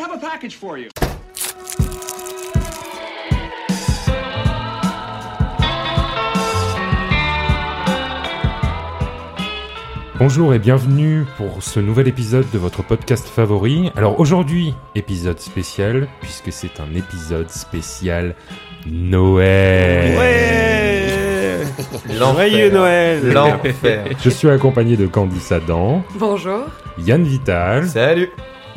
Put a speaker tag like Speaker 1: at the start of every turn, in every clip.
Speaker 1: have a package for you.
Speaker 2: Bonjour et bienvenue pour ce nouvel épisode de votre podcast favori. Alors aujourd'hui, épisode spécial, puisque c'est un épisode spécial Noël.
Speaker 3: Ouais Joyeux Noël
Speaker 4: L'enfer.
Speaker 2: Je suis accompagné de Candice Adam,
Speaker 5: Bonjour.
Speaker 2: Yann Vital,
Speaker 4: Salut.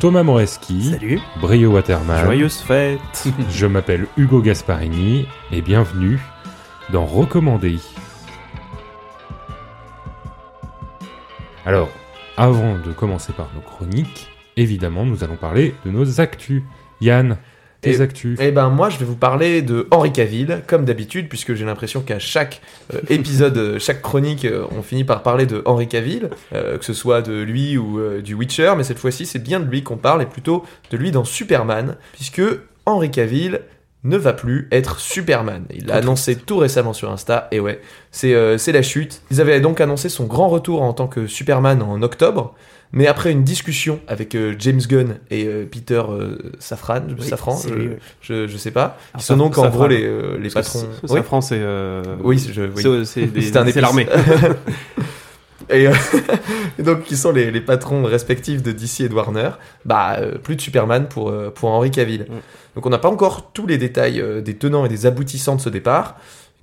Speaker 2: Thomas Moreski,
Speaker 3: Salut
Speaker 2: Brio Waterman.
Speaker 3: Joyeuse fête
Speaker 2: Je m'appelle Hugo Gasparini et bienvenue dans Recommandé. Alors, avant de commencer par nos chroniques, évidemment, nous allons parler de nos actus. Yann, tes
Speaker 4: Et-
Speaker 2: actus.
Speaker 4: Eh ben moi je vais vous parler de Henri Cavill comme d'habitude puisque j'ai l'impression qu'à chaque euh, épisode, euh, chaque chronique, euh, on finit par parler de Henri Cavill, euh, que ce soit de lui ou du Witcher, mais cette fois-ci c'est bien de lui qu'on parle et plutôt de lui dans Superman puisque Henri Cavill ne va plus être Superman. Il l'a annoncé tout récemment sur Insta et ouais, c'est c'est la chute. Ils avaient donc annoncé son grand retour en tant que Superman en octobre. Mais après une discussion avec euh, James Gunn et euh, Peter euh, Safran,
Speaker 3: Oui,
Speaker 4: Safran, je,
Speaker 3: oui.
Speaker 4: je, je sais pas,
Speaker 3: Alors,
Speaker 4: qui sont donc en gros les, les patrons. Oui,
Speaker 3: Safran, c'est...
Speaker 4: oui,
Speaker 3: c'est- l'armée.
Speaker 4: et, et donc qui sont les, les patrons respectifs de DC et de Warner, bah plus de Superman pour, pour Henry Cavill.
Speaker 3: Mm.
Speaker 4: Donc on n'a pas encore tous les détails des tenants et des aboutissants de ce départ,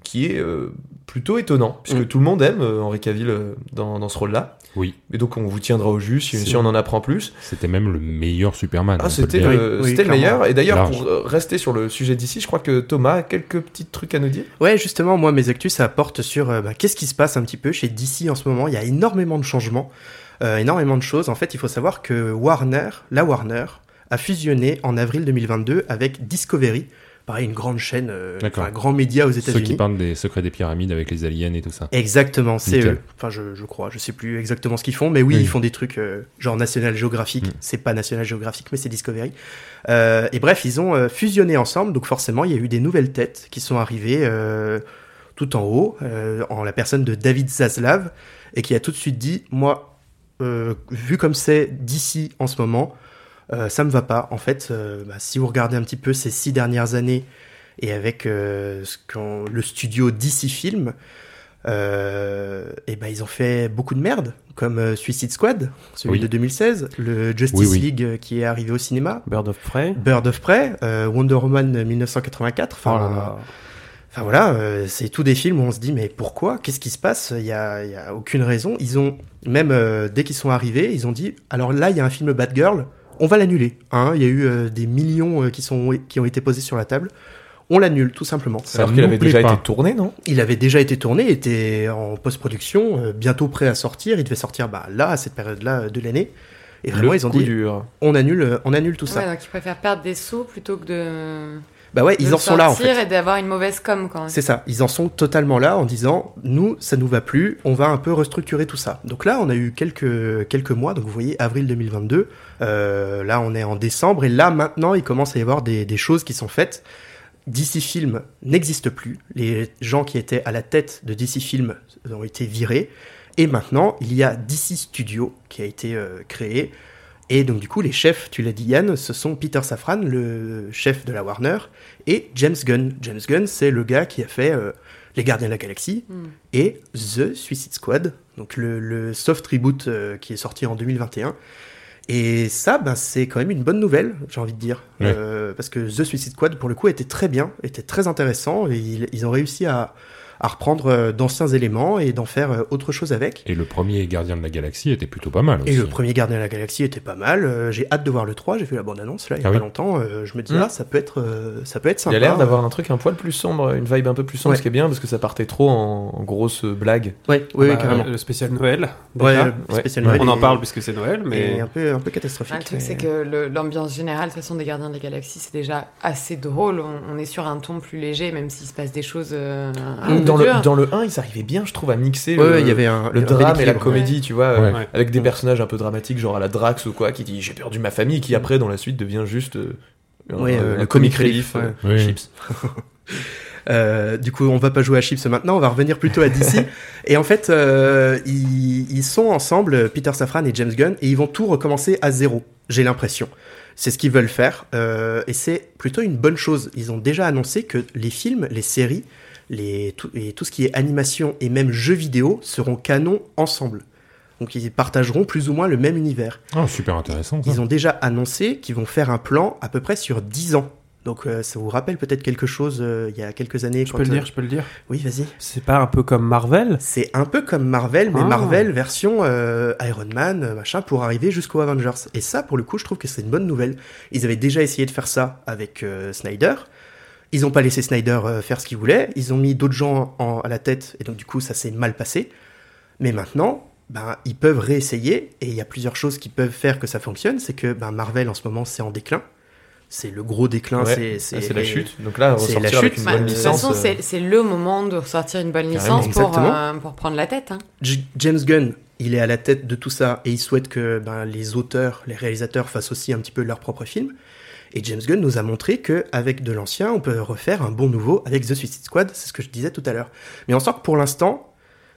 Speaker 4: qui est euh, plutôt étonnant, puisque
Speaker 3: Mm.
Speaker 4: tout le monde aime euh, Henry Cavill euh, dans, dans ce rôle-là.
Speaker 2: Oui,
Speaker 4: Et donc on vous tiendra au jus si, on en apprend plus.
Speaker 2: c'était même le meilleur Superman.
Speaker 4: Ah, c'était
Speaker 2: le
Speaker 4: le,
Speaker 3: Oui,
Speaker 4: meilleur. Et d'ailleurs,
Speaker 2: Large.
Speaker 4: pour euh, rester sur le sujet d'ici, je crois que Thomas a quelques petits trucs à nous dire.
Speaker 6: Ouais, justement, moi, mes actus, ça porte sur euh, bah, qu'est-ce qui se passe un petit peu chez DC en ce moment. Il y a énormément de changements, euh, énormément de choses. En fait, il faut savoir que Warner, la Warner, a fusionné en avril 2022 avec Discovery. Pareil, une grande chaîne, euh, enfin, un grand média aux
Speaker 2: Ceux qui
Speaker 6: États-Unis.
Speaker 2: parlent des secrets des pyramides avec les aliens et tout ça.
Speaker 6: Exactement, c'est eux. Enfin, je, je crois, je sais plus exactement ce qu'ils font, mais oui,
Speaker 2: Oui.
Speaker 6: ils font des trucs euh, genre National Geographic.
Speaker 2: Mm.
Speaker 6: C'est pas National Geographic, mais c'est Discovery. Euh, et bref, ils ont fusionné ensemble, donc forcément, il y a eu des nouvelles têtes qui sont arrivées tout en haut, en la personne de David Zaslav, et qui a tout de suite dit, moi, vu comme c'est d'ici en ce moment, ça me va pas. En fait, euh, bah, si vous regardez un petit peu ces six dernières années et avec euh, ce qu'on- le studio DC Film, euh, et ben ils ont fait beaucoup de merde, comme euh, Suicide Squad, celui
Speaker 2: Oui.
Speaker 6: de 2016, le Justice
Speaker 2: Oui, oui.
Speaker 6: League euh, qui est arrivé au cinéma,
Speaker 3: Bird of Prey.
Speaker 6: Bird of Prey, euh, Wonder Woman 1984.
Speaker 3: Oh
Speaker 6: Enfin,
Speaker 3: là là.
Speaker 6: Enfin voilà, euh, c'est tous des films où on se dit mais pourquoi? Qu'est-ce qui se passe? Il y a, y a aucune raison. Ils ont même euh, dès qu'ils sont arrivés, ils ont dit alors là il y a un film Batgirl, on va l'annuler. Hein, il y a eu euh, des millions euh, qui sont qui ont été posés sur la table. On l'annule tout simplement.
Speaker 2: Ça
Speaker 4: Alors qu'il avait déjà
Speaker 2: pas.
Speaker 4: été tourné, non?
Speaker 6: Il avait déjà été tourné, était en post-production, euh, bientôt prêt à sortir. Il devait sortir bah, là à cette période-là de l'année. Et vraiment
Speaker 4: Le
Speaker 6: ils ont dit
Speaker 4: dur.
Speaker 6: on annule, on annule tout ça.
Speaker 5: Donc ils préfèrent perdre des sous plutôt que de.
Speaker 6: Bah ouais,
Speaker 5: de
Speaker 6: ils en sont là en
Speaker 5: sortir
Speaker 6: fait.
Speaker 5: et d'avoir une mauvaise com quand même.
Speaker 6: C'est ça, ils en sont totalement là en disant nous ça nous va plus, on va un peu restructurer tout ça. Donc là on a eu quelques quelques mois, donc vous voyez avril 2022, euh, là on est en décembre et là maintenant il commence à y avoir des, des choses qui sont faites. DC Film n'existe plus, les gens qui étaient à la tête de DC Film ont été virés et maintenant il y a DC Studio qui a été euh, créé. Et donc du coup, les chefs, tu l'as dit Yann, ce sont Peter Safran, le chef de la Warner, et James Gunn. James Gunn, c'est le gars qui a fait euh, Les Gardiens de la Galaxie
Speaker 5: Hmm.
Speaker 6: et The Suicide Squad, donc le, le soft reboot euh, qui est sorti en 2021. Et ça, ben, c'est quand même une bonne nouvelle, j'ai envie de dire.
Speaker 2: Ouais.
Speaker 6: Euh, parce que The Suicide Squad, pour le coup, était très bien, était très intéressant, et ils, ils ont réussi à, à reprendre euh, d'anciens éléments et d'en faire euh, autre chose avec.
Speaker 2: Et le premier gardien de la galaxie était plutôt pas mal aussi.
Speaker 6: Et le premier Gardien de la Galaxie était pas mal. Euh, j'ai hâte de voir le 3. J'ai vu la bande-annonce là il y a
Speaker 2: Ah
Speaker 6: pas
Speaker 2: oui.
Speaker 6: longtemps. Euh, je me dis, ah, ça peut être, euh, ça peut être
Speaker 4: Il
Speaker 6: sympa.
Speaker 4: a l'air d'avoir un truc un poil plus sombre, une vibe un peu plus sombre,
Speaker 6: Ouais.
Speaker 4: ce qui est bien parce que ça partait trop en, en grosse blague.
Speaker 6: Ouais, oui, oui,
Speaker 3: Bah,
Speaker 6: carrément.
Speaker 3: Le spécial Noël.
Speaker 6: Ouais, le spécial
Speaker 2: Ouais.
Speaker 6: Noël
Speaker 3: On en parle puisque c'est Noël, mais
Speaker 6: un peu, un peu catastrophique.
Speaker 5: Ah, le truc,
Speaker 6: mais-
Speaker 5: c'est que le- l'ambiance générale, de toute façon, des Gardiens de la Galaxie, c'est déjà assez drôle. On, on est sur un ton plus léger, même s'il se passe des choses euh,
Speaker 4: dans, le, dans le 1, il s'arrivait bien, je trouve, à mixer
Speaker 6: Ouais,
Speaker 4: le,
Speaker 6: ouais, il y avait un,
Speaker 4: le drame et la comédie, tu vois, euh,
Speaker 2: Ouais.
Speaker 4: Avec des personnages un peu dramatiques, genre à la Drax ou quoi, qui dit j'ai perdu ma famille, qui après, dans la suite, devient juste euh,
Speaker 6: euh,
Speaker 4: un
Speaker 6: le
Speaker 4: comic relief, euh, chips.
Speaker 6: Euh, du coup, on va pas jouer à Chips maintenant, on va revenir plutôt à DC. et en fait, euh, ils, ils sont ensemble, Peter Safran et James Gunn, et ils vont tout recommencer à zéro, j'ai l'impression. C'est ce qu'ils veulent faire, euh, et c'est plutôt une bonne chose. Ils ont déjà annoncé que les films, les séries, les, tout, et tout ce qui est animation et même jeux vidéo seront canons ensemble. Donc ils partageront plus ou moins le même univers.
Speaker 2: Oh, super intéressant. Ça.
Speaker 6: Ils ont déjà annoncé qu'ils vont faire un plan à peu près sur 10 ans. Donc euh, ça vous rappelle peut-être quelque chose euh, il y a quelques années
Speaker 3: Je
Speaker 6: quand,
Speaker 3: peux le
Speaker 6: euh,
Speaker 3: dire, je peux le dire.
Speaker 6: Oui, vas-y.
Speaker 3: C'est pas un peu comme Marvel?
Speaker 6: C'est un peu comme Marvel, mais
Speaker 3: Ah.
Speaker 6: Marvel version euh, Iron Man, machin, pour arriver jusqu'aux Avengers. Et ça, pour le coup, je trouve que c'est une bonne nouvelle. Ils avaient déjà essayé de faire ça avec euh, Snyder. Ils n'ont pas laissé Snyder euh, faire ce qu'il voulait. Ils ont mis d'autres gens en- à la tête, et donc du coup, ça s'est mal passé. Mais maintenant, ben, ils peuvent réessayer, et il y a plusieurs choses qui peuvent faire que ça fonctionne. C'est que ben, Marvel, en ce moment, c'est en déclin. C'est le gros déclin.
Speaker 4: Ouais,
Speaker 6: c'est
Speaker 4: ah, c'est la chute. Donc là,
Speaker 6: c'est la
Speaker 4: ressortir avec
Speaker 6: chute.
Speaker 4: une
Speaker 5: Bah,
Speaker 4: bonne
Speaker 5: de toute
Speaker 4: licence.
Speaker 5: façon,
Speaker 4: euh,
Speaker 5: c'est c'est le moment de ressortir une bonne licence pour, euh, pour prendre la tête. Hein.
Speaker 6: James Gunn, il est à la tête de tout ça et il souhaite que ben, les auteurs, les réalisateurs fassent aussi un petit peu leur propre film. Et James Gunn nous a montré que avec de l'ancien, on peut refaire un bon nouveau avec The Suicide Squad, c'est ce que je disais tout à l'heure. Mais on sent que pour l'instant,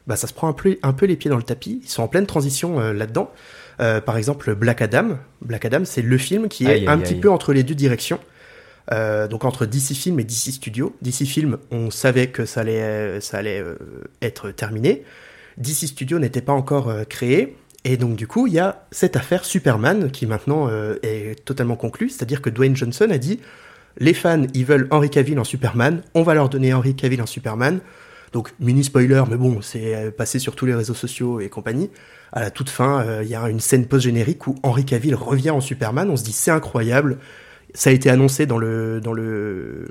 Speaker 6: bah, ça se prend un peu, un peu les pieds dans le tapis. Ils sont en pleine transition euh, là-dedans. Euh, par exemple, Black Adam. Black Adam, c'est le film qui est
Speaker 4: Aïe, aïe,
Speaker 6: un petit
Speaker 4: aïe.
Speaker 6: peu entre les deux directions. Euh, donc entre DC Film et DC Studio. DC Film, on savait que ça allait, euh, ça allait euh, être terminé. DC Studio n'était pas encore créé. Et donc du coup, il y a cette affaire Superman qui maintenant euh, est totalement conclue. C'est-à-dire que Dwayne Johnson a dit, les fans, ils veulent Henry Cavill en Superman, on va leur donner Henry Cavill en Superman. Donc mini spoiler, mais bon, c'est euh, passé sur tous les réseaux sociaux et compagnie. À la toute fin, euh, il y a une scène post-générique où Henry Cavill revient en Superman. On se dit c'est incroyable. Ça a été annoncé dans le dans le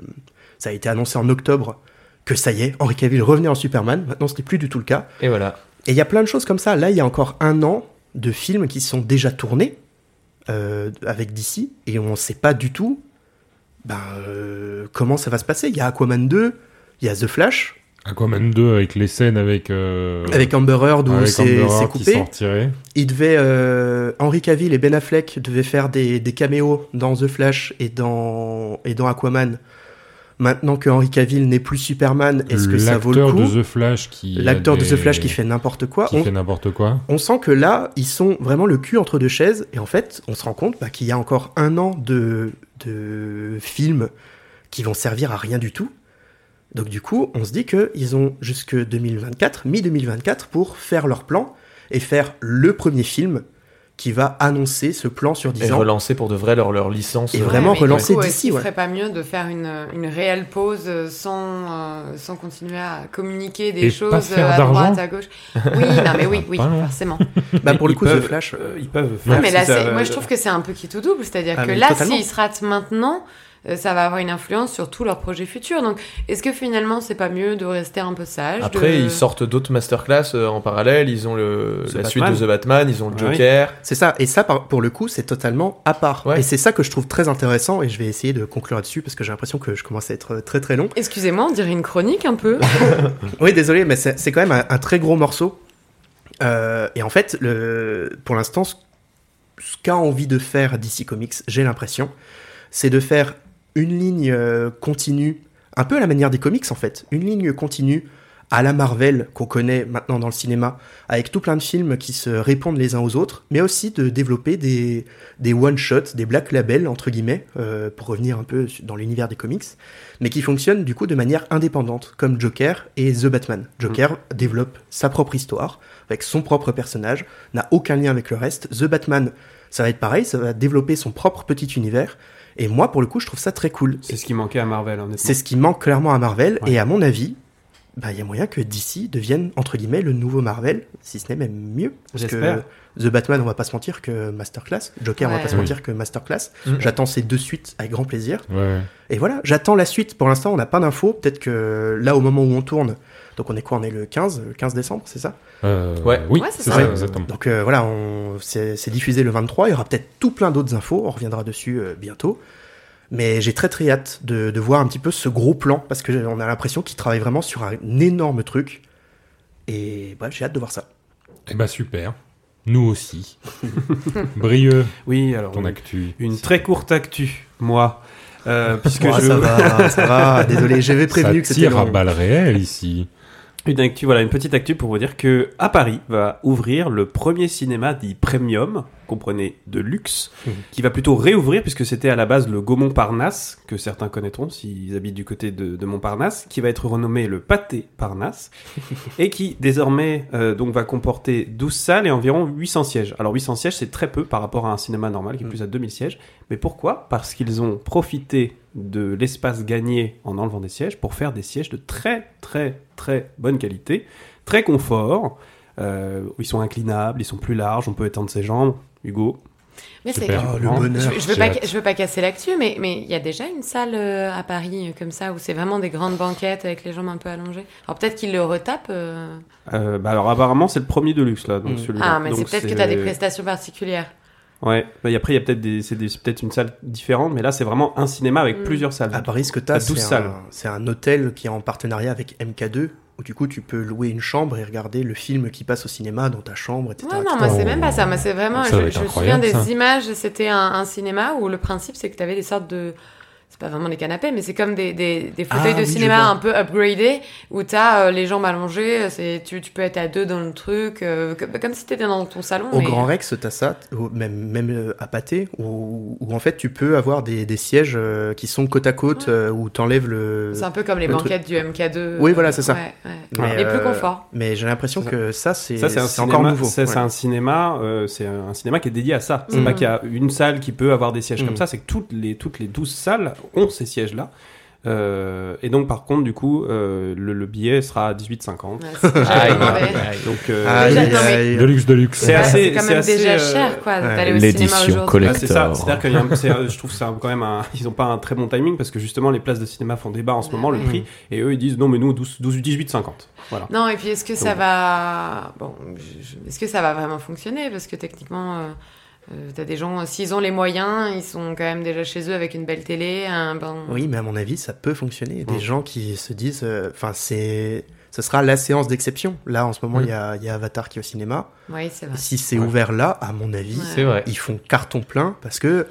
Speaker 6: ça a été annoncé en octobre que ça y est, Henry Cavill revenait en Superman. Maintenant, ce n'est plus du tout le cas.
Speaker 4: Et voilà.
Speaker 6: Et il y a plein de choses comme ça. Là, il y a encore un an de films qui sont déjà tournés euh, avec DC et on ne sait pas du tout ben, euh, comment ça va se passer. Il y a Aquaman 2, il y a The Flash,
Speaker 2: Aquaman 2 avec les scènes avec. euh,
Speaker 6: avec Amber Heard où c'est coupé. Il devait, Henry Cavill et Ben Affleck devaient faire des, des caméos dans The Flash et dans, et dans Aquaman. Maintenant que Henry Cavill n'est plus Superman, est-ce que ça vaut le
Speaker 2: L'acteur
Speaker 6: coup
Speaker 2: de The Flash qui. a
Speaker 6: L'acteur de The Flash qui fait n'importe quoi.
Speaker 2: qui
Speaker 6: On-
Speaker 2: fait n'importe quoi.
Speaker 6: on sent que là, ils sont vraiment le cul entre deux chaises. Et en fait, on se rend compte bah, qu'il y a encore un an de, de films qui vont servir à rien du tout. Donc du coup, on se dit qu'ils ont jusque 2024, mi-2024, pour faire leur plan et faire le premier film qui va annoncer ce plan sur 10
Speaker 4: Et
Speaker 6: ans.
Speaker 4: relancer pour de vrai leur, leur licence.
Speaker 6: Et vraiment
Speaker 5: mais
Speaker 6: relancer d'ici,
Speaker 5: Est-ce qu'il
Speaker 6: ouais.
Speaker 5: ferait pas mieux de faire une, une réelle pause euh, sans, euh, sans continuer à communiquer des
Speaker 2: Et
Speaker 5: choses
Speaker 2: pas faire
Speaker 5: euh, à
Speaker 2: d'argent
Speaker 5: droite, à gauche? Oui, non, mais oui, oui, forcément.
Speaker 6: Bah, pour le
Speaker 3: Ils
Speaker 6: coup, The
Speaker 3: peuvent-
Speaker 6: Flash,
Speaker 3: euh, ils peuvent
Speaker 5: Ouais,
Speaker 3: faire.
Speaker 5: mais
Speaker 3: si
Speaker 5: là,
Speaker 3: ça
Speaker 5: c'est-
Speaker 3: va-
Speaker 5: moi, je trouve que c'est un peu qui tout double. C'est-à-dire
Speaker 6: Ah,
Speaker 5: que là, s'ils se ratent maintenant, ça va avoir une influence sur tous leurs projets futurs. Donc, est-ce que finalement, c'est pas mieux de rester un peu sage
Speaker 4: Après,
Speaker 5: de-
Speaker 4: ils sortent d'autres masterclass euh, en parallèle. Ils ont le,
Speaker 3: The
Speaker 4: la
Speaker 3: Batman.
Speaker 4: suite de The Batman, ils ont le
Speaker 3: oui.
Speaker 4: Joker.
Speaker 6: C'est ça, et ça pour le coup c'est totalement à part.
Speaker 4: Ouais.
Speaker 6: Et c'est ça que je trouve très intéressant et je vais essayer de conclure là-dessus parce que j'ai l'impression que je commence à être très très long.
Speaker 5: Excusez-moi, on dirait une chronique un peu.
Speaker 6: Oui, désolé, mais c'est quand même un, un très gros morceau. Euh, et en fait, le, pour l'instant, ce qu'a envie de faire DC Comics, j'ai l'impression, c'est de faire une ligne euh, continue, un peu à la manière des comics en fait, une ligne continue à la Marvel qu'on connaît maintenant dans le cinéma, avec tout plein de films qui se répondent les uns aux autres, mais aussi de développer des, des one-shots, des black labels, entre guillemets, euh, pour revenir un peu dans l'univers des comics, mais qui fonctionnent du coup de manière indépendante, comme Joker et The Batman. Joker développe sa propre histoire, avec son propre personnage, n'a aucun lien avec le reste. The Batman, ça va être pareil, ça va développer son propre petit univers, et moi, pour le coup, je trouve ça très cool.
Speaker 3: C'est ce qui manquait à Marvel, honnêtement.
Speaker 6: C'est ce qui manque clairement à Marvel,
Speaker 3: Ouais.
Speaker 6: et à mon avis, bah, il y a moyen que DC devienne, entre guillemets, le nouveau Marvel, si ce n'est même mieux. Parce que
Speaker 3: J'espère.
Speaker 6: The Batman, on va pas se mentir que Masterclass. Joker, on va
Speaker 5: Ouais.
Speaker 6: pas se mentir que Masterclass.
Speaker 4: Mhm.
Speaker 6: J'attends ces deux suites avec grand plaisir.
Speaker 2: Ouais.
Speaker 6: Et voilà, j'attends la suite. Pour l'instant, on n'a pas d'infos. Peut-être que là, au moment où on tourne, donc on est quoi? On est le 15, le 15 décembre, c'est ça?
Speaker 2: Euh,
Speaker 4: Ouais.
Speaker 2: Oui,
Speaker 5: Ouais, c'est ça.
Speaker 2: exactement.
Speaker 6: Donc euh, voilà, on... c'est c'est diffusé le 23. Il y aura peut-être tout plein d'autres infos. On reviendra dessus euh, bientôt. Mais j'ai très très hâte de, de voir un petit peu ce gros plan parce que on a l'impression qu'il travaille vraiment sur un énorme truc. Et bah, j'ai hâte de voir ça.
Speaker 2: Eh bah super. Nous aussi. Brieux,
Speaker 3: Oui, alors.
Speaker 2: ton actu.
Speaker 3: Une très courte actu, moi. Euh, puisque
Speaker 6: Oh,
Speaker 3: je...
Speaker 6: ça va, ça va. Désolé, j'avais prévenu que
Speaker 2: Ça
Speaker 6: c'était
Speaker 2: tire à balles réelles ici.
Speaker 3: Une actu, voilà, une petite actu pour vous dire que à Paris va ouvrir le premier cinéma dit premium, comprenez de luxe,
Speaker 6: Mhm.
Speaker 3: qui va plutôt réouvrir puisque c'était à la base le Gaumont Parnasse que certains connaîtront s'ils habitent du côté de, de Montparnasse, qui va être renommé le Pâté Parnasse et qui désormais euh, donc va comporter 12 salles et environ 800 sièges. Alors 800 sièges c'est très peu par rapport à un cinéma normal qui est plus à 2000 sièges, mais pourquoi? Parce qu'ils ont profité de l'espace gagné en enlevant des sièges pour faire des sièges de très très très bonne qualité, très confort. Euh, ils sont inclinables, ils sont plus larges, on peut étendre ses jambes. Hugo,
Speaker 5: Mais c'est.
Speaker 2: Super.
Speaker 6: Oh, le
Speaker 3: Je-
Speaker 6: bonheur.
Speaker 5: Je, je veux pas,
Speaker 2: hâte.
Speaker 5: je veux pas casser l'actu, mais mais il y a déjà une salle euh, à Paris euh, comme ça où c'est vraiment des grandes banquettes avec les jambes un peu allongées. Alors peut-être qu'ils le retapent. euh.
Speaker 3: Euh, bah alors apparemment c'est le premier de luxe là, donc
Speaker 6: Mm.
Speaker 3: celui-là.
Speaker 5: Ah, mais c'est peut-être que tu as des prestations particulières.
Speaker 3: Ouais. Bah, et après il y a peut-être des, c'est peut-être une salle différente, mais là c'est vraiment un cinéma avec
Speaker 5: Mm.
Speaker 3: plusieurs salles.
Speaker 6: À Paris, ce que
Speaker 3: T'as
Speaker 6: t'as,
Speaker 3: 12
Speaker 6: c'est
Speaker 3: salles.
Speaker 6: un, c'est un hôtel qui est en partenariat avec MK2, où du coup tu peux louer une chambre et regarder le film qui passe au cinéma dans ta chambre, etc.
Speaker 5: Ouais, non, moi c'est même pas ça. Moi c'est vraiment.
Speaker 2: Ça
Speaker 5: je je me souviens des
Speaker 2: ça.
Speaker 5: images. C'était un, un cinéma où le principe c'est que tu avais des sortes de. C'est pas vraiment des canapés, mais c'est comme des, des, des fauteuils
Speaker 6: Ah,
Speaker 5: de cinéma un peu upgradés où t'as euh, les jambes allongées. C'est tu, tu peux être à deux dans le truc, euh, comme, comme si t'étais dans ton salon.
Speaker 6: Au
Speaker 5: mais-
Speaker 6: Grand Rex, t'as ça, même, même euh, à Pâté, où, où en fait tu peux avoir des, des sièges euh, qui sont côte à côte,
Speaker 5: Ouais.
Speaker 6: euh, où t'enlèves le.
Speaker 5: C'est un peu comme les
Speaker 6: le
Speaker 5: banquettes du MK2.
Speaker 6: Oui, voilà, c'est ça.
Speaker 5: Ouais, ouais.
Speaker 6: Mais,
Speaker 5: plus
Speaker 6: euh,
Speaker 5: confort.
Speaker 6: Mais j'ai l'impression que ça, c'est
Speaker 3: Ça c'est un
Speaker 6: c'est
Speaker 3: cinéma,
Speaker 6: encore nouveau.
Speaker 3: ça, c'est
Speaker 6: Ouais.
Speaker 3: un cinéma, euh, c'est un cinéma qui est dédié à ça. C'est
Speaker 5: Mm.
Speaker 3: pas qu'il y a une salle qui peut avoir des sièges
Speaker 6: Mm.
Speaker 3: comme ça, c'est que toutes les toutes les 12 salles ont ces sièges là. Euh, et donc par contre du coup euh, le, le billet sera à 18,50.
Speaker 5: Ouais, c'est déjà
Speaker 4: Aïe,
Speaker 5: mauvais.
Speaker 4: aïe, aïe.
Speaker 3: Donc euh,
Speaker 6: Aïe, aïe, aïe.
Speaker 2: De luxe, de luxe.
Speaker 3: C'est
Speaker 5: Ouais,
Speaker 3: assez-
Speaker 5: c'est quand même
Speaker 3: assez,
Speaker 5: déjà
Speaker 3: euh,
Speaker 5: cher, quoi,
Speaker 6: ouais.
Speaker 5: d'aller au cinéma
Speaker 1: L'édition
Speaker 5: aujourd'hui.
Speaker 1: collector.
Speaker 3: Ah, c'est ça, c'est-à-dire un- je trouve que c'est un- quand même un, ils ont pas un très bon timing parce que justement les places de cinéma font débat en ce moment le prix et eux ils disent non mais nous 12, 12 18,50. Voilà.
Speaker 5: Non, et puis est-ce que ça va. Bon, est-ce que ça va vraiment fonctionner? Parce que techniquement, euh, t'as des gens, s'ils ont les moyens, ils sont quand même déjà chez eux avec une belle télé, un bon.
Speaker 6: Oui, mais à mon avis, ça peut fonctionner. Des
Speaker 3: Mm.
Speaker 6: gens qui se disent, euh, enfin, c'est, ce sera la séance d'exception. Là, en ce moment, il
Speaker 3: Mm.
Speaker 6: y, a, il y a Avatar qui est au cinéma.
Speaker 5: Oui, c'est vrai.
Speaker 6: Si c'est
Speaker 3: Ouais.
Speaker 6: ouvert là, à mon avis,
Speaker 5: Ouais.
Speaker 6: Ils font carton plein parce que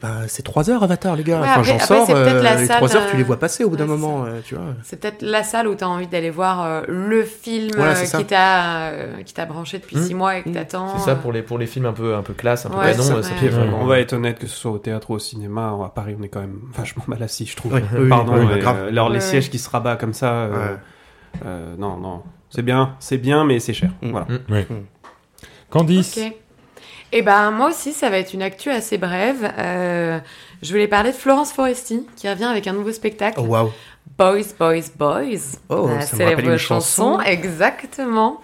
Speaker 6: ben, c'est 3 heures Avatar, les gars.
Speaker 5: Ouais,
Speaker 6: enfin,
Speaker 5: après-
Speaker 6: j'en sors,
Speaker 5: c'est peut-être la
Speaker 6: les
Speaker 5: salle,
Speaker 6: 3 heures, tu
Speaker 5: euh,
Speaker 6: les vois passer au bout d'un
Speaker 5: ouais,
Speaker 6: moment, euh, tu vois.
Speaker 5: C'est peut-être la salle où t'as envie d'aller voir euh, le film
Speaker 6: Voilà,
Speaker 5: euh, qui t'a euh, qui t'a branché depuis
Speaker 4: Mm.
Speaker 5: six mois et que
Speaker 6: Mm.
Speaker 5: t'attends.
Speaker 4: C'est ça
Speaker 5: euh,
Speaker 4: pour les, pour les films un peu, un peu classe, un peu
Speaker 5: Ouais,
Speaker 4: canon,
Speaker 5: c'est
Speaker 4: euh,
Speaker 5: ça,
Speaker 4: ça
Speaker 5: ouais.
Speaker 4: peut vraiment.
Speaker 3: On va être honnête que ce soit au théâtre ou au cinéma, à Paris on est quand même vachement mal assis je trouve.
Speaker 6: Oui, oui, oui,
Speaker 3: Pardon,
Speaker 6: oui,
Speaker 3: et,
Speaker 6: grave.
Speaker 3: euh, alors les sièges qui se rabattent comme ça, euh,
Speaker 6: Ouais.
Speaker 3: euh, non non, c'est bien, c'est bien mais c'est cher.
Speaker 6: Mm.
Speaker 3: Voilà.
Speaker 2: Candice,
Speaker 5: Et ben moi aussi, ça va être une actu assez brève. Euh, je voulais parler de Florence Foresti, qui revient avec un nouveau spectacle.
Speaker 6: Oh.
Speaker 5: Boys, Boys, Boys.
Speaker 6: Oh,
Speaker 5: la
Speaker 6: ça me rappelle
Speaker 5: célèbre
Speaker 6: une
Speaker 5: chanson.
Speaker 6: chanson.
Speaker 5: Exactement.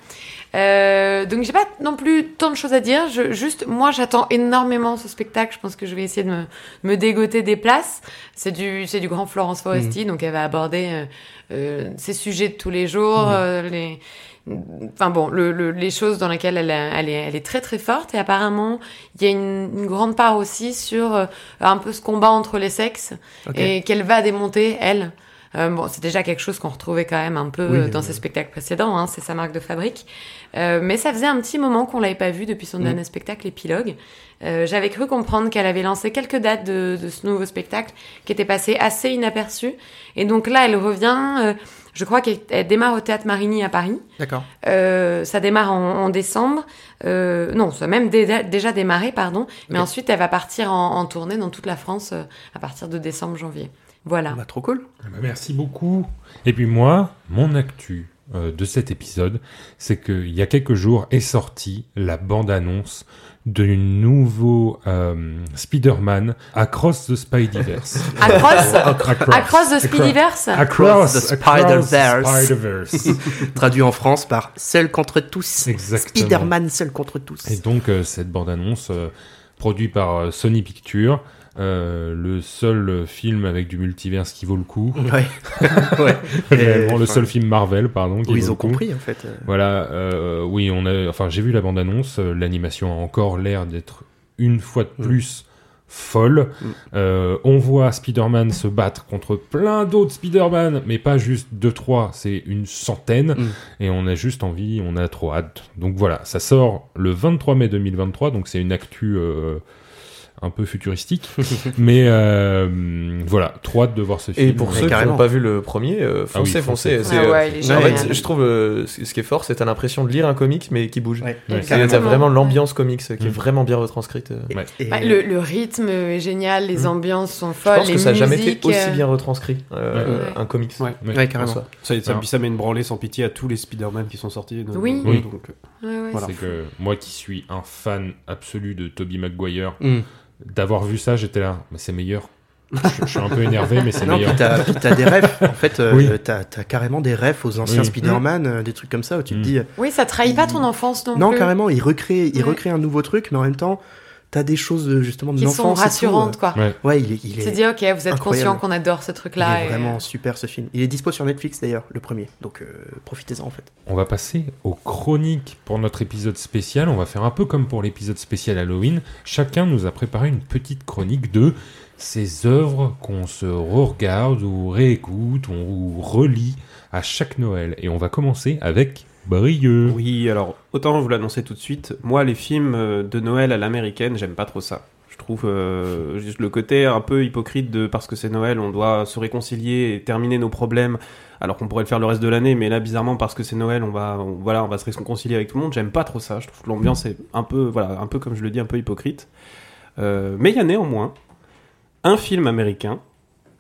Speaker 5: Euh, donc j'ai pas non plus tant de choses à dire. Je, juste, moi, j'attends énormément ce spectacle. Je pense que je vais essayer de me, me dégoter des places. C'est du, c'est du grand Florence Foresti, donc elle va aborder euh, euh, ces sujets de tous les jours, euh, les, enfin bon, le, le- les choses dans lesquelles elle, elle, est, elle est très très forte. Et apparemment, il y a une, une grande part aussi sur euh, un peu ce combat entre les sexes et qu'elle va démonter elle. Euh, bon, c'est déjà quelque chose qu'on retrouvait quand même un peu
Speaker 6: Oui,
Speaker 5: euh, dans
Speaker 6: oui.
Speaker 5: ses spectacles précédents, hein, c'est sa marque de fabrique. Euh, mais ça faisait un petit moment qu'on l'avait pas vue depuis son
Speaker 6: Mm.
Speaker 5: dernier spectacle, Épilogue. Euh, J'avais cru comprendre qu'elle avait lancé quelques dates de, de ce nouveau spectacle qui était passé assez inaperçu. Et donc là, elle revient. euh, je crois qu'elle elle démarre au Théâtre Marigny à Paris.
Speaker 6: D'accord.
Speaker 5: Euh, ça démarre en, en décembre. Euh, non, ça a même dé- déjà démarré, pardon. Mais ensuite, elle va partir en, en tournée dans toute la France à partir de décembre-janvier. Voilà.
Speaker 6: Bah, trop cool.
Speaker 2: Ah bah, merci beaucoup. Et puis moi, mon actu euh, de cet épisode, c'est qu'il y a quelques jours est sortie la bande-annonce du nouveau euh, Spider-Man Across the Spideyverse.
Speaker 5: Across,
Speaker 2: Across,
Speaker 5: Across the Spiderverse?
Speaker 2: Across
Speaker 6: the
Speaker 2: across the
Speaker 6: Spider-Verse.
Speaker 2: Spider-Verse.
Speaker 6: Traduit en France par Seul contre tous.
Speaker 2: Exactement.
Speaker 6: Spider-Man seul contre tous.
Speaker 2: Et donc euh, cette bande-annonce euh, produite par euh, Sony Pictures, euh, le seul film avec du multiverse qui vaut le coup.
Speaker 6: Ouais. ouais.
Speaker 2: Le seul film Marvel, pardon. Qui
Speaker 6: Où
Speaker 2: vaut
Speaker 6: ils
Speaker 2: le
Speaker 6: ont
Speaker 2: coup.
Speaker 6: compris, en fait.
Speaker 2: Voilà, euh, oui, on a, enfin, j'ai vu la bande-annonce. euh, L'animation a encore l'air d'être une fois de
Speaker 6: Mm.
Speaker 2: plus folle.
Speaker 3: Mm.
Speaker 2: Euh, on voit Spider-Man se battre contre plein d'autres Spider-Man, mais pas juste deux trois, c'est une centaine.
Speaker 6: Mm.
Speaker 2: Et on a juste envie, on a trop hâte. Donc voilà, ça sort le 23 mai 2023, donc c'est une actu. Un peu futuristique. Mais euh, voilà, trop hâte de voir ce film.
Speaker 4: Et pour
Speaker 6: Mais
Speaker 4: ceux qui n'ont pas vu le premier, euh,
Speaker 2: Ah oui,
Speaker 4: foncez,
Speaker 2: foncez.
Speaker 5: Ah
Speaker 4: euh,
Speaker 5: ouais,
Speaker 4: en fait, je trouve euh, ce qui est fort, c'est t'as l'impression de lire un comic mais qui bouge.
Speaker 6: Ouais.
Speaker 2: Ouais.
Speaker 4: C'est- T'as vraiment l'ambiance comics qui est
Speaker 2: Mm.
Speaker 4: vraiment bien retranscrite.
Speaker 2: Ouais.
Speaker 6: Et-
Speaker 5: Bah, le, le rythme est génial, les
Speaker 4: Mm.
Speaker 5: ambiances sont
Speaker 4: Je
Speaker 5: folles,
Speaker 4: pense
Speaker 5: les
Speaker 4: que ça n'a jamais été aussi bien retranscrit euh,
Speaker 5: Ouais.
Speaker 4: un comics.
Speaker 3: Ouais.
Speaker 2: Ouais.
Speaker 6: Ouais,
Speaker 4: en
Speaker 6: carrément.
Speaker 3: Ça, ça, ça met une branlée sans pitié à tous les Spider-Man qui sont sortis. donc-
Speaker 5: Oui.
Speaker 3: Donc. Voilà.
Speaker 2: C'est que moi qui suis un fan absolu de Tobey Maguire,
Speaker 6: Mm.
Speaker 2: D'avoir vu ça, j'étais là, mais c'est meilleur. je, je suis un peu énervé, mais c'est
Speaker 6: Non,
Speaker 2: meilleur.
Speaker 6: puis t'as, puis t'as des refs. En fait, euh,
Speaker 2: Oui.
Speaker 6: t'as, carrément des refs aux anciens
Speaker 2: Oui.
Speaker 6: Spider-Man, euh, des trucs comme ça où tu
Speaker 2: Mm.
Speaker 6: te dis. euh,
Speaker 5: Oui, ça trahit pas ton enfance non,
Speaker 6: non,
Speaker 5: plus.
Speaker 6: carrément, il recrée, il
Speaker 5: Ouais.
Speaker 6: recrée un nouveau truc, mais en même temps, t'as des choses euh, justement de
Speaker 5: Qui sont rassurantes, quoi.
Speaker 6: euh. Ouais, il est, il
Speaker 5: Tu
Speaker 6: est,
Speaker 5: te dis, ok, vous êtes
Speaker 6: incroyable.
Speaker 5: conscient qu'on adore ce
Speaker 6: il
Speaker 5: truc-là.
Speaker 6: est
Speaker 5: et-
Speaker 6: vraiment super ce film. Il est dispo sur Netflix d'ailleurs, le premier. Donc euh, profitez-en en fait.
Speaker 2: On va passer aux chroniques pour notre épisode spécial. On va faire un peu comme pour l'épisode spécial Halloween. Chacun nous a préparé une petite chronique de ces œuvres qu'on se re-regarde ou réécoute ou relit à chaque Noël. Et on va commencer avec
Speaker 3: Oui, alors autant vous l'annoncer tout de suite. Moi, les films euh, de Noël à l'américaine, j'aime pas trop ça. Je trouve euh, juste le côté un peu hypocrite de parce que c'est Noël, on doit se réconcilier et terminer nos problèmes, alors qu'on pourrait le faire le reste de l'année. Mais là, bizarrement, parce que c'est Noël, on va, on- voilà, on va se réconcilier avec tout le monde. J'aime pas trop ça. Je trouve que l'ambiance est un peu, voilà, un peu comme je le dis, un peu hypocrite. Euh, mais il y a néanmoins un film américain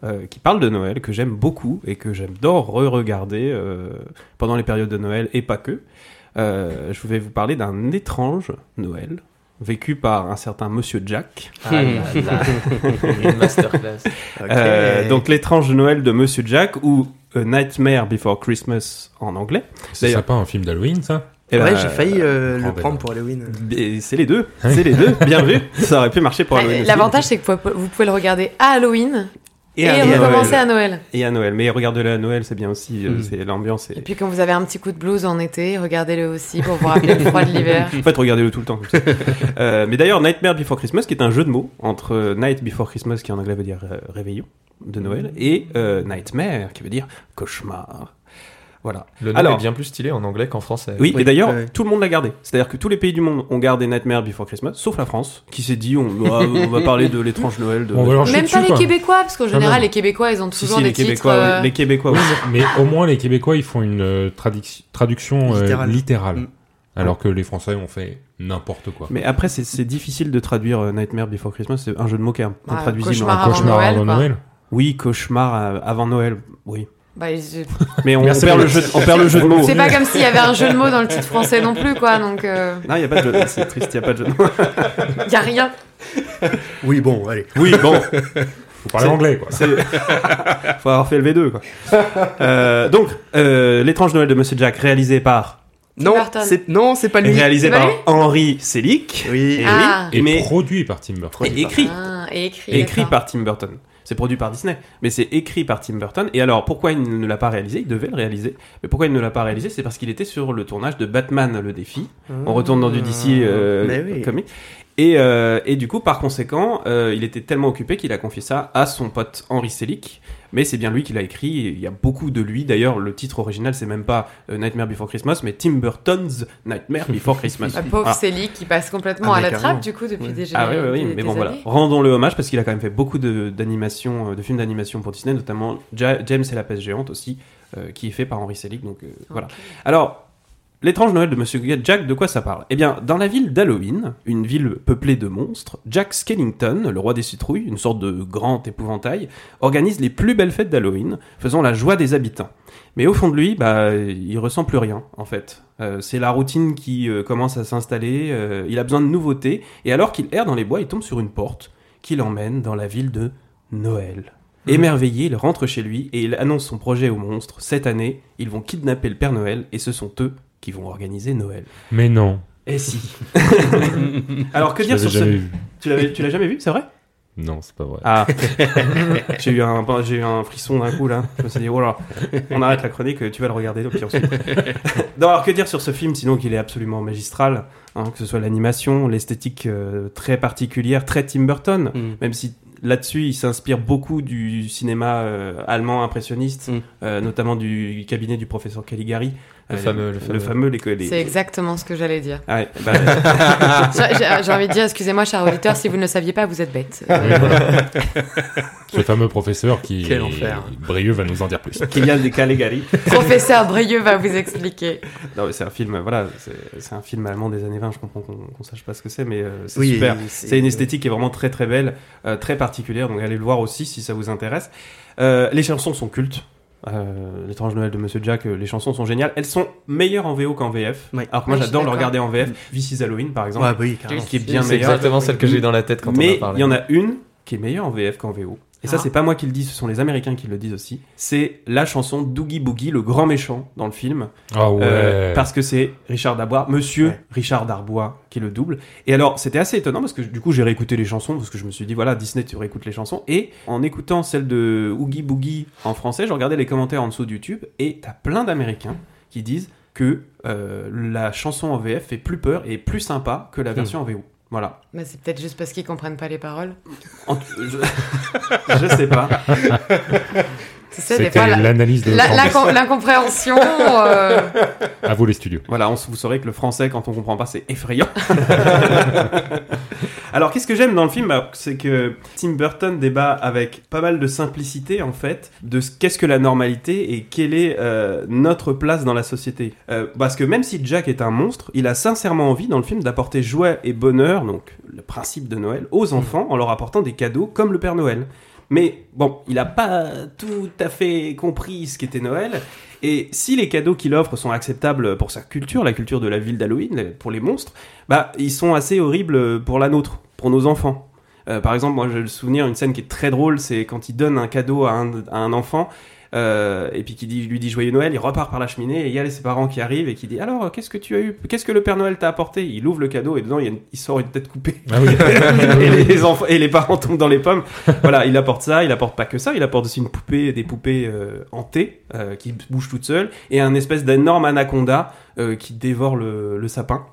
Speaker 3: euh, qui parle de Noël que j'aime beaucoup et que j'adore re-regarder euh, pendant les périodes de Noël et pas que. Euh, je vais vous parler d'un étrange Noël vécu par un certain Monsieur Jack.
Speaker 4: Ah là là. Une masterclass.
Speaker 6: Ok.
Speaker 3: Euh, donc l'étrange Noël de Monsieur Jack ou A Nightmare Before Christmas en anglais.
Speaker 2: C'est pas un film d'Halloween, ça?
Speaker 3: Eh
Speaker 6: ouais,
Speaker 3: ben,
Speaker 6: j'ai failli euh, le prendre pour Halloween.
Speaker 3: C'est les deux, c'est les deux. Bien vu, ça aurait pu marcher pour
Speaker 5: Ouais,
Speaker 3: Halloween.
Speaker 5: L'avantage, c'est que vous pouvez le regarder à Halloween et,
Speaker 3: à
Speaker 5: recommencer
Speaker 3: Noël.
Speaker 5: à Noël.
Speaker 3: Et à Noël. Mais regardez-le à Noël, c'est bien aussi. euh,
Speaker 6: Mm.
Speaker 3: C'est l'ambiance.
Speaker 5: Et
Speaker 3: Et...
Speaker 5: puis quand vous avez un petit coup de blues en été, regardez-le aussi pour vous rappeler le froid de l'hiver.
Speaker 3: En fait, regardez-le tout le temps. Euh, mais d'ailleurs, Nightmare Before Christmas, qui est un jeu de mots entre euh, Night Before Christmas, qui en anglais veut dire euh, réveillon de Noël, et euh, Nightmare, qui veut dire cauchemar. Voilà.
Speaker 4: Le nom
Speaker 3: Alors-
Speaker 4: est bien plus stylé en anglais qu'en français.
Speaker 3: Oui,
Speaker 6: Oui,
Speaker 3: et d'ailleurs,
Speaker 6: ouais.
Speaker 3: tout le monde l'a gardé. C'est-à-dire que tous les pays du monde ont gardé Nightmare Before Christmas, sauf la France, qui s'est dit on, va parler de l'étrange Noël. De...
Speaker 2: On va
Speaker 5: Même
Speaker 2: dessus,
Speaker 5: pas les
Speaker 2: quoi.
Speaker 5: Québécois, parce qu'en général, les Québécois, ils ont toujours
Speaker 3: si,
Speaker 5: des
Speaker 3: les
Speaker 5: titres.
Speaker 3: Québécois,
Speaker 5: euh,
Speaker 3: oui. les Québécois aussi.
Speaker 2: Mais au moins, les Québécois, ils font une euh, traduc- traduction euh,
Speaker 6: Littérale. Mm.
Speaker 2: Alors que les Français ont fait n'importe quoi.
Speaker 3: Mais après, c'est- difficile de traduire Nightmare Before Christmas. C'est un jeu de mots qui est un-
Speaker 5: Ah,
Speaker 3: intraduisible.
Speaker 5: cauchemar avant Noël.
Speaker 3: Oui, cauchemar avant Noël. Oui.
Speaker 5: Bah,
Speaker 3: Mais on, perd le jeu, on perd le jeu de mots.
Speaker 5: C'est pas comme s'il y avait un jeu de mots dans le titre français non plus, quoi. Donc, euh,
Speaker 3: Non, il n'y a pas de jeu. C'est triste, il n'y a pas de jeu de mots.
Speaker 5: il y a rien.
Speaker 6: Oui, bon, allez.
Speaker 3: Oui, bon.
Speaker 2: Faut parler anglais, quoi.
Speaker 3: Faut avoir fait le V2, quoi. Euh, donc, euh, l'étrange Noël de Monsieur Jack, réalisé par,
Speaker 6: Non,
Speaker 5: Burton.
Speaker 6: c'est non, c'est pas lui.
Speaker 3: réalisé par
Speaker 5: lui
Speaker 3: Henry Selick.
Speaker 6: Oui.
Speaker 3: Et
Speaker 5: Ah.
Speaker 3: oui,
Speaker 2: Et
Speaker 3: mais
Speaker 2: produit par Tim Burton.
Speaker 3: et écrit.
Speaker 5: Ah, et écrit.
Speaker 3: écrit
Speaker 5: d'accord.
Speaker 3: par Tim Burton. C'est produit par Disney, mais c'est écrit par Tim Burton. Et alors, pourquoi il ne l'a pas réalisé? Il devait le réaliser. Mais pourquoi il ne l'a pas réalisé? C'est parce qu'il était sur le tournage de Batman le défi. On retourne dans du DC euh,
Speaker 6: Mais oui.
Speaker 3: comic. Et, euh, et du coup, par conséquent, euh, il était tellement occupé qu'il a confié ça à son pote Henry Selick. Mais c'est bien lui qui l'a écrit. et Il y a beaucoup de lui. D'ailleurs, le titre original, c'est même pas euh, Nightmare Before Christmas, mais Tim Burton's Nightmare Before Christmas.
Speaker 5: La pauvre
Speaker 3: Voilà.
Speaker 5: Célie qui passe complètement
Speaker 6: Ah,
Speaker 5: à la trappe, du coup, depuis
Speaker 6: Ouais.
Speaker 5: des
Speaker 3: Ah oui, oui, oui,
Speaker 5: des-
Speaker 3: mais bon voilà. Rendons-le hommage parce qu'il a quand même fait beaucoup de- d'animations, euh, de, films d'animation pour Disney, notamment Ja- James et la peste géante aussi, euh, qui est fait par Henry Selick. Donc euh, voilà. Alors, l'étrange Noël de Monsieur Jack, de quoi ça parle? Eh bien, dans la ville d'Halloween, une ville peuplée de monstres, Jack Skellington, le roi des citrouilles, une sorte de grand épouvantail, organise les plus belles fêtes d'Halloween, faisant la joie des habitants. Mais au fond de lui, bah, il ressent plus rien, en fait. Euh, c'est la routine qui euh, commence à s'installer, euh, il a besoin de nouveautés, et alors qu'il erre dans les bois, il tombe sur une porte qui l'emmène dans la ville de Noël. Émerveillé, il rentre chez lui et il annonce son projet aux monstres. Cette année, ils vont kidnapper le Père Noël et ce sont eux qui vont organiser Noël.
Speaker 2: Mais non.
Speaker 3: Et si Alors que
Speaker 2: Je
Speaker 3: dire sur ce...
Speaker 2: vu.
Speaker 3: Tu l'avais- tu l'as jamais vu, c'est vrai?
Speaker 2: Non, c'est pas vrai.
Speaker 3: Ah, j'ai eu un j'ai eu un frisson d'un coup là. Je me suis dit oh là, on arrête la chronique, tu vas le regarder puis ensuite. non, alors que dire sur ce film? Sinon qu'il est absolument magistral, hein, que ce soit l'animation, l'esthétique euh, très particulière, très Tim Burton,
Speaker 6: Mm.
Speaker 3: même si là-dessus il s'inspire beaucoup du cinéma euh, allemand impressionniste,
Speaker 6: Mm.
Speaker 3: euh, notamment du cabinet du professeur Caligari.
Speaker 4: Le
Speaker 3: Euh,
Speaker 4: fameux- le fameux.
Speaker 3: le fameux les, les-
Speaker 5: C'est exactement ce que j'allais dire.
Speaker 3: Ah ouais, bah,
Speaker 5: J'ai envie de dire, excusez-moi, cher auditeur, si vous ne le saviez pas, vous êtes bête.
Speaker 2: Voilà. Ce fameux professeur qui.
Speaker 6: Quel enfer.
Speaker 2: Brieux va nous en dire plus.
Speaker 3: Kylian de Caligari.
Speaker 5: Professeur Brieux va vous expliquer.
Speaker 3: Non, mais c'est un film, voilà, c'est un film allemand des années 20. Je comprends qu'on qu'on sache pas ce que c'est, mais euh, c'est
Speaker 6: Oui,
Speaker 3: super.
Speaker 6: c'est-
Speaker 3: C'est une esthétique qui est vraiment très très belle, euh, très particulière. Donc allez le voir aussi si ça vous intéresse. Euh, les chansons sont cultes. Euh, L'étrange Noël de Monsieur Jack, euh, les chansons sont géniales. Elles sont meilleures en VO qu'en VF.
Speaker 6: Oui.
Speaker 3: Alors que moi
Speaker 5: Oui, je suis
Speaker 3: j'adore le regarder en VF. This is Halloween par exemple,
Speaker 6: Ouais, bah oui, carrément.
Speaker 3: qui est bien
Speaker 4: C'est exactement celle que j'ai dans la tête quand on
Speaker 3: Mais
Speaker 4: en parle.
Speaker 3: il y en a une qui est meilleure en VF qu'en VO. Et ça,
Speaker 6: Ah.
Speaker 3: c'est pas moi qui le dis, ce sont les Américains qui le disent aussi. C'est la chanson Doogie Boogie, le grand méchant dans le film.
Speaker 2: Ah ouais.
Speaker 3: Euh, parce que c'est Richard Darbois, monsieur
Speaker 6: Ouais.
Speaker 3: Richard Darbois qui le double. Et alors, c'était assez étonnant parce que du coup, j'ai réécouté les chansons parce que je me suis dit, voilà, Disney, tu réécoutes les chansons. Et en écoutant celle de Oogie Boogie en français, je regardais les commentaires en dessous de YouTube et t'as plein d'Américains qui disent que euh, la chanson en VF fait plus peur et plus sympa que la version en VO. Voilà.
Speaker 5: Mais c'est peut-être juste parce qu'ils comprennent pas les paroles.
Speaker 3: En- je... je sais pas.
Speaker 2: C'était
Speaker 5: la-
Speaker 2: l'analyse de
Speaker 5: la- l'incompréhension. euh,
Speaker 2: À vous les studios.
Speaker 3: Voilà, on, vous saurez que le français, quand on comprend pas, c'est effrayant. Alors, qu'est-ce que j'aime dans le film bah, C'est que Tim Burton débat avec pas mal de simplicité, en fait, de ce qu'est-ce que la normalité et quelle est euh, notre place dans la société. Euh, parce que même si Jack est un monstre, il a sincèrement envie, dans le film, d'apporter joie et bonheur, donc le principe de Noël, aux enfants en leur apportant des cadeaux comme le Père Noël. Mais bon, il a pas tout à fait compris ce qu'était Noël. Et si les cadeaux qu'il offre sont acceptables pour sa culture, la culture de la ville d'Halloween, pour les monstres, bah ils sont assez horribles pour la nôtre, pour nos enfants. Euh, par exemple, moi j'ai le souvenir une scène qui est très drôle, c'est quand il donne un cadeau à un enfant. Euh, et puis qui dit, lui dit joyeux Noël, il repart par la cheminée et il y a ses parents qui arrivent et qui dit alors qu'est-ce que tu as eu, qu'est-ce que le Père Noël t'a apporté? Il ouvre le cadeau et dedans il, y a une- il sort une tête coupée
Speaker 2: Ah oui.
Speaker 3: et, les enfants, et les parents tombent dans les pommes. Voilà, il apporte ça, il apporte pas que ça, il apporte aussi une poupée, des poupées euh, hantées euh, qui bougent toutes seules et un espèce d'énorme anaconda euh, qui dévore le, le sapin.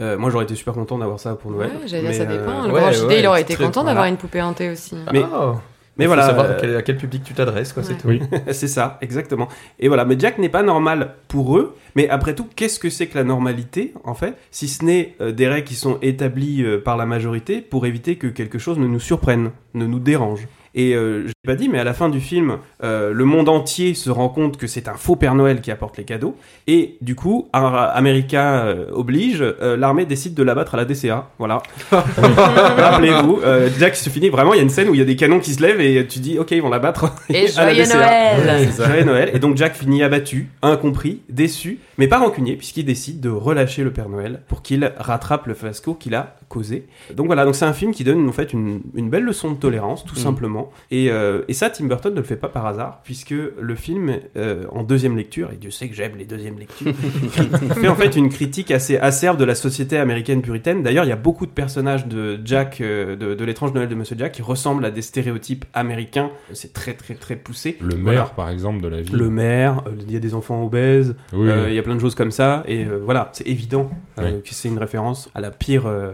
Speaker 3: Euh, moi j'aurais été super content d'avoir ça pour Noël.
Speaker 5: ouais, j'allais dire, ça
Speaker 3: mais,
Speaker 5: dépend.
Speaker 3: euh,
Speaker 5: Le
Speaker 4: ouais,
Speaker 5: grand JD,
Speaker 4: ouais,
Speaker 5: il aurait été
Speaker 4: très-
Speaker 5: content
Speaker 3: voilà.
Speaker 5: d'avoir une poupée hantée aussi.
Speaker 3: Mais-
Speaker 4: Ah.
Speaker 3: Mais
Speaker 4: Il faut
Speaker 3: voilà,
Speaker 4: savoir
Speaker 3: euh,
Speaker 4: à quel, à quel public tu t'adresses, quoi, c'est tout.
Speaker 2: Oui.
Speaker 3: c'est ça, exactement. Et voilà, mais Jack n'est pas normal pour eux, mais après tout, qu'est-ce que c'est que la normalité, en fait, si ce n'est euh, des règles qui sont établies euh, par la majorité pour éviter que quelque chose ne nous surprenne, ne nous dérange. Et euh, pas dit, mais à la fin du film, euh, le monde entier se rend compte que c'est un faux Père Noël qui apporte les cadeaux. Et du coup, America euh, oblige, euh, l'armée décide de l'abattre à la DCA. Voilà. Rappelez-vous, euh, Jack se finit vraiment. Il y a une scène où il y a des canons qui se lèvent et tu dis, ok, ils vont l'abattre.
Speaker 5: Et
Speaker 3: à la
Speaker 5: joyeux
Speaker 3: DCA.
Speaker 5: Noël
Speaker 3: Joyeux Noël. Et donc Jack finit abattu, incompris, déçu, mais pas rancunier, puisqu'il décide de relâcher le Père Noël pour qu'il rattrape le fiasco qu'il a causé. Donc voilà, donc c'est un film qui donne en fait une, une belle leçon de tolérance, tout
Speaker 6: Mm.
Speaker 3: simplement. Et, euh, et ça, Tim Burton ne le fait pas par hasard, puisque le film, euh, en deuxième lecture, et Dieu sait que j'aime les deuxièmes lectures, fait en fait une critique assez acerbe de la société américaine puritaine. D'ailleurs, il y a beaucoup de personnages de Jack, euh, de, de l'étrange Noël de Monsieur Jack, qui ressemblent à des stéréotypes américains. C'est très très très poussé.
Speaker 2: Le
Speaker 3: Voilà.
Speaker 2: maire, par exemple, de la ville.
Speaker 3: Le maire, euh, il y a des enfants obèses,
Speaker 2: Oui.
Speaker 3: euh, il y a plein de choses comme ça, et euh, voilà, c'est évident euh,
Speaker 2: Oui.
Speaker 3: que c'est une référence à la pire euh,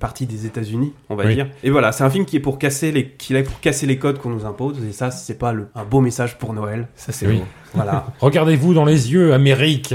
Speaker 3: partie des États-Unis, on va
Speaker 2: Oui.
Speaker 3: dire. Et voilà, c'est un film qui est pour casser les, qui est pour casser les codes qu'on nous impose, et ça, c'est pas le, un beau message pour Noël.
Speaker 4: Ça, c'est
Speaker 2: Oui.
Speaker 3: Voilà.
Speaker 2: Regardez-vous dans les yeux, Amérique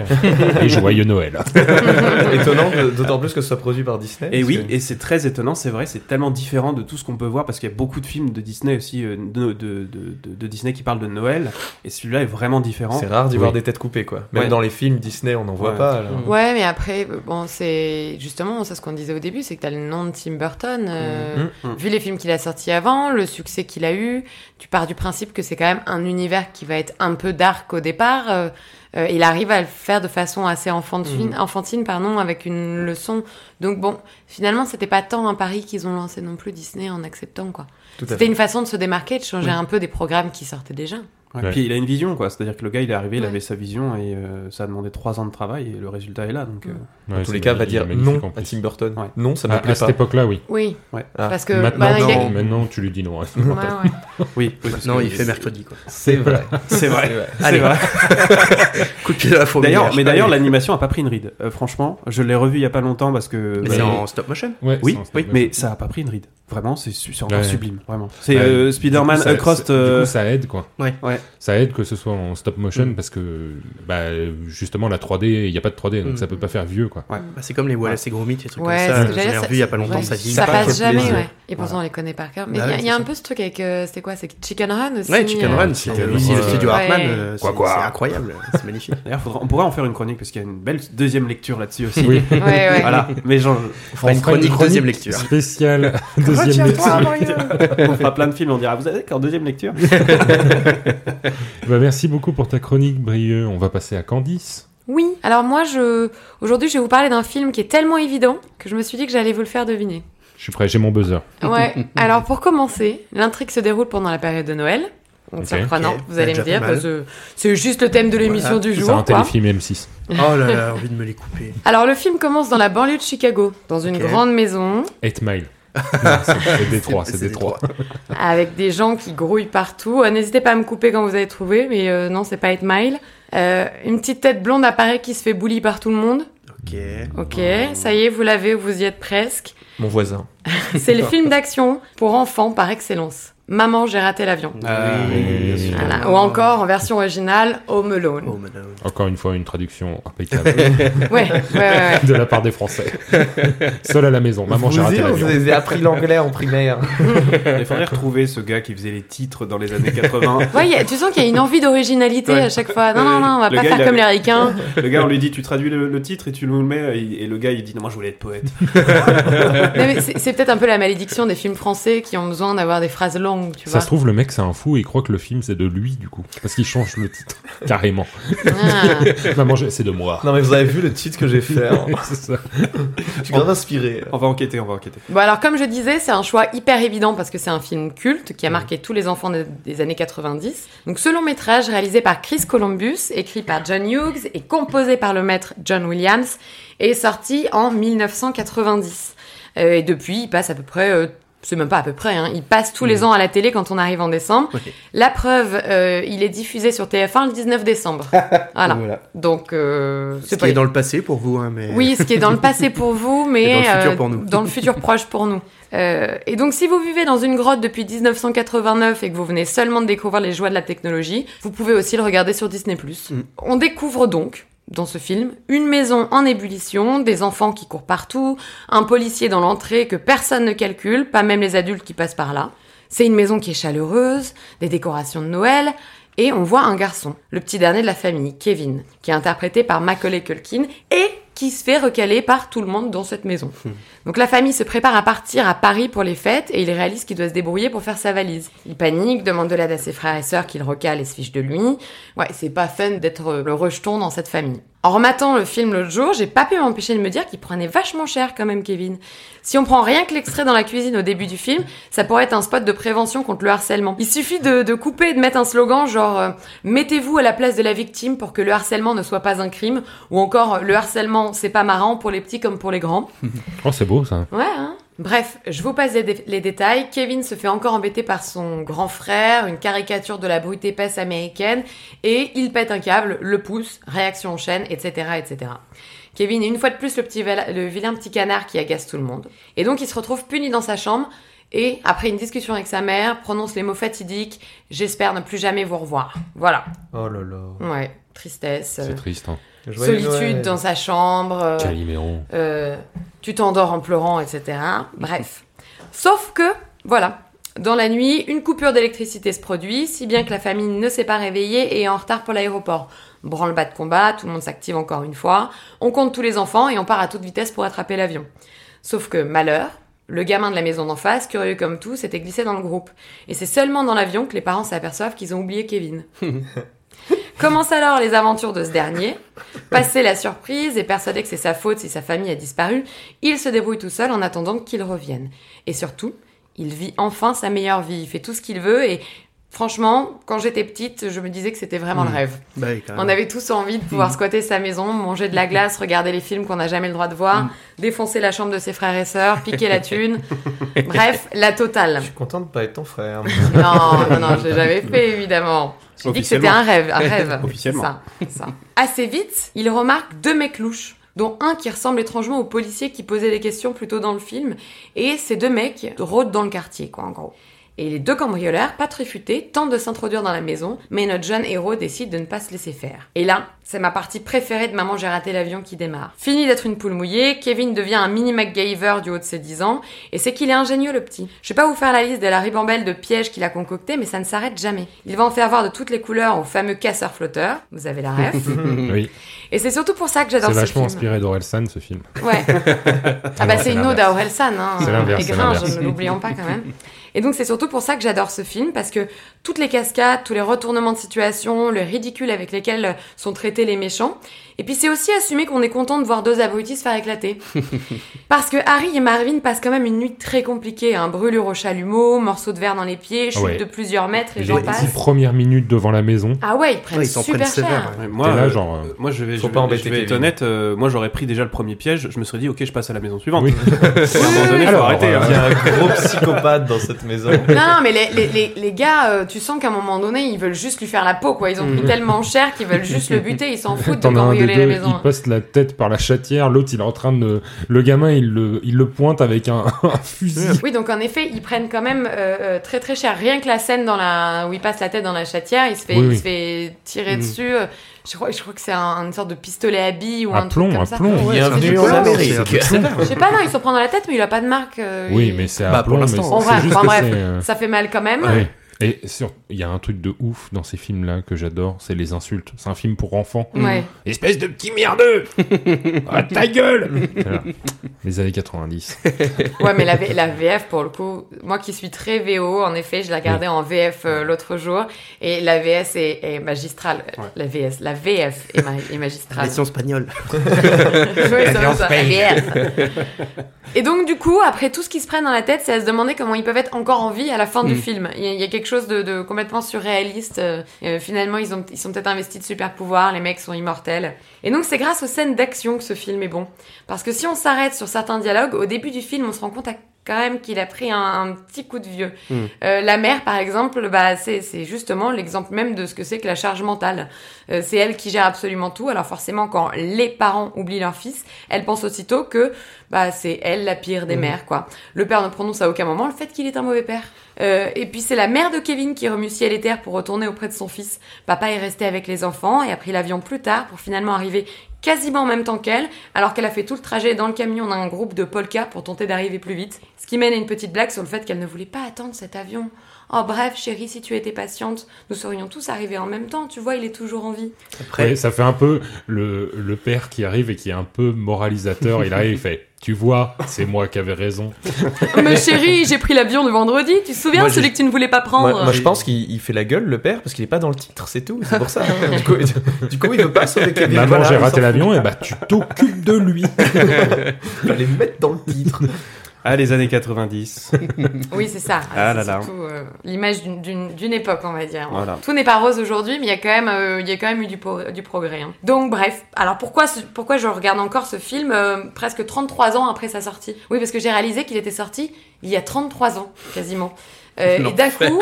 Speaker 2: Et joyeux Noël
Speaker 4: Étonnant, d'autant plus que ce soit produit par Disney.
Speaker 3: Et oui,
Speaker 4: que-
Speaker 3: et c'est très étonnant, c'est vrai, c'est tellement différent de tout ce qu'on peut voir parce qu'il y a beaucoup de films de Disney aussi, euh, de, de, de, de- de Disney qui parlent de Noël, et celui-là est vraiment différent.
Speaker 4: C'est rare d'y
Speaker 2: Oui.
Speaker 4: voir des têtes coupées, quoi. Même
Speaker 3: Ouais.
Speaker 4: dans les films Disney, on n'en voit
Speaker 3: Ouais.
Speaker 4: pas. alors.
Speaker 5: Ouais, mais après, bon, c'est justement, c'est ce qu'on disait au début, c'est que t'as le nom de Tim Burton. euh,
Speaker 3: Mm, mm.
Speaker 5: Vu les films qu'il a sortis avant, le succès qu'il a eu, tu pars du principe que c'est quand même un univers qui va être un peu dark au départ. euh, euh, il arrive à le faire de façon assez enfantine,
Speaker 3: Mhm.
Speaker 5: enfantine pardon, avec une leçon. Donc bon, finalement, c'était pas tant un pari qu'ils ont lancé non plus Disney en acceptant quoi. C'était une façon de se démarquer, de changer un peu des programmes qui sortaient déjà.
Speaker 3: Ouais.
Speaker 2: Ouais.
Speaker 3: Puis il a une vision, quoi. C'est-à-dire que le gars, il est arrivé, il
Speaker 5: Ouais.
Speaker 3: avait sa vision et euh, ça a demandé trois ans de travail et le résultat est là. Donc, euh,
Speaker 2: Ouais,
Speaker 4: Dans tous les cas, va dire non à. Tim Burton.
Speaker 3: Ouais.
Speaker 4: Non, ça me
Speaker 2: À,
Speaker 4: plaît
Speaker 2: à cette
Speaker 4: pas.
Speaker 2: époque-là, oui.
Speaker 5: Oui,
Speaker 3: ouais.
Speaker 4: Ah.
Speaker 5: parce que
Speaker 2: Maintenant,
Speaker 5: bah, il
Speaker 2: non,
Speaker 5: a-
Speaker 2: maintenant, tu lui dis non.
Speaker 5: Ouais, ouais.
Speaker 3: Oui, oui, parce
Speaker 6: Non,
Speaker 3: que
Speaker 6: il fait mercredi, quoi.
Speaker 4: C'est vrai.
Speaker 3: C'est vrai. C'est
Speaker 6: Allez.
Speaker 3: vrai.
Speaker 6: Coup de pied à la fourmilière.
Speaker 3: D'ailleurs, mais d'ailleurs, l'animation a pas pris une ride. Euh, franchement, je l'ai revu il y a pas longtemps parce que.
Speaker 6: Mais
Speaker 3: bah,
Speaker 6: c'est en stop motion.
Speaker 2: Ouais,
Speaker 3: Oui, oui, mais ça a pas pris une ride. Vraiment, c'est encore
Speaker 2: Ouais.
Speaker 3: sublime, vraiment. C'est
Speaker 2: Ouais,
Speaker 3: euh,
Speaker 2: du
Speaker 3: Spider-Man Across.
Speaker 2: ça-
Speaker 3: euh,
Speaker 2: Du coup, ça aide, quoi.
Speaker 6: Ouais.
Speaker 3: Ouais.
Speaker 2: Ça aide que ce soit en stop motion
Speaker 6: Mm.
Speaker 2: parce que, bah, justement, la 3D, il n'y a pas de 3D, donc
Speaker 6: Mm.
Speaker 2: ça peut pas faire vieux, quoi.
Speaker 6: Bah, c'est comme les Wallace et Gromit, les trucs
Speaker 5: Ouais,
Speaker 6: comme ça.
Speaker 5: que
Speaker 6: J'en ai revu il y a pas longtemps,
Speaker 5: ouais,
Speaker 6: ça dit.
Speaker 5: Ça
Speaker 3: pas
Speaker 5: passe jamais,
Speaker 3: plaisir.
Speaker 5: ouais. Et pourtant, on les connaît par cœur. Mais il
Speaker 6: Bah
Speaker 5: y a-
Speaker 6: ouais,
Speaker 5: il y, a un
Speaker 6: ça.
Speaker 5: peu ce truc avec. euh, c'était quoi? C'est Chicken Run aussi
Speaker 6: Ouais, Chicken
Speaker 5: euh,
Speaker 6: Run,
Speaker 2: c'est euh,
Speaker 6: le
Speaker 2: ouais.
Speaker 6: studio Hartman. Euh,
Speaker 2: Quoi,
Speaker 6: c'est
Speaker 2: quoi.
Speaker 6: c'est incroyable, c'est magnifique.
Speaker 3: D'ailleurs, on pourrait en faire une chronique parce qu'il y a une belle deuxième lecture là-dessus aussi.
Speaker 2: Oui.
Speaker 5: Ouais.
Speaker 3: Voilà, mais genre,
Speaker 6: On fera une chronique deuxième lecture.
Speaker 2: Spéciale deuxième lecture.
Speaker 3: on fera plein de films, on dira, vous savez qu'en deuxième lecture
Speaker 2: Bah, merci beaucoup pour ta chronique, Brieux. On va passer à Candice.
Speaker 5: Oui, alors moi, je... aujourd'hui, je vais vous parler d'un film qui est tellement évident que je me suis dit que j'allais vous le faire deviner.
Speaker 2: Je suis prêt, j'ai mon buzzer.
Speaker 5: Ouais, alors pour commencer, l'intrigue se déroule pendant la période de Noël. Donc
Speaker 2: Ok.
Speaker 5: surprenant, vous allez me dire, parce que c'est juste le thème de l'émission du
Speaker 2: C'est
Speaker 5: jour.
Speaker 2: un
Speaker 5: quoi.
Speaker 2: téléfilm M6.
Speaker 6: Oh là là, envie de me les couper.
Speaker 5: Alors le film commence dans la banlieue de Chicago, dans une grande maison,
Speaker 2: 8 Mile. C'est Détroit, c'est Détroit.
Speaker 5: avec des gens qui grouillent partout. Euh, N'hésitez pas à me couper quand vous avez trouvé, mais euh, non, c'est pas 8 Mile. Euh, une petite tête blonde apparaît qui se fait bully par tout le monde.
Speaker 6: Ok.
Speaker 5: Ok, ça y est, vous l'avez, vous y êtes presque.
Speaker 4: Mon voisin.
Speaker 5: C'est le film d'action pour enfants par excellence. Maman, j'ai raté l'avion.
Speaker 3: Ah,
Speaker 6: Oui,
Speaker 3: bien sûr.
Speaker 5: Voilà. Ou encore, en version originale, Home Alone.
Speaker 2: Encore une fois, une traduction impeccable
Speaker 5: Ouais, ouais, ouais. ouais.
Speaker 2: de la part des Français. Seul à la maison. Maman, j'ai raté l'avion.
Speaker 4: vous avez appris l'anglais en primaire.
Speaker 3: Il faudrait retrouver ce gars qui faisait les titres dans les années 80.
Speaker 5: Ouais, tu sens qu'il y a une envie d'originalité
Speaker 3: Ouais.
Speaker 5: à chaque fois. Non, non, non, on va
Speaker 3: Le
Speaker 5: pas faire comme
Speaker 3: avait-
Speaker 5: les ricains.
Speaker 3: Le gars, on lui dit, tu traduis le, le titre et tu nous le mets. Et, et le gars, il dit, non, moi, je voulais être poète.
Speaker 5: Non, mais c'est c'est peut-être un peu la malédiction des films français qui ont besoin d'avoir des phrases longues, tu
Speaker 2: Ça
Speaker 5: vois.
Speaker 2: se trouve, le mec, c'est un fou et il croit que le film, c'est de lui, du coup. Parce qu'il change le titre. Carrément.
Speaker 5: Ah.
Speaker 2: Maman, c'est de moi.
Speaker 4: Non mais vous avez vu le titre que j'ai fait. hein.
Speaker 2: c'est ça.
Speaker 4: Je suis grave inspiré.
Speaker 3: On va enquêter, on va enquêter.
Speaker 5: Bon, alors, comme je disais, c'est un choix hyper évident parce que c'est un film culte qui a marqué tous les enfants de- des années 90. Donc, ce long métrage réalisé par Chris Columbus, écrit par John Hughes et composé par le maître John Williams, est sorti en 1990. Euh, et depuis, il passe à peu près. euh, c'est même pas à peu près, hein, il passe tous les ans à la télé quand on arrive en décembre. La preuve, euh, il est diffusé sur TF1 le 19 décembre. voilà.
Speaker 6: Voilà.
Speaker 5: Donc, euh,
Speaker 6: Ce
Speaker 5: c'est
Speaker 6: qui
Speaker 5: pas
Speaker 6: est dans le passé pour vous, hein, mais.
Speaker 5: oui, ce qui est dans le passé pour vous, mais
Speaker 6: dans le futur
Speaker 5: euh,
Speaker 6: pour nous.
Speaker 5: dans le futur proche pour nous. Euh, et donc, si vous vivez dans une grotte depuis 1989 et que vous venez seulement de découvrir les joies de la technologie, vous pouvez aussi le regarder sur Disney+.
Speaker 6: Mm.
Speaker 5: On découvre donc, dans ce film, une maison en ébullition, des enfants qui courent partout, un policier dans l'entrée que personne ne calcule, pas même les adultes qui passent par là. C'est une maison qui est chaleureuse, des décorations de Noël, et on voit un garçon, le petit dernier de la famille, Kevin, qui est interprété par Macaulay Culkin, et qui se fait recaler par tout le monde dans cette maison. Donc la famille se prépare à partir à Paris pour les fêtes et il réalise qu'il doit se débrouiller pour faire sa valise. Il panique, demande de l'aide à ses frères et sœurs qu'il recale et se fiche de lui. Ouais, c'est pas fun d'être le rejeton dans cette famille. En rematant le film l'autre jour, j'ai pas pu m'empêcher de me dire qu'il prenait vachement cher quand même Kevin. Si on prend rien que l'extrait dans la cuisine au début du film, ça pourrait être un spot de prévention contre le harcèlement. Il suffit de, de couper et de mettre un slogan genre euh, mettez-vous à la place de la victime pour que le harcèlement ne soit pas un crime ou encore le harcèlement c'est pas marrant pour les petits comme pour les grands.
Speaker 2: Oh, c'est beau, ça.
Speaker 5: Ouais, hein. Bref, je vous passe les, dé- les détails. Kevin se fait encore embêter par son grand frère, une caricature de la brute épaisse américaine, et il pète un câble, le pousse, réaction en chaîne, etc., etc. Kevin est une fois de plus le, petit, le vilain petit canard qui agace tout le monde. Et donc il se retrouve puni dans sa chambre, et après une discussion avec sa mère, prononce les mots fatidiques « J'espère ne plus jamais vous revoir ». Voilà.
Speaker 4: Oh là là.
Speaker 5: Ouais, tristesse, euh,
Speaker 2: C'est triste, hein.
Speaker 4: Joyeux
Speaker 5: solitude
Speaker 4: Noël.
Speaker 5: dans sa chambre. euh, euh, tu t'endors en pleurant, etc. Bref. Sauf que, voilà, dans la nuit, une coupure d'électricité se produit, si bien que la famille ne s'est pas réveillée et est en retard pour l'aéroport. Branle-bas de combat, tout le monde s'active encore une fois, on compte tous les enfants et on part à toute vitesse pour attraper l'avion. Sauf que, malheur, le gamin de la maison d'en face, curieux comme tout, s'était glissé dans le groupe. Et c'est seulement dans l'avion que les parents s'aperçoivent qu'ils ont oublié Kevin. Commencent alors les aventures de ce dernier. Passé la surprise et persuadé que c'est sa faute si sa famille a disparu, il se débrouille tout seul en attendant qu'il revienne. Et surtout, il vit enfin sa meilleure vie. Il fait tout ce qu'il veut et franchement, quand j'étais petite, je me disais que c'était vraiment le rêve.
Speaker 6: Bah.
Speaker 5: On avait tous envie de pouvoir squatter sa maison, manger de la glace, regarder les films qu'on n'a jamais le droit de voir, défoncer la chambre de ses frères et sœurs, piquer la thune. Bref, la totale.
Speaker 4: Je suis content de pas être ton frère.
Speaker 5: Non, non, non, je l'ai jamais fait, évidemment. J'ai dit que c'était un rêve, un rêve.
Speaker 3: Officiellement.
Speaker 5: Ça, ça. Assez vite, il remarque deux mecs louches dont un qui ressemble étrangement au policier qui posait les questions plus tôt dans le film, et ces deux mecs rôdent dans le quartier, quoi, en gros. Et les deux cambrioleurs, pas très futés, tentent de s'introduire dans la maison, mais notre jeune héros décide de ne pas se laisser faire. Et là, c'est ma partie préférée de Maman j'ai raté l'avion qui démarre. Fini d'être une poule mouillée, Kevin devient un mini MacGyver du haut de ses 10 ans, et c'est qu'il est ingénieux le petit. Je vais pas vous faire la liste de la ribambelle de pièges qu'il a concocté, mais ça ne s'arrête jamais. Il va en faire voir de toutes les couleurs au fameux casseur-flotteur, vous avez la ref.
Speaker 2: Oui,
Speaker 5: et c'est surtout pour ça que
Speaker 2: c'est
Speaker 5: j'adore ce
Speaker 2: vachement
Speaker 5: film.
Speaker 2: inspiré d'Orelsan ce film.
Speaker 5: Ouais. ah bah c'est
Speaker 2: c'est
Speaker 5: une ode à Orelsan, hein.
Speaker 2: C'est l'inverse,
Speaker 5: Et
Speaker 2: c'est
Speaker 5: Gringe, ne l'oublions pas quand même. Et donc c'est surtout pour ça que j'adore ce film, parce que toutes les cascades, tous les retournements de situation, le ridicule avec lesquels sont traités les méchants, et puis c'est aussi assumer qu'on est content de voir deux abrutis se faire éclater. parce que Harry et Marvin passent quand même une nuit très compliquée, hein. brûlure au chalumeau, morceaux de verre dans les pieds, chute
Speaker 2: Ouais.
Speaker 5: de plusieurs mètres et
Speaker 2: Les
Speaker 5: j'en
Speaker 2: dix
Speaker 5: passe.
Speaker 2: premières minutes devant la maison.
Speaker 5: Ah ouais, ils prennent
Speaker 6: Ouais, ils
Speaker 5: super
Speaker 6: prennent
Speaker 5: cher.
Speaker 6: ouais.
Speaker 3: Ouais, moi,
Speaker 2: T'es là,
Speaker 3: euh,
Speaker 2: genre, euh,
Speaker 3: euh, moi, je vais, je
Speaker 4: pas
Speaker 3: vais-
Speaker 4: embêter
Speaker 3: je vais être honnête. euh, moi, j'aurais pris déjà le premier piège. Je me serais dit, ok, je passe à la maison suivante.
Speaker 2: Oui.
Speaker 3: À un moment donné, faut
Speaker 2: Alors,
Speaker 3: arrêter.
Speaker 2: euh,
Speaker 3: hein.
Speaker 4: Il y a un gros psychopathe dans cette maison.
Speaker 5: Non, non, mais les, les, les, les gars, euh, tu sens qu'à un moment donné, ils veulent juste lui faire la peau, quoi. Ils ont pris tellement cher qu'ils veulent juste le buter, ils s'en foutent de cambrioler la maison.
Speaker 2: il passe la tête par la chatière, l'autre il est en train de... Le gamin il le, il le pointe avec un, un fusil.
Speaker 5: Oui, donc en effet, ils prennent quand même euh, euh, très très cher. Rien que la scène dans la... où il passe la tête dans la chatière, il se fait,
Speaker 2: Oui,
Speaker 5: il
Speaker 2: oui.
Speaker 5: se fait tirer
Speaker 6: Mhm.
Speaker 5: dessus. Je crois, je crois que c'est un- une sorte de pistolet à billes ou
Speaker 2: À
Speaker 5: un
Speaker 2: plomb,
Speaker 5: truc comme
Speaker 2: à
Speaker 5: ça.
Speaker 2: plomb.
Speaker 6: Ouais,
Speaker 4: Bienvenue en Amérique.
Speaker 5: Je sais pas, non, il s'en prend dans la tête, mais il a pas de marque. euh,
Speaker 2: Oui,
Speaker 5: il-
Speaker 2: mais c'est à
Speaker 6: Bah, pour l'instant.
Speaker 2: c'est
Speaker 5: Bon,
Speaker 2: c'est
Speaker 5: bref,
Speaker 2: juste
Speaker 5: enfin,
Speaker 2: que
Speaker 5: bref.
Speaker 2: c'est...
Speaker 5: Ça fait mal quand même.
Speaker 2: ouais. Et sur- il y a un truc de ouf dans ces films-là que j'adore, c'est les insultes. C'est un film pour enfants.
Speaker 5: Ouais.
Speaker 2: Espèce de petit merdeux Ah, ta gueule Voilà. Les années 90.
Speaker 5: Ouais, mais la, V- la VF, pour le coup, moi qui suis très VO, en effet, je la regardais en VF euh, l'autre jour, et la VS est, est magistrale.
Speaker 3: Ouais.
Speaker 5: La VS, la VF est, ma- est magistrale.
Speaker 6: Version espagnole.
Speaker 5: Ouais, ça va, ça, la VF. Et donc, du coup, après tout ce qui se prennent dans la tête, c'est à se demander comment ils peuvent être encore en vie à la fin du
Speaker 6: Mm.
Speaker 5: film. Il y, y a quelque chose de, de complètement surréaliste. euh, euh, finalement, ils, ont, ils sont peut-être investis de super pouvoirs, les mecs sont immortels. Et donc, c'est grâce aux scènes d'action que ce film est bon. Parce que si on s'arrête sur certains dialogues, au début du film, on se rend compte à- quand même qu'il a pris un, un petit coup de vieux.
Speaker 6: Mm.
Speaker 5: Euh, la mère, par exemple, bah, c'est justement l'exemple même de ce que c'est que la charge mentale. Euh, c'est elle qui gère absolument tout. Alors forcément, quand les parents oublient leur fils, elle pense aussitôt que bah, c'est elle la pire des mères. quoi. Le père ne prononce à aucun moment le fait qu'il est un mauvais père. Euh, et puis c'est la mère de Kevin qui remue ciel et terre pour retourner auprès de son fils. Papa est resté avec les enfants et a pris l'avion plus tard pour finalement arriver quasiment en même temps qu'elle, alors qu'elle a fait tout le trajet dans le camion d'un groupe de polka pour tenter d'arriver plus vite. Ce qui mène à une petite blague sur le fait qu'elle ne voulait pas attendre cet avion. Oh bref, chérie, si tu étais patiente, nous serions tous arrivés en même temps. Tu vois, il est toujours en vie.
Speaker 6: Après,
Speaker 2: Ouais, ça fait un peu le, le père qui arrive et qui est un peu moralisateur. Il arrive, il fait Tu vois, c'est moi qui avais raison.
Speaker 5: Mais chérie, j'ai pris l'avion de vendredi. Tu te souviens
Speaker 4: Moi,
Speaker 5: celui que tu ne voulais pas prendre
Speaker 4: Moi, moi, je pense qu'il il fait la gueule, le père, parce qu'il est pas dans le titre, c'est tout. C'est pour ça. hein. Du, coup, du coup, il veut pas sauver Kevin.
Speaker 2: Maman,
Speaker 4: Voilà,
Speaker 2: j'ai
Speaker 4: il
Speaker 2: raté l'avion, et bah tu t'occupes de lui.
Speaker 4: Il va les mettre dans le titre.
Speaker 3: Ah, les années 90.
Speaker 5: Oui, c'est ça.
Speaker 3: Ah
Speaker 5: C'est
Speaker 3: là là.
Speaker 5: surtout, euh, l'image d'une- époque, on va dire.
Speaker 3: Voilà.
Speaker 5: Tout n'est pas rose aujourd'hui, mais il y a quand même, euh, il y a quand même eu du, pro- du progrès. hein. Donc, bref. Alors, pourquoi, ce- pourquoi je regarde encore ce film euh, presque 33 ans après sa sortie? Oui, parce que j'ai réalisé qu'il était sorti il y a 33 ans, quasiment. Euh, et d'un coup,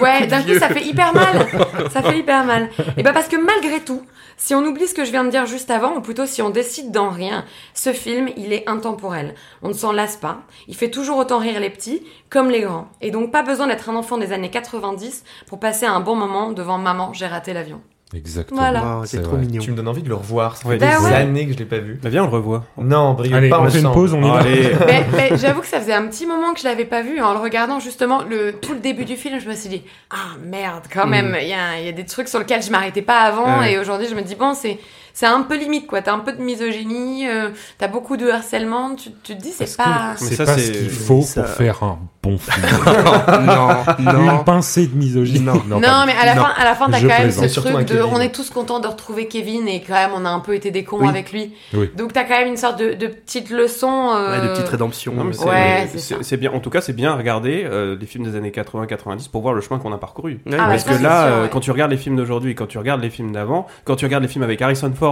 Speaker 5: ouais, d'un coup, ça fait hyper mal. Ça fait hyper mal. Et ben parce que malgré tout, si on oublie ce que je viens de dire juste avant, ou plutôt si on décide d'en rien, ce film, il est intemporel. On ne s'en lasse pas. Il fait toujours autant rire les petits, comme les grands. Et donc pas besoin d'être un enfant des années 90 pour passer un bon moment devant maman, j'ai raté l'avion.
Speaker 2: Exactement.
Speaker 5: Voilà.
Speaker 6: wow, c'est trop
Speaker 2: vrai.
Speaker 6: mignon.
Speaker 4: Tu me donnes envie de le revoir. Ça fait
Speaker 3: Ouais.
Speaker 4: des
Speaker 5: Bah ouais.
Speaker 4: années que je l'ai pas vu.
Speaker 3: Bah, viens, on le revoit.
Speaker 4: Non, Brio,
Speaker 2: Allez,
Speaker 4: pas
Speaker 2: on fait une pause, on y va.
Speaker 3: Allez.
Speaker 5: mais, mais j'avoue que ça faisait un petit moment que je l'avais pas vu. En le regardant justement le, tout le début du film, je me suis dit ah merde quand même. Il y, a, il y a des trucs sur lesquels je m'arrêtais pas avant
Speaker 3: Ouais.
Speaker 5: et aujourd'hui je me dis bon c'est c'est un peu limite quoi. T'as un peu de misogynie, euh, t'as beaucoup de harcèlement. Tu, tu te dis c'est pas.
Speaker 3: Mais
Speaker 2: C'est
Speaker 3: ça,
Speaker 2: pas
Speaker 3: c'est-
Speaker 2: ce qu'il faut
Speaker 6: ça-
Speaker 2: pour faire un bon film.
Speaker 6: non,
Speaker 2: Une
Speaker 6: non.
Speaker 2: pincée de misogynie.
Speaker 6: Non.
Speaker 5: Non,
Speaker 2: pardon.
Speaker 5: mais à la
Speaker 6: Non.
Speaker 5: fin, à la fin, t'as quand même ce truc de,
Speaker 4: Kevin.
Speaker 5: on est tous contents de retrouver Kevin et quand même on a un peu été des cons
Speaker 6: Oui.
Speaker 5: avec lui.
Speaker 2: Oui.
Speaker 5: Donc t'as quand même une sorte de, de petite leçon. euh,
Speaker 6: Ouais, de petite rédemption.
Speaker 3: Non, mais c'est,
Speaker 5: Ouais, c'est
Speaker 3: c'est-
Speaker 5: ça.
Speaker 3: c'est bien. En tout cas, c'est bien regarder euh, des films des années 80-90 pour voir le chemin qu'on a parcouru.
Speaker 6: Ouais,
Speaker 5: Ah, bah,
Speaker 3: Parce que là, euh, quand tu regardes les films d'aujourd'hui, quand tu regardes les films d'avant, quand tu regardes les films avec Harrison Ford,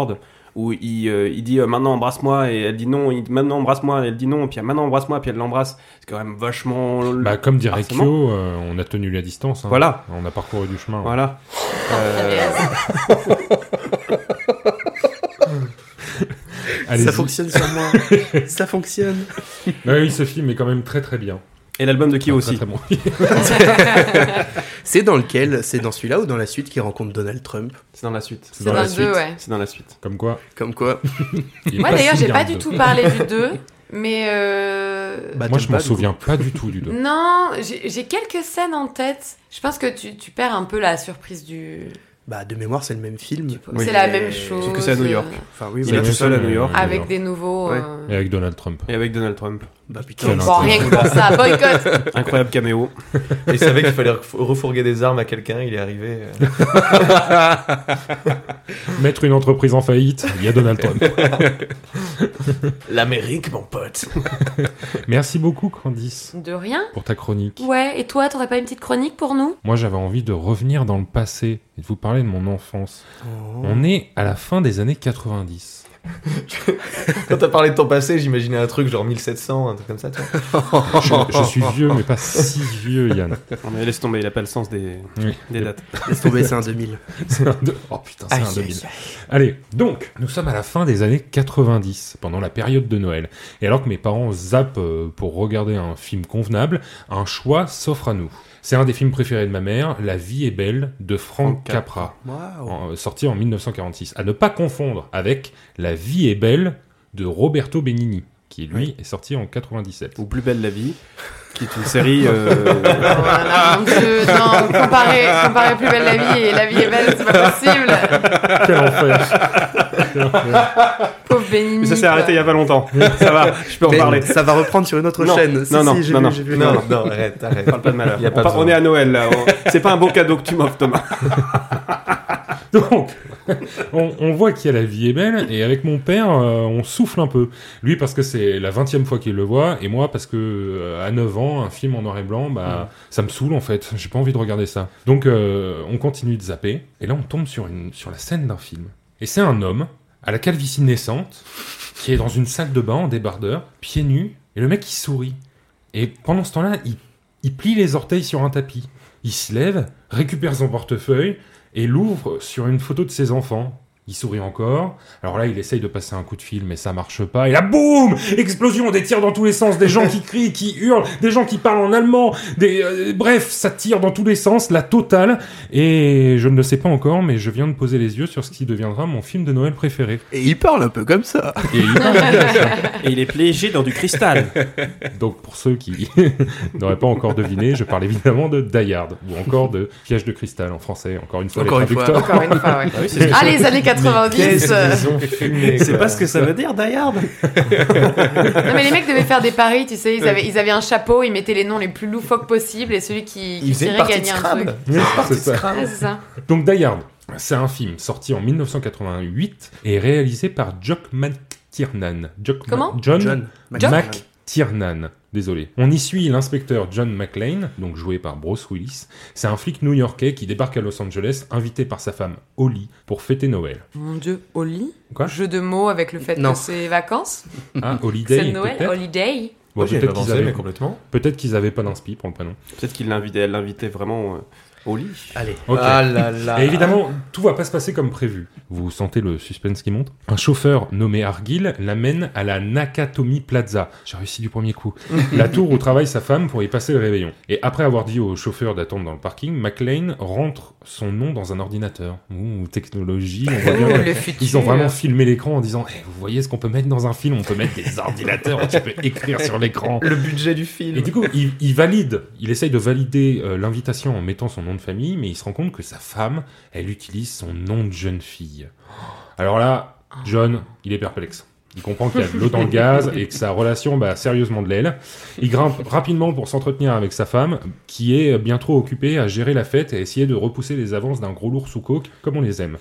Speaker 3: où il, euh, il dit euh, maintenant embrasse-moi et elle dit non, il dit maintenant embrasse-moi et elle dit non, puis maintenant embrasse-moi puis elle l'embrasse, c'est quand même vachement.
Speaker 2: Bah, comme dirait. Kyo, euh, on a tenu la distance. hein.
Speaker 3: Voilà.
Speaker 2: On a parcouru du chemin.
Speaker 3: Voilà. Euh,
Speaker 2: Allez, Allez-y.
Speaker 6: Ça fonctionne sur moi. ça fonctionne.
Speaker 2: Oui, ce film est quand même très très bien.
Speaker 3: Et l'album de qui
Speaker 2: Très,
Speaker 3: aussi
Speaker 2: très bon.
Speaker 6: C'est dans lequel? C'est dans celui-là ou dans la suite qui rencontre Donald Trump?
Speaker 3: C'est dans la suite.
Speaker 5: C'est dans le
Speaker 2: suite.
Speaker 5: 2, ouais.
Speaker 3: C'est dans la suite.
Speaker 2: Comme quoi?
Speaker 6: Comme quoi
Speaker 5: Moi d'ailleurs, j'ai pas du tout parlé du 2, mais euh...
Speaker 6: Bah,
Speaker 2: Moi, je m'en souviens pas du tout du 2.
Speaker 5: Non, j'ai quelques scènes en tête. Je pense que tu, tu perds un peu la surprise du.
Speaker 6: Bah, de mémoire, c'est le même film.
Speaker 3: Oui.
Speaker 5: C'est la même chose.
Speaker 3: Sauf que c'est à New York.
Speaker 6: Enfin, oui,
Speaker 3: Il est tout seul à New York.
Speaker 2: Ah,
Speaker 5: Avec des nouveaux.
Speaker 3: Ouais.
Speaker 5: euh,
Speaker 2: Et avec Donald Trump.
Speaker 3: Et avec Donald Trump.
Speaker 6: Bah, putain.
Speaker 2: Quel
Speaker 5: Bon, rien que pour ça, boycott.
Speaker 3: Incroyable caméo.
Speaker 4: Et il savait qu'il fallait ref- refourguer des armes à quelqu'un, il est arrivé. euh,
Speaker 2: Mettre une entreprise en faillite, il y a Donald Trump.
Speaker 4: L'Amérique, mon pote.
Speaker 2: Merci beaucoup, Candice,
Speaker 5: De rien.
Speaker 2: pour ta chronique.
Speaker 5: Ouais, et toi, t'aurais pas une petite chronique pour nous?
Speaker 2: Moi, j'avais envie de revenir dans le passé et de vous parler de mon enfance.
Speaker 6: Oh.
Speaker 2: On est à la fin des années 90.
Speaker 4: Quand t'as parlé de ton passé, j'imaginais un truc genre 1700, un truc comme ça, tu vois.
Speaker 2: Je, je suis vieux, mais pas si vieux, Yann.
Speaker 3: Non, mais laisse tomber, il a pas le sens des,
Speaker 2: Oui.
Speaker 3: des dates.
Speaker 6: Laisse tomber, c'est un 2000.
Speaker 2: C'est un deux- Oh putain, c'est un
Speaker 6: aïe,
Speaker 2: 2000. Allez, donc, nous sommes à la fin des années 90, pendant la période de Noël. Et alors que mes parents zappent euh, pour regarder un film convenable, un choix s'offre à nous. C'est un des films préférés de ma mère, La vie est belle, de Frank
Speaker 3: Capra.
Speaker 6: Waouh.
Speaker 2: en- euh, sorti en 1946. À ne pas confondre avec La vie est belle de Roberto Benigni, qui lui est sorti en 97.
Speaker 3: Ou Plus belle la vie, qui est une série. euh,
Speaker 5: Oh là là, mon Dieu, non, comparer, comparer plus belle la vie et la vie est belle, c'est pas possible.
Speaker 2: Quel enfer.
Speaker 5: Pauvre.
Speaker 3: Mais ça s'est arrêté il y a pas longtemps. Ça va, je peux en parler.
Speaker 6: Ça va reprendre sur une autre
Speaker 3: Non,
Speaker 6: chaîne. Si,
Speaker 3: non, non,
Speaker 6: si, j'ai
Speaker 3: non,
Speaker 6: vu,
Speaker 3: non.
Speaker 6: vu.
Speaker 4: Non, non, arrête, arrête.
Speaker 3: Parle pas de malheur.
Speaker 4: Y a
Speaker 3: on, par- est à Noël là. on- C'est pas un beau cadeau que tu m'offres, Thomas.
Speaker 2: Donc, on, on voit qu'il y a la vie est belle, et avec mon père, euh, on souffle un peu. Lui parce que c'est la vingtième fois qu'il le voit, et moi parce que euh, à 9 ans, un film en noir et blanc, bah, ça me saoule en fait. J'ai pas envie de regarder ça. Donc, euh, on continue de zapper, et là on tombe sur, une, sur la scène d'un film. Et c'est un homme, à la calvitie naissante, qui est dans une salle de bain en débardeur, pieds nus, et le mec il sourit. Et pendant ce temps-là, il, il plie les orteils sur un tapis. Il se lève, récupère son portefeuille, et l'ouvre sur une photo de ses enfants. Il sourit encore. Alors là, il essaye de passer un coup de fil, mais ça marche pas. Et là, boum Explosion, des tirs dans tous les sens, des gens qui crient, qui hurlent, des gens qui parlent en allemand. Des, euh, bref, ça tire dans tous les sens, la totale. Et je ne le sais pas encore, mais je viens de poser les yeux sur ce qui deviendra mon film de Noël préféré.
Speaker 6: Et il parle un peu comme ça.
Speaker 2: Et il parle comme ça.
Speaker 3: Et il est piégé dans du cristal.
Speaker 2: Donc pour ceux qui n'auraient pas encore deviné, je parle évidemment de Die Hard, ou encore de Piège de cristal en français. Encore une fois,
Speaker 6: Encore
Speaker 2: les
Speaker 6: une fois.
Speaker 5: Encore une fois, ouais.
Speaker 3: Ah oui, c'est ce que
Speaker 5: Ah, les années 90.
Speaker 4: Qu'est-ce
Speaker 5: euh,
Speaker 4: qu'ils ont fumé
Speaker 3: C'est pas ce que ça veut dire, Die Hard?
Speaker 5: Non, mais les mecs devaient faire des paris, tu sais. Ils avaient, ils avaient un chapeau, ils mettaient les noms les plus loufoques possibles et celui qui, qui
Speaker 4: Ils
Speaker 5: tirait
Speaker 4: partie de
Speaker 5: gagnait un truc.
Speaker 2: C'est ça.
Speaker 5: Ouais, c'est ça.
Speaker 2: Donc Die Hard, c'est un film sorti en 1988 et réalisé par Jock McTiernan. Jock Ma-
Speaker 5: Comment?
Speaker 2: John,
Speaker 6: John
Speaker 2: McTiernan. Désolé. On y suit l'inspecteur John McClane, donc joué par Bruce Willis. C'est un flic new-yorkais qui débarque à Los Angeles, invité par sa femme Holly pour fêter Noël.
Speaker 5: Mon dieu, Oli
Speaker 2: Quoi?
Speaker 5: Jeu de mots avec le fait
Speaker 6: Non.
Speaker 5: que c'est vacances
Speaker 2: Ah, Holiday,
Speaker 5: C'est Noël
Speaker 2: peut-être?
Speaker 5: Holiday
Speaker 2: Bon,
Speaker 4: avais
Speaker 2: peut-être qu'ils avaient,
Speaker 4: mais complètement.
Speaker 2: peut-être qu'ils avaient pas d'inspi pour le prénom.
Speaker 3: Peut-être qu'il l'invitait, elle l'invitait vraiment euh, au lit.
Speaker 6: Allez.
Speaker 2: Ok.
Speaker 4: Ah là là.
Speaker 2: Et évidemment, tout va pas se passer comme prévu. Vous sentez le suspense qui monte Un chauffeur nommé Argyle l'amène à la Nakatomi Plaza. J'ai réussi du premier coup. la tour où travaille sa femme pour y passer le réveillon. Et après avoir dit au chauffeur d'attendre dans le parking, McLean rentre son nom dans un ordinateur. Ouh, technologie, on voit bien.
Speaker 5: Oh,
Speaker 2: Ils ont vraiment filmé l'écran en disant Eh, Vous voyez ce qu'on peut mettre dans un film? On peut mettre des ordinateurs, tu peux écrire sur l'écran.
Speaker 4: Le budget du film.
Speaker 2: Et du coup, il, il valide, il essaye de valider euh, l'invitation en mettant son nom de famille, mais il se rend compte que sa femme, elle utilise son nom de jeune fille. Alors là, John, il est perplexe. Il comprend qu'il y a de l'eau dans le gaz et que sa relation bat sérieusement de l'aile. Il grimpe rapidement pour s'entretenir avec sa femme, qui est bien trop occupée à gérer la fête et à essayer de repousser les avances d'un gros lourd sous coke, comme on les aime.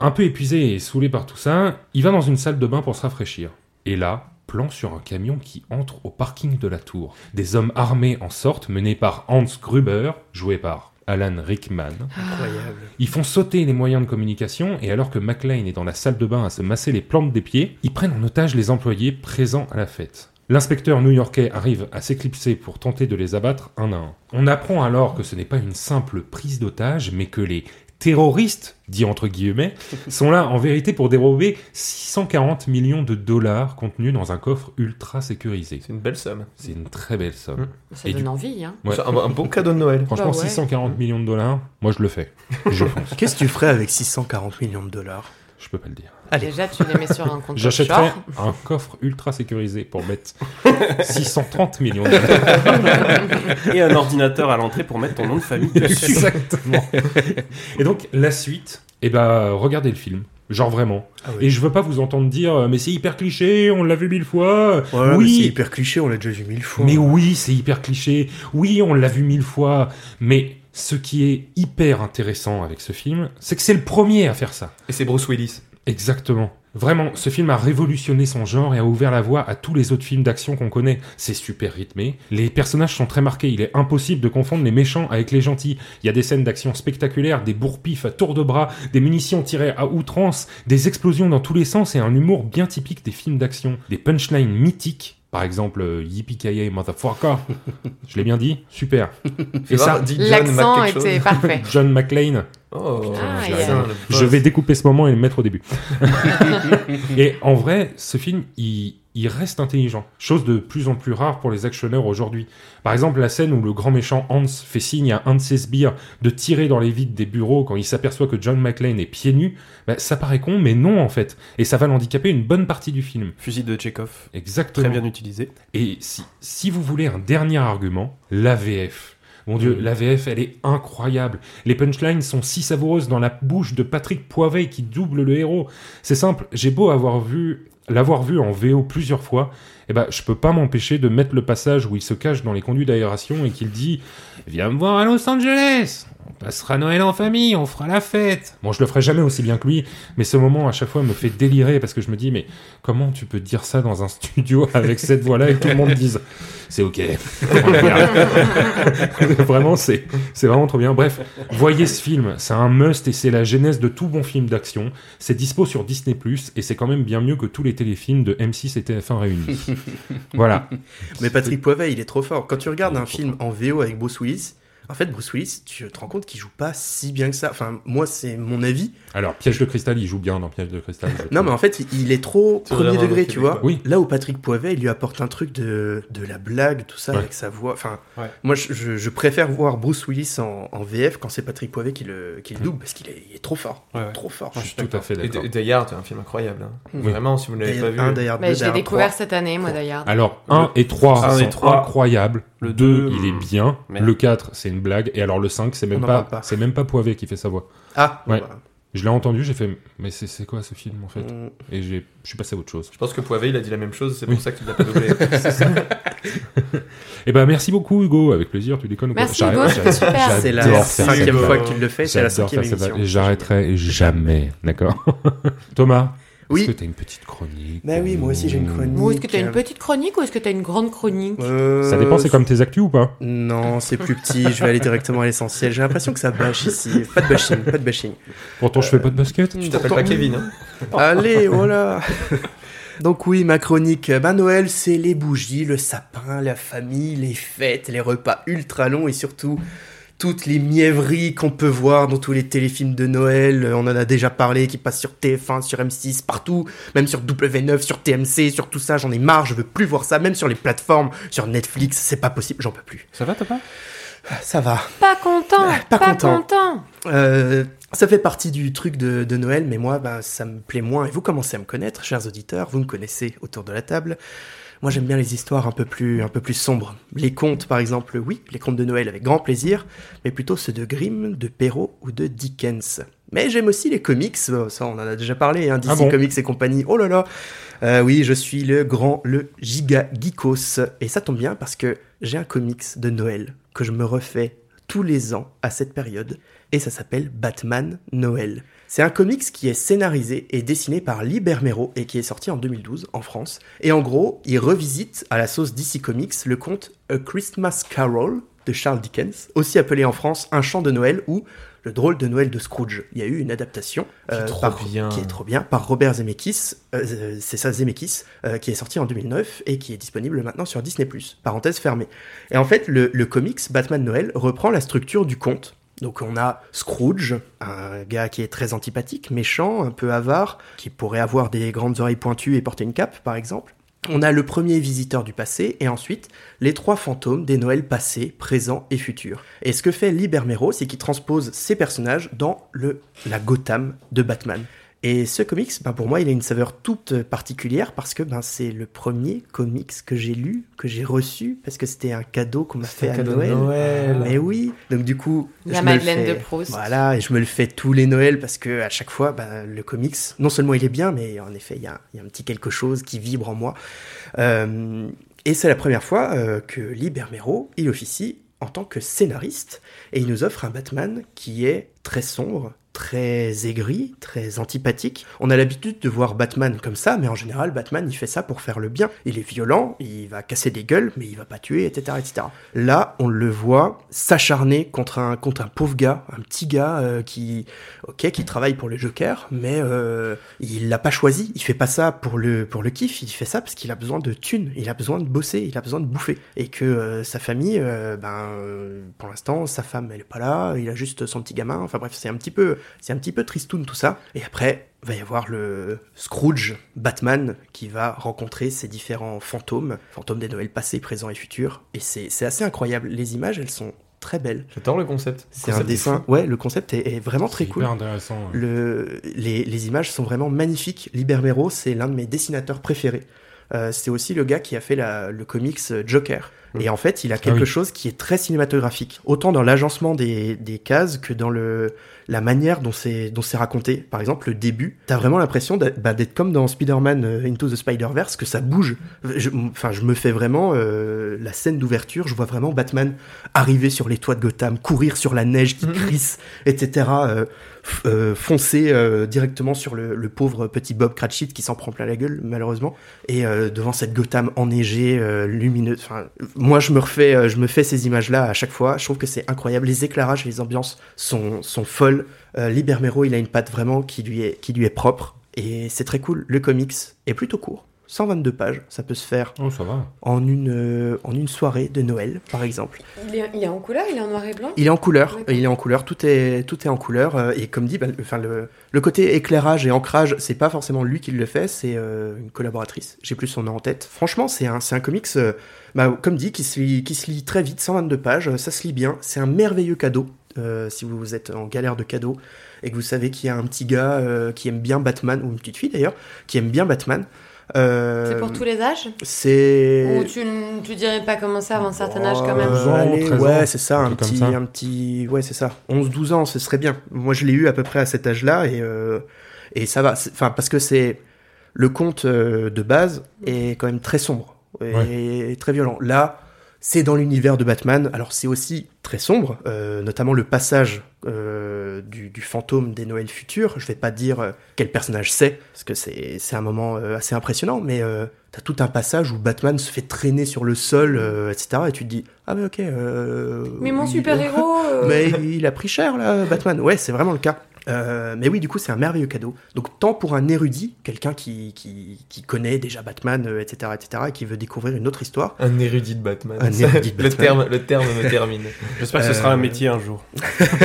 Speaker 2: Un peu épuisé et saoulé par tout ça, il va dans une salle de bain pour se rafraîchir. Et là, plan sur un camion qui entre au parking de la tour. Des hommes armés en sortent, menés par Hans Gruber, joué par Alan Rickman.
Speaker 6: Incroyable.
Speaker 2: Ils font sauter les moyens de communication et alors que McLean est dans la salle de bain à se masser les plantes des pieds, ils prennent en otage les employés présents à la fête. L'inspecteur new-yorkais arrive à s'éclipser pour tenter de les abattre un à un. On apprend alors que ce n'est pas une simple prise d'otage, mais que les terroristes, dit entre guillemets, sont là en vérité pour dérober 640 millions de dollars contenus dans un coffre ultra sécurisé.
Speaker 4: C'est une belle somme.
Speaker 2: C'est une très belle somme.
Speaker 5: Ça
Speaker 2: Et
Speaker 5: donne
Speaker 2: du-
Speaker 5: envie, hein.
Speaker 2: Ouais.
Speaker 4: C'est un, un bon cadeau de Noël.
Speaker 2: Franchement,
Speaker 5: Bah ouais.
Speaker 2: 640 millions de dollars, moi je le fais. Je fonce.
Speaker 6: Qu'est-ce que tu ferais avec 640 millions de dollars?
Speaker 2: Je peux pas le dire.
Speaker 6: Allez.
Speaker 5: Déjà, tu les mets sur un compte
Speaker 2: J'achèterais
Speaker 5: offshore.
Speaker 2: un coffre ultra sécurisé pour mettre 630 millions de dollars.
Speaker 3: Et un ordinateur à l'entrée pour mettre ton nom de famille dessus.
Speaker 2: Exactement. Et donc, la suite, eh ben, regardez le film. Genre vraiment.
Speaker 6: Ah oui.
Speaker 2: Et je veux pas vous entendre dire, euh, mais c'est hyper cliché, on l'a vu mille fois. Oui,
Speaker 6: c'est hyper cliché, on l'a déjà vu mille fois.
Speaker 2: mais oui, c'est hyper cliché. Oui, on l'a vu mille fois. Mais ce qui est hyper intéressant avec ce film, c'est que c'est le premier à faire ça.
Speaker 4: Et c'est Bruce Willis.
Speaker 2: Exactement. Vraiment, ce film a révolutionné son genre et a ouvert la voie à tous les autres films d'action qu'on connaît. C'est super rythmé. Les personnages sont très marqués. Il est impossible de confondre les méchants avec les gentils. Il y a des scènes d'action spectaculaires, des bourre-pifs à tour de bras, des munitions tirées à outrance, des explosions dans tous les sens et un humour bien typique des films d'action. Des punchlines mythiques. Par exemple, euh, Yippee Motherfucker. Je l'ai bien dit Super. Et ça,
Speaker 5: L'accent
Speaker 4: chose.
Speaker 5: était parfait.
Speaker 2: John McClane.
Speaker 4: Oh,
Speaker 5: Ah,
Speaker 2: Je vais découper ce moment et le mettre au début. et en vrai, ce film, il, il reste intelligent. Chose de plus en plus rare pour les actionneurs aujourd'hui. Par exemple, la scène où le grand méchant Hans fait signe à un de ses sbires de tirer dans les vides des bureaux quand il s'aperçoit que John McClane est pieds nus, bah, ça paraît con, mais non en fait. Et ça va l'handicaper une bonne partie du film.
Speaker 3: Fusil de Chekhov,
Speaker 2: Exactement.
Speaker 3: très bien utilisé.
Speaker 2: Et si, si vous voulez un dernier argument, l'AVF. Mon Dieu, l'AVF, elle est incroyable. Les punchlines sont si savoureuses dans la bouche de Patrick Poivet qui double le héros. C'est simple, j'ai beau avoir vu l'avoir vu en VO plusieurs fois, eh ben, je peux pas m'empêcher de mettre le passage où il se cache dans les conduits d'aération et qu'il dit Viens me voir à Los Angeles passera Noël en famille, on fera la fête Bon, je le ferai jamais aussi bien que lui, mais ce moment à chaque fois me fait délirer parce que je me dis Mais comment tu peux dire ça dans un studio avec cette voix-là et que tout le monde dise C'est ok. Vraiment, c'est c'est vraiment trop bien. Bref, voyez ce film, c'est un must et c'est la genèse de tout bon film d'action. C'est dispo sur Disney+, et c'est quand même bien mieux que tous les téléfilms de M6 et TF1 réunis. voilà.
Speaker 6: Mais Patrick Poivet, il est trop fort. Quand tu regardes un film en VO avec Bruce Willis, en fait, Bruce Willis, tu te rends compte qu'il joue pas si bien que ça. Enfin, moi, c'est mon avis.
Speaker 2: Alors, Piège de cristal, il joue bien dans Piège de cristal.
Speaker 6: Non, mais en fait, il- est trop premier degré, tu vois.
Speaker 2: Oui.
Speaker 6: Là où Patrick Poivet, il lui apporte un truc de, de la blague, tout ça,
Speaker 2: Ouais.
Speaker 6: avec sa voix. Enfin,
Speaker 3: Ouais.
Speaker 6: moi, je, je- je préfère voir Bruce Willis en, en VF quand c'est Patrick Poivet qui le, qui le double, parce qu'il est, trop fort.
Speaker 3: Ouais, ouais.
Speaker 6: Trop fort.
Speaker 2: Je suis tout à fait
Speaker 4: Et
Speaker 2: d'accord.
Speaker 4: Die Hard, c'est un film incroyable. hein.
Speaker 6: Oui.
Speaker 4: Vraiment, si vous ne l'avez pas vu.
Speaker 6: Un Die Hard
Speaker 5: Mais
Speaker 6: 2,
Speaker 5: je
Speaker 6: Die
Speaker 5: l'ai
Speaker 6: Hard
Speaker 5: découvert
Speaker 6: 3.
Speaker 5: cette année, moi d'ailleurs.
Speaker 2: Alors, 1 et 3
Speaker 3: un et
Speaker 2: sont
Speaker 3: trois.
Speaker 2: incroyables. Le
Speaker 3: Le
Speaker 2: 2,
Speaker 3: deux,
Speaker 2: il est
Speaker 3: hum,
Speaker 2: bien. Le 4, c'est une blague. Et alors, le 5, c'est même
Speaker 6: On
Speaker 2: pas, c'est même pas Poivet qui fait sa voix.
Speaker 6: Ah,
Speaker 2: Ouais.
Speaker 6: voilà.
Speaker 2: Je l'ai entendu, j'ai fait, mais c'est c'est quoi ce film en fait
Speaker 6: Mm.
Speaker 2: Et j'ai- je suis passé à autre chose.
Speaker 4: Je pense que Poivet, il a dit la même chose, c'est
Speaker 2: Oui.
Speaker 4: pour ça qu'il l'a pas doublé.
Speaker 2: Eh ben, merci beaucoup, Hugo. Avec plaisir, tu déconnes ou quoi
Speaker 5: Merci, Hugo,
Speaker 2: j'arrête-
Speaker 5: c'était super.
Speaker 6: C'est la cinquième fois que tu le fais, c'est la cinquième émission.
Speaker 2: Et j'arrêterai jamais, d'accord Thomas,
Speaker 6: Oui.
Speaker 2: est-ce que t'as une petite chronique
Speaker 6: Bah oui, moi aussi, j'ai une chronique.
Speaker 5: Ou est-ce que tu as une petite chronique ou est-ce que tu as une grande chronique
Speaker 6: Euh,
Speaker 2: Ça dépend, c'est comme tes actus ou pas
Speaker 6: Non, c'est plus petit, je vais aller directement à l'essentiel. J'ai l'impression que ça bâche ici. Pas de bashing, pas de bashing.
Speaker 2: Pourtant, je fais pas de basket.
Speaker 4: Tu t'appelles pas Kevin, hein
Speaker 6: Allez, voilà. Donc oui, ma chronique, ben Noël, c'est les bougies, le sapin, la famille, les fêtes, les repas ultra longs et surtout toutes les mièvreries qu'on peut voir dans tous les téléfilms de Noël. On en a déjà parlé, qui passent sur TF1, sur M6, partout, même sur W9, sur TMC, sur tout ça. J'en ai marre, je veux plus voir ça, même sur les plateformes, sur Netflix, c'est pas possible, j'en peux plus.
Speaker 3: Ça va, papa
Speaker 6: Ça va.
Speaker 5: Pas content
Speaker 6: Pas
Speaker 5: Pas,
Speaker 6: content.
Speaker 5: content,
Speaker 6: Euh, ça fait partie du truc de, de Noël, mais moi, ben, ça me plaît moins. Et vous commencez à me connaître, chers auditeurs, vous me connaissez autour de la table. Moi, j'aime bien les histoires un peu plus, un peu plus sombres. Les contes, par exemple, oui, les contes de Noël avec grand plaisir, mais plutôt ceux de Grimm, de Perrault ou de Dickens. Mais j'aime aussi les comics, euh, ça on en a déjà parlé, hein, DC
Speaker 2: Ah bon
Speaker 6: Comics et compagnie. Oh là là Euh, Oui, je suis le grand, le giga geekos. Et ça tombe bien parce que j'ai un comics de Noël que je me refais tous les ans à cette période et ça s'appelle Batman Noël. C'est un comics qui est scénarisé et dessiné par Lee Bermero et qui est sorti en 2012 en France. Et en gros, il revisite à la sauce DC Comics le conte A Christmas Carol de Charles Dickens, aussi appelé en France Un chant de Noël ou Le drôle de Noël de Scrooge. Il y a eu une adaptation
Speaker 4: Qui est
Speaker 6: euh,
Speaker 4: trop
Speaker 6: par-
Speaker 4: bien.
Speaker 6: qui est trop bien par Robert Zemeckis, euh, euh, c'est ça Zemeckis, euh, qui est sorti en 2009 et qui est disponible maintenant sur Disney+. Parenthèse fermée. Et en fait, le, le comics Batman Noël reprend la structure du conte. Donc on a Scrooge, un gars qui est très antipathique, méchant, un peu avare, qui pourrait avoir des grandes oreilles pointues et porter une cape, par exemple. On a le premier visiteur du passé et ensuite les trois fantômes des Noëls passés, présents et futurs. Et ce que fait Libermero, c'est qu'il transpose ces personnages dans le, la Gotham de Batman. Et ce comics, ben pour moi, il a une saveur toute particulière parce que ben, c'est le premier comics que j'ai lu, que j'ai reçu, parce que c'était un cadeau qu'on m'a fait
Speaker 4: un
Speaker 6: à Noël.
Speaker 4: Noël.
Speaker 6: Mais oui, donc du coup,
Speaker 5: La
Speaker 6: je me le
Speaker 5: Madeleine
Speaker 6: fais-
Speaker 5: de Proust.
Speaker 6: Voilà, et je me le fais tous les Noëls parce que à chaque fois, ben, le comics, non seulement il est bien, mais en effet, il y a, il y a un petit quelque chose qui vibre en moi. Euh, et c'est la première fois euh, que Lee Bermero, il officie en tant que scénariste, et il nous offre un Batman qui est très sombre, très aigri, très antipathique. On a l'habitude de voir Batman comme ça, mais en général, Batman, il fait ça pour faire le bien. Il est violent, il va casser des gueules, mais il va pas tuer, etc., etc. Là, on le voit s'acharner contre un, contre un pauvre gars, un petit gars euh, qui, ok, qui travaille pour le Joker, mais euh, il l'a pas choisi. Il fait pas ça pour le, pour le kiff, il fait ça parce qu'il a besoin de thunes, il a besoin de bosser, il a besoin de bouffer. Et que euh, sa famille, ben, pour l'instant, sa femme, elle est pas là, il a juste son petit gamin. Enfin bref, c'est un petit peu, c'est un petit peu tristoun tout ça. Et après, va y avoir le Scrooge Batman qui va rencontrer ces différents fantômes, fantômes des Noëls passés, présents et futurs. Et c'est assez incroyable. Les images, elles sont très belles.
Speaker 4: J'adore le concept.
Speaker 6: C'est un dessin. Ouais, le concept est, est vraiment très cool.
Speaker 2: hyper intéressant. ouais.
Speaker 6: Le, les, les images sont vraiment magnifiques. Libermero, c'est l'un de mes dessinateurs préférés. Euh, c'est aussi le gars qui a fait la- le comics Joker. Et en fait, il a quelque
Speaker 2: oui.
Speaker 6: chose qui est très cinématographique, autant dans l'agencement des, des cases que dans le, la manière dont c'est dont c'est raconté. Par exemple, le début, t'as vraiment l'impression d'être bah, d'être comme dans Spider-Man euh, Into the Spider-Verse, que ça bouge. Enfin, je me fais vraiment euh, la scène d'ouverture, je vois vraiment Batman arriver sur les toits de Gotham, courir sur la neige qui crisse, etc. euh, euh, foncer euh, directement sur le, pauvre petit Bob Cratchit qui s'en prend plein la gueule malheureusement. Et euh, devant cette Gotham enneigée lumineuse. Moi je me refais je me fais ces images là à chaque fois. Je trouve que c'est incroyable. Les éclairages les ambiances sont sont folles. Libermero il a une patte vraiment qui lui est qui lui est propre. Et c'est très cool. Le comics est plutôt court 122 pages. Ça peut se faire
Speaker 2: Oh, ça va.
Speaker 6: en une euh, en une soirée de Noël par exemple.
Speaker 5: Il est, il est en couleur, il est en noir et blanc?
Speaker 6: Il est en couleur, il est en couleur, tout est, tout est en couleur, euh, et comme dit, bah, le- enfin, le, le côté éclairage et ancrage, c'est pas forcément lui qui le fait, c'est euh, une collaboratrice, j'ai plus son nom en tête. Franchement, c'est un, c'est un comics, euh, bah, comme dit, qui se, lit, qui se lit très vite, 122 pages, ça se lit bien, c'est un merveilleux cadeau, euh, si vous êtes en galère de cadeaux, et que vous savez qu'il y a un petit gars euh, qui aime bien Batman, ou une petite fille d'ailleurs, qui aime bien Batman. Euh,
Speaker 5: C'est pour tous les âges
Speaker 6: C'est...
Speaker 5: Ou tu, tu dirais pas commencer avant un certain âge quand même
Speaker 2: 12 ans,
Speaker 6: allez,
Speaker 2: 13 ans,
Speaker 6: ouais, c'est ça,
Speaker 2: un
Speaker 6: petit,
Speaker 2: ça.
Speaker 6: un petit, ouais, c'est ça. 11-12 ans, ce serait bien. Moi, je l'ai eu à peu près à cet âge-là et, euh, et ça va. Enfin, parce que c'est, le conte euh, de base est quand même très sombre et très violent. Là, c'est dans l'univers de Batman. Alors, c'est aussi très sombre, euh, notamment le passage euh, du, fantôme des Noëls futurs. Je vais pas dire euh, quel personnage c'est, parce que c'est c'est un moment assez impressionnant, mais euh, t'as tout un passage où Batman se fait traîner sur le sol, etc. Et tu te dis, ah mais ok. euh,
Speaker 5: Mais mon super-héros euh,
Speaker 6: mais il a pris cher là, Batman. Ouais, c'est vraiment le cas. Euh, mais oui, du coup, c'est un merveilleux cadeau. Donc, tant pour un érudit, quelqu'un qui, qui, qui connaît déjà Batman, euh, etc., etc., et qui veut découvrir une autre histoire.
Speaker 4: Un érudit de Batman.
Speaker 6: Un érudit de
Speaker 4: le,
Speaker 6: Batman.
Speaker 4: terme, le terme me termine.
Speaker 3: J'espère que ce
Speaker 6: Euh,
Speaker 3: sera un métier un jour.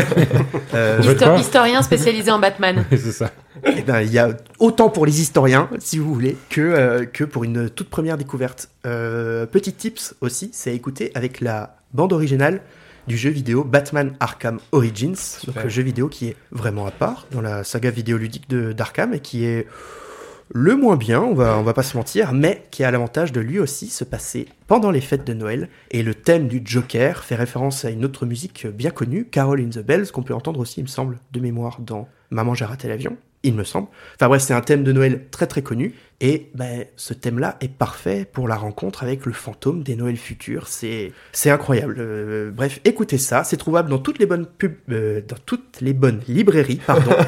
Speaker 6: Euh,
Speaker 5: histo- historien spécialisé en Batman.
Speaker 2: c'est ça.
Speaker 6: eh ben, il y a autant pour les historiens, si vous voulez, que, euh, que pour une toute première découverte. Euh, petit tips aussi, c'est à écouter avec la bande originale du jeu vidéo Batman Arkham Origins, donc le jeu vidéo qui est vraiment à part dans la saga vidéoludique de d'Arkham et qui est le moins bien, on va, on va pas se mentir, mais qui a l'avantage de lui aussi se passer pendant les fêtes de Noël. Et le thème du Joker fait référence à une autre musique bien connue, Carol in the Bells, qu'on peut entendre aussi, il me semble, de mémoire dans Maman j'ai raté l'avion, il me semble. Enfin bref, c'est un thème de Noël très très connu. Et ben, ce thème-là est parfait pour la rencontre avec le fantôme des Noëls futurs. C'est c'est incroyable. Euh, bref, écoutez ça. C'est trouvable dans toutes les bonnes pubs, euh, dans toutes les bonnes librairies, pardon.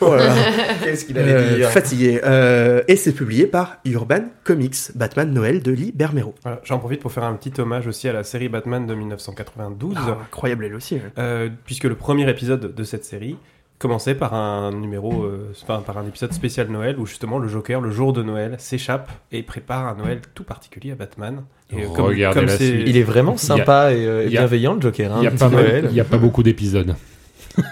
Speaker 6: Oh.
Speaker 4: Qu'est-ce qu'il
Speaker 6: Euh, fatigué. Euh, et c'est publié par Urban Comics, Batman Noël de Lee Bermero.
Speaker 3: Voilà, J'en profite pour faire un petit hommage aussi à la série Batman de 1992,
Speaker 6: Ah, incroyable elle aussi. hein.
Speaker 3: puisque le premier épisode de cette série commençait par un numéro, euh, enfin par un épisode spécial Noël où justement le Joker, le jour de Noël, s'échappe et prépare un Noël tout particulier à Batman. Et, euh,
Speaker 2: Regardez la
Speaker 3: c'est-
Speaker 2: suite.
Speaker 4: Il est vraiment
Speaker 2: Il a-
Speaker 4: sympa et, euh, et
Speaker 2: il y a-
Speaker 4: bienveillant, le Joker. Hein,
Speaker 2: Il n'y a, pas mal-
Speaker 4: Noël.
Speaker 2: il y a pas beaucoup d'épisodes.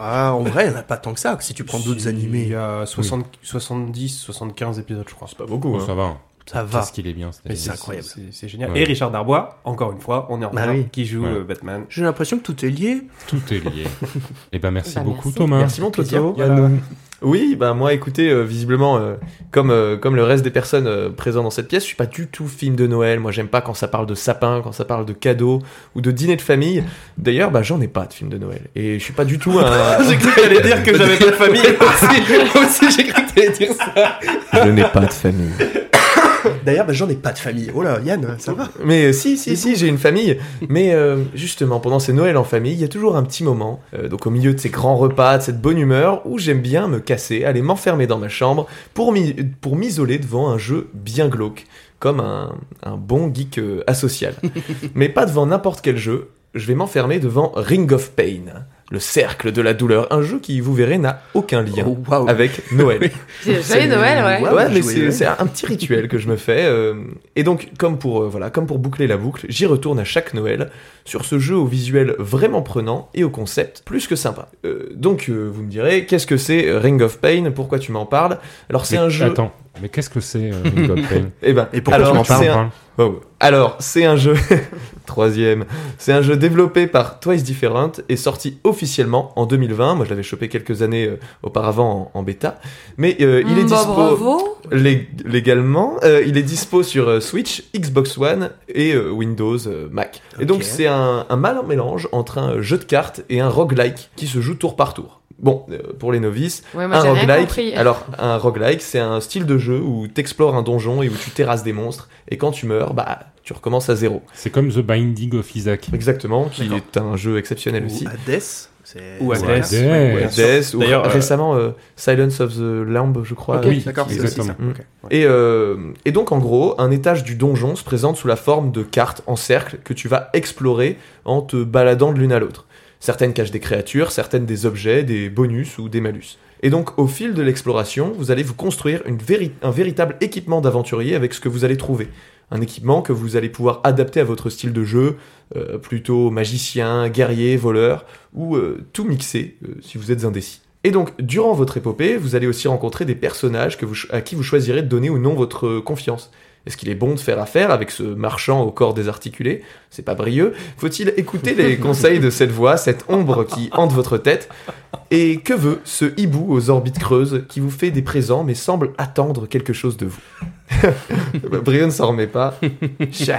Speaker 6: Ah, en vrai, il n'y en a pas tant que ça. Si tu prends d'autres
Speaker 3: Il
Speaker 6: animés,
Speaker 3: y a 60, 70, 75 épisodes, je crois.
Speaker 4: Pas beaucoup.
Speaker 2: Bon,
Speaker 4: hein.
Speaker 2: ça va.
Speaker 6: Ça va.
Speaker 2: Qu'est-ce qu'il est bien,
Speaker 3: Mais
Speaker 6: c'est incroyable.
Speaker 3: C'est génial.
Speaker 2: Ouais.
Speaker 3: Et Richard Darbois, encore une fois, on est en
Speaker 6: Bah
Speaker 3: retard,
Speaker 6: oui.
Speaker 3: qui joue
Speaker 2: Ouais.
Speaker 3: euh, Batman.
Speaker 6: J'ai l'impression que tout est lié.
Speaker 2: Tout est lié. Eh ben, merci
Speaker 5: Bah,
Speaker 2: beaucoup,
Speaker 5: merci.
Speaker 2: Thomas.
Speaker 4: Merci mon. Toto. Oui, bah moi écoutez, euh, visiblement, euh, comme, euh, comme le reste des personnes euh, présentes dans cette pièce, je suis pas du tout film de Noël. Moi j'aime pas quand ça parle de sapin, quand ça parle de cadeaux ou de dîner de famille. D'ailleurs, bah j'en ai pas de film de Noël. Et je suis pas du tout un.
Speaker 3: J'ai cru que t'allais dire que j'avais pas de famille.
Speaker 4: Moi aussi j'ai cru que t'allais dire ça. Je n'ai pas de famille.
Speaker 6: D'ailleurs, bah, j'en ai pas de famille. Oh là, Yann, ça va
Speaker 4: Mais euh, si, si, si, j'ai une famille. Mais euh, justement, pendant ces Noëls en famille, il y a toujours un petit moment, euh, donc au milieu de ces grands repas, de cette bonne humeur, où j'aime bien me casser, aller m'enfermer dans ma chambre pour m'i- pour m'isoler devant un jeu bien glauque, comme un, un bon geek asocial. Mais pas devant n'importe quel jeu, je vais m'enfermer devant Ring of Pain, le cercle de la douleur, un jeu qui, vous verrez, n'a aucun lien
Speaker 6: Oh,
Speaker 4: avec Noël.
Speaker 6: C'est-
Speaker 5: Noël, ouais.
Speaker 6: Ouais,
Speaker 4: Ouais, mais c'est un petit rituel que je me fais. euh, et donc, comme pour, euh, voilà, comme pour boucler la boucle, j'y retourne à chaque Noël sur ce jeu au visuel vraiment prenant et au concept plus que sympa. Euh, donc, vous me direz, qu'est-ce que c'est Ring of Pain? Pourquoi tu m'en parles? Alors, c'est
Speaker 2: Mais
Speaker 4: un jeu.
Speaker 2: Attends, mais qu'est-ce que c'est Ring of Pain?
Speaker 4: Eh ben,
Speaker 6: Et pourquoi
Speaker 4: alors,
Speaker 6: tu m'en parles?
Speaker 4: Alors, c'est un jeu. Troisième. C'est un jeu développé par Twice Different et sorti officiellement en 2020. Moi, je l'avais chopé quelques années euh, auparavant en, en bêta. Mais euh, il est
Speaker 5: Bah,
Speaker 4: dispo.
Speaker 5: bravo.
Speaker 4: Lég- légalement. Euh, il est dispo sur Switch, Xbox One et Windows Mac. Et donc c'est un, un malin mélange entre un jeu de cartes et un roguelike qui se joue tour par tour. Bon, euh, pour les novices,
Speaker 5: Ouais, moi
Speaker 4: un roguelike, alors un roguelike, c'est un style de jeu où t'explores un donjon et où tu terrasses des monstres, et quand tu meurs, bah tu recommences à zéro.
Speaker 2: C'est comme The Binding of Isaac.
Speaker 4: Exactement, qui est un jeu exceptionnel aussi.
Speaker 6: Ou Hades. c'est-
Speaker 3: Ou Hades.
Speaker 2: Hades.
Speaker 3: Ouais,
Speaker 4: ou
Speaker 3: D'ailleurs, euh,
Speaker 4: récemment euh, Silence of the Lamb, je crois.
Speaker 2: Oui,
Speaker 6: d'accord, c'est aussi
Speaker 2: exactement.
Speaker 6: ça.
Speaker 4: Mm. Euh, et donc en gros, un étage du donjon se présente sous la forme de cartes en cercle que tu vas explorer en te baladant de l'une à l'autre. Certaines cachent des créatures, certaines des objets, des bonus ou des malus. Et donc au fil de l'exploration, vous allez vous construire un véritable équipement d'aventurier avec ce que vous allez trouver. Un équipement que vous allez pouvoir adapter à votre style de jeu, euh, plutôt magicien, guerrier, voleur, ou euh, tout mixer euh, si vous êtes indécis. Et donc, durant votre épopée, vous allez aussi rencontrer des personnages à qui vous choisirez de donner ou non votre confiance. Est-ce qu'il est bon de faire affaire avec ce marchand au corps désarticulé? C'est pas brieux. Faut-il écouter les conseils de cette voix, cette ombre qui hante votre tête? Et que veut ce hibou aux orbites creuses qui vous fait des présents mais semble attendre quelque chose de vous? Brio ne s'en remet pas. Chah.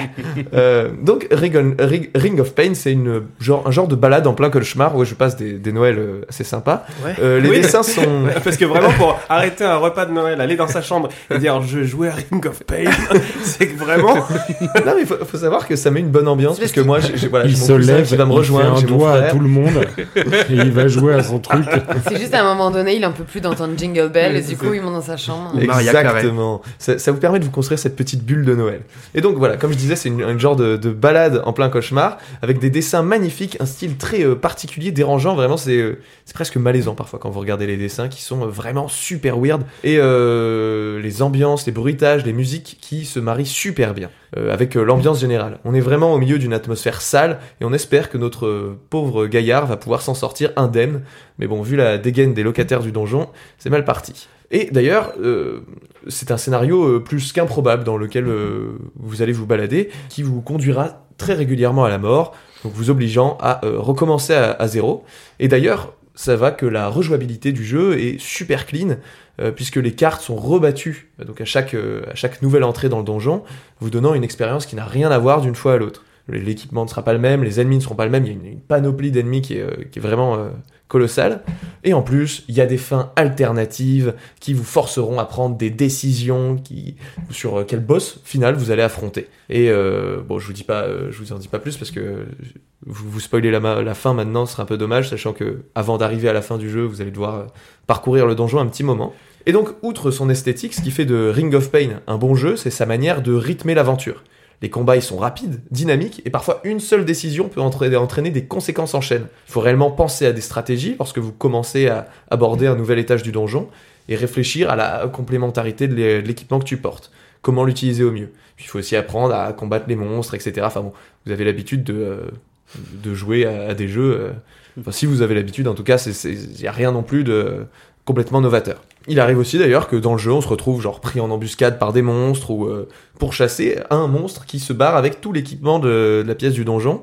Speaker 4: Euh, donc, Ring, Ring- Ring of Pain, c'est une genre, un genre de balade en plein cauchemar où je passe des, des Noëls euh, assez sympas.
Speaker 6: Ouais.
Speaker 4: Euh, les
Speaker 3: Oui.
Speaker 4: dessins sont.
Speaker 3: Ouais, Parce que vraiment, pour arrêter un repas de Noël, aller dans sa chambre et dire je jouais à Ring of Pain, c'est que vraiment.
Speaker 4: non, mais faut, faut savoir que ça met une bonne ambiance parce que moi, j'ai j'ai- voilà,
Speaker 2: il se lève,
Speaker 4: qui va me
Speaker 2: il
Speaker 4: rejoindre,
Speaker 2: fait
Speaker 4: j'ai
Speaker 2: doigt à tout le monde et il va jouer à son truc.
Speaker 5: C'est juste à un moment donné, il en peut plus d'entendre Jingle Bell et du coup, il monte dans sa chambre.
Speaker 4: Exactement. Ça, ça vous permet de vous construire cette petite bulle de Noël. Et donc voilà, comme je disais, c'est une, un genre de, de balade en plein cauchemar avec des dessins magnifiques, un style très euh, particulier, dérangeant. Vraiment, c'est euh, c'est presque malaisant parfois quand vous regardez les dessins qui sont euh, vraiment super weird. Et les ambiances, les bruitages, les musiques qui se marient super bien avec l'ambiance générale. On est vraiment au milieu d'une atmosphère sale et on espère que notre pauvre gaillard va pouvoir s'en sortir indemne. Mais bon, vu la dégaine des locataires du donjon, c'est mal parti. Et d'ailleurs, c'est un scénario euh, plus qu'improbable dans lequel euh, vous allez vous balader, qui vous conduira très régulièrement à la mort, donc vous obligeant à euh, recommencer à, zéro. Et d'ailleurs, ça va que la rejouabilité du jeu est super clean, puisque les cartes sont rebattues donc à chaque, nouvelle entrée dans le donjon, vous donnant une expérience qui n'a rien à voir d'une fois à l'autre. L'équipement ne sera pas le même, les ennemis ne seront pas le même, il y a une, panoplie d'ennemis qui est, vraiment colossale. Et en plus, il y a des fins alternatives qui vous forceront à prendre des décisions sur euh, quel boss final vous allez affronter. Et euh, bon, je vous dis pas, euh, je vous en dis pas plus parce que vous vous spoilez la, fin maintenant, ce serait un peu dommage, sachant que avant d'arriver à la fin du jeu, vous allez devoir parcourir le donjon un petit moment. Et donc, outre son esthétique, ce qui fait de Ring of Pain un bon jeu, c'est sa manière de rythmer l'aventure. Les combats ils sont rapides, dynamiques, et parfois une seule décision peut entraîner, des conséquences en chaîne. Il faut réellement penser à des stratégies lorsque vous commencez à aborder un nouvel étage du donjon, et réfléchir à la complémentarité de l'é- de l'équipement que tu portes. Comment l'utiliser au mieux. Puis il faut aussi apprendre à combattre les monstres, etc. Enfin bon, vous avez l'habitude de euh, de jouer à, à des jeux. euh, Enfin, si vous avez l'habitude, en tout cas, il n'y a rien non plus de complètement novateur. Il arrive aussi d'ailleurs que dans le jeu, on se retrouve genre pris en embuscade par des monstres ou euh, pour chasser un monstre qui se barre avec tout l'équipement de la pièce du donjon.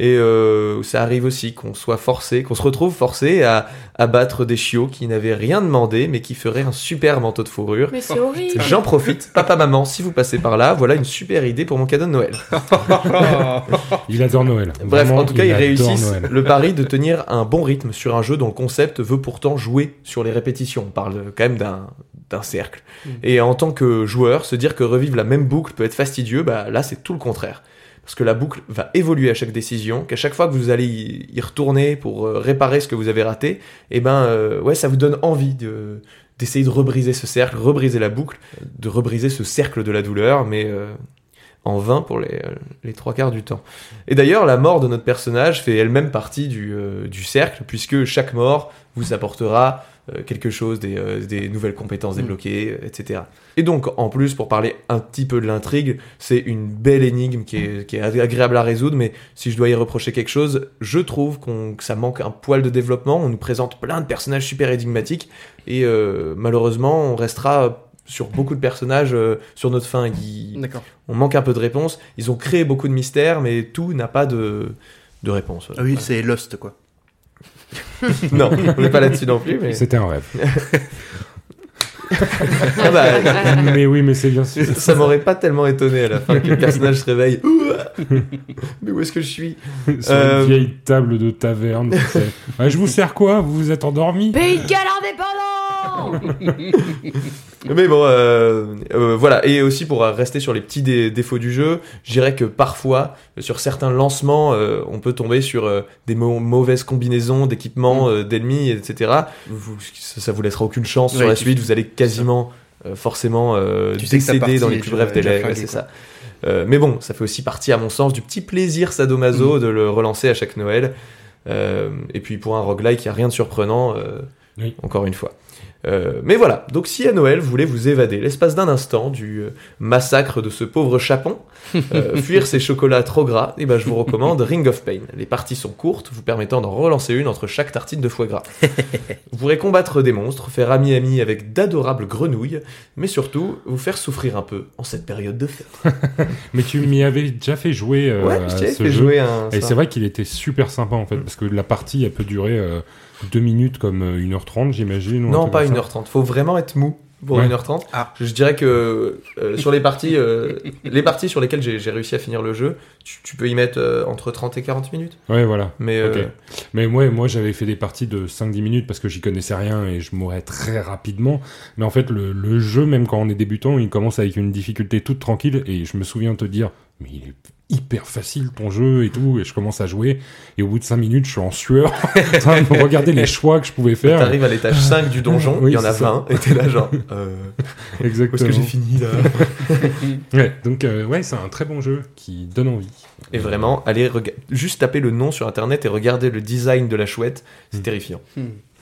Speaker 4: Et euh, ça arrive aussi qu'on soit forcé, qu'on se retrouve forcé à, à battre des chiots qui n'avaient rien demandé, mais qui feraient un super manteau de fourrure.
Speaker 5: Mais c'est horrible.
Speaker 4: J'en profite, papa, maman, si vous passez par là, voilà une super idée pour mon cadeau de Noël.
Speaker 2: Il adore Noël.
Speaker 4: Bref,
Speaker 2: Vraiment,
Speaker 4: en tout cas,
Speaker 2: il
Speaker 4: ils réussissent
Speaker 2: Noël.
Speaker 4: le pari de tenir un bon rythme sur un jeu dont le concept veut pourtant jouer sur les répétitions. On parle quand même d'un d'un cercle.
Speaker 6: Mm.
Speaker 4: Et en tant que joueur, se dire que revivre la même boucle peut être fastidieux, bah là, c'est tout le contraire. Parce que la boucle va évoluer à chaque décision, qu'à chaque fois que vous allez y retourner pour euh, réparer ce que vous avez raté, et ben euh, ouais, ça vous donne envie de d'essayer de rebriser ce cercle, rebriser la boucle, de rebriser ce cercle de la douleur, mais euh, en vain pour les, trois quarts du temps. Et d'ailleurs, la mort de notre personnage fait elle-même partie du, cercle, puisque chaque mort vous apportera quelque chose, des, euh, des nouvelles compétences
Speaker 6: Mm.
Speaker 4: débloquées, euh, etc. Et donc, en plus, pour parler un petit peu de l'intrigue, c'est une belle énigme qui est, qui est agréable à résoudre, mais si je dois y reprocher quelque chose, je trouve qu'on, que ça manque un poil de développement. On nous présente plein de personnages super énigmatiques, et euh, malheureusement, on restera sur beaucoup de personnages euh, sur notre fin. On manque un peu de réponses. Ils ont créé beaucoup de mystères, mais tout n'a pas de, de réponse.
Speaker 6: Ah oui, c'est Lost, quoi.
Speaker 4: non, on n'est pas là-dessus non plus. Mais...
Speaker 2: C'était un rêve.
Speaker 4: Ah bah,
Speaker 2: mais oui, mais c'est bien sûr.
Speaker 4: ça m'aurait pas tellement étonné à la fin que le personnage se réveille. Mais où est-ce que je suis
Speaker 2: Sur
Speaker 4: Euh,
Speaker 2: une vieille table de taverne. tu sais. Ouais, je vous sers quoi? Vous vous êtes endormi?
Speaker 5: Pays de indépendant
Speaker 4: Mais bon, euh, euh, voilà. Et aussi pour rester sur les petits dé- défauts du jeu, je dirais que parfois, sur certains lancements, euh, on peut tomber sur euh, des mau- mauvaises combinaisons d'équipements, euh, d'ennemis, etc. Vous- ça, ça vous laissera aucune chance sur la suite. Vous allez quasiment euh, forcément euh,
Speaker 6: Tu
Speaker 4: décéder
Speaker 6: partie
Speaker 4: dans les plus brefs délais. ouais, c'est ça. Euh, mais bon, ça fait aussi partie, à mon sens, du petit plaisir sadomaso de le relancer à chaque Noël. Euh, et puis pour un roguelike, il n'y a rien de surprenant, euh,
Speaker 2: Oui.
Speaker 4: encore une fois. Euh, mais voilà, donc si à Noël vous voulez vous évader l'espace d'un instant du euh, massacre de ce pauvre chapon, euh, fuir ces chocolats trop gras, et ben je vous recommande Ring of Pain. Les parties sont courtes, vous permettant d'en relancer une entre chaque tartine de foie gras. vous pourrez combattre des monstres, faire ami-ami avec d'adorables grenouilles, mais surtout vous faire souffrir un peu en cette période de fête.
Speaker 2: Mais tu m'y avais déjà fait jouer euh,
Speaker 4: ouais,
Speaker 2: à
Speaker 4: je t'avais
Speaker 2: ce
Speaker 4: fait
Speaker 2: jeu.
Speaker 4: jouer un.
Speaker 2: Et c'est vrai qu'il était super sympa en fait,
Speaker 4: Mm.
Speaker 2: parce que la partie elle peut durer euh, 2 minutes comme euh, 1h30 j'imagine.
Speaker 4: Non, pas. 1h30. Faut vraiment être mou pour
Speaker 2: Ouais.
Speaker 4: 1h30.
Speaker 6: Ah.
Speaker 4: Je dirais que euh, sur les parties, euh, les parties sur lesquelles j'ai réussi à finir le jeu, tu, tu peux y mettre euh, entre 30 et 40 minutes.
Speaker 2: Ouais, voilà.
Speaker 4: Mais euh.
Speaker 2: Mais moi, moi j'avais fait des parties de 5-10 minutes parce que j'y connaissais rien et je mourais très rapidement. Mais en fait, le, le jeu, même quand on est débutant, il commence avec une difficulté toute tranquille et je me souviens te dire, mais il est hyper facile ton jeu et tout, et je commence à jouer, et au bout de 5 minutes, je suis en sueur, en train de regarder les choix que je pouvais faire.
Speaker 4: t'arrives à l'étage 5 du donjon,
Speaker 2: Oui,
Speaker 4: il y en a
Speaker 2: c'est ça.
Speaker 4: 20, et t'es là genre, euh, où
Speaker 2: Exactement.
Speaker 4: est-ce que j'ai fini là
Speaker 2: Ouais, donc euh, ouais, c'est un très bon jeu qui donne envie.
Speaker 4: Et vraiment, allez juste taper le nom sur internet et regarder le design de la chouette, c'est
Speaker 2: Mm.
Speaker 4: terrifiant.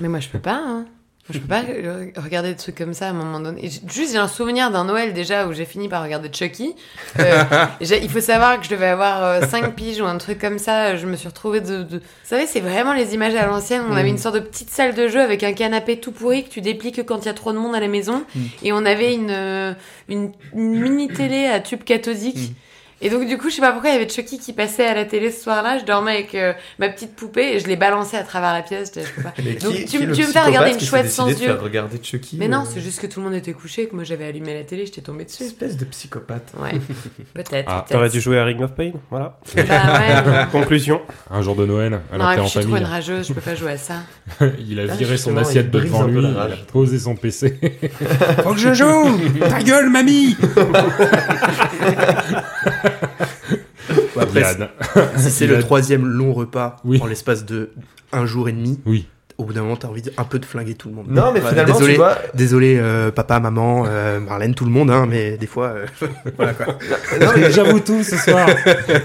Speaker 5: Mais moi, je peux pas. Hein. Je peux pas euh, regarder des trucs comme ça à un moment donné. Et Juste, j'ai un souvenir d'un Noël déjà où j'ai fini par regarder Chucky. Euh, il faut savoir que je devais avoir 5 piges ou un truc comme ça. Je me suis retrouvée de. de- Vous savez, c'est vraiment les images à l'ancienne. On
Speaker 6: Mm.
Speaker 5: avait une sorte de petite salle de jeu avec un canapé tout pourri que tu déplies que quand il y a trop de monde à la maison.
Speaker 6: Mm.
Speaker 5: Et on avait une, euh, une, une mini télé à tube cathodique.
Speaker 6: Mm.
Speaker 5: Et donc, du coup, je sais pas pourquoi il y avait Chucky qui passait à la télé ce soir-là. Je dormais avec euh, ma petite poupée et je l'ai balancée à travers la pièce. Je pas. Donc,
Speaker 4: qui-
Speaker 5: tu-
Speaker 4: qui
Speaker 5: tu me faire regarder une chouette sans yeux
Speaker 4: faire regarder Chucky
Speaker 5: Mais non,
Speaker 4: euh,
Speaker 5: c'est juste que tout le monde était couché, que moi j'avais allumé la télé, j'étais tombée dessus.
Speaker 4: Espèce de psychopathe.
Speaker 5: Ouais, peut-être.
Speaker 2: Ah.
Speaker 3: T'aurais dû jouer à Ring of Pain, voilà.
Speaker 5: Bah ouais.
Speaker 3: Conclusion.
Speaker 2: Un jour de Noël, alors
Speaker 5: Non,
Speaker 2: t'es en
Speaker 5: puis je suis trop une
Speaker 2: famille.
Speaker 5: rageuse, je peux pas jouer à ça.
Speaker 2: il a
Speaker 4: Ah,
Speaker 2: viré son assiette devant lui, il a posé son PC. Faut que je joue Ta gueule, mamie
Speaker 6: Bon, après, si c'est le troisième long repas
Speaker 2: Oui.
Speaker 6: en l'espace de un jour et demi,
Speaker 2: Oui.
Speaker 6: au bout d'un moment, t'as envie de, un peu de flinguer tout le monde.
Speaker 4: Non, mais
Speaker 6: Ouais,
Speaker 4: finalement,
Speaker 6: désolé,
Speaker 4: tu vois,
Speaker 6: désolé, euh, papa, maman, euh, Marlène, tout le monde, hein, mais des fois, euh, voilà quoi.
Speaker 4: non, mais
Speaker 2: J'avoue tout ce soir.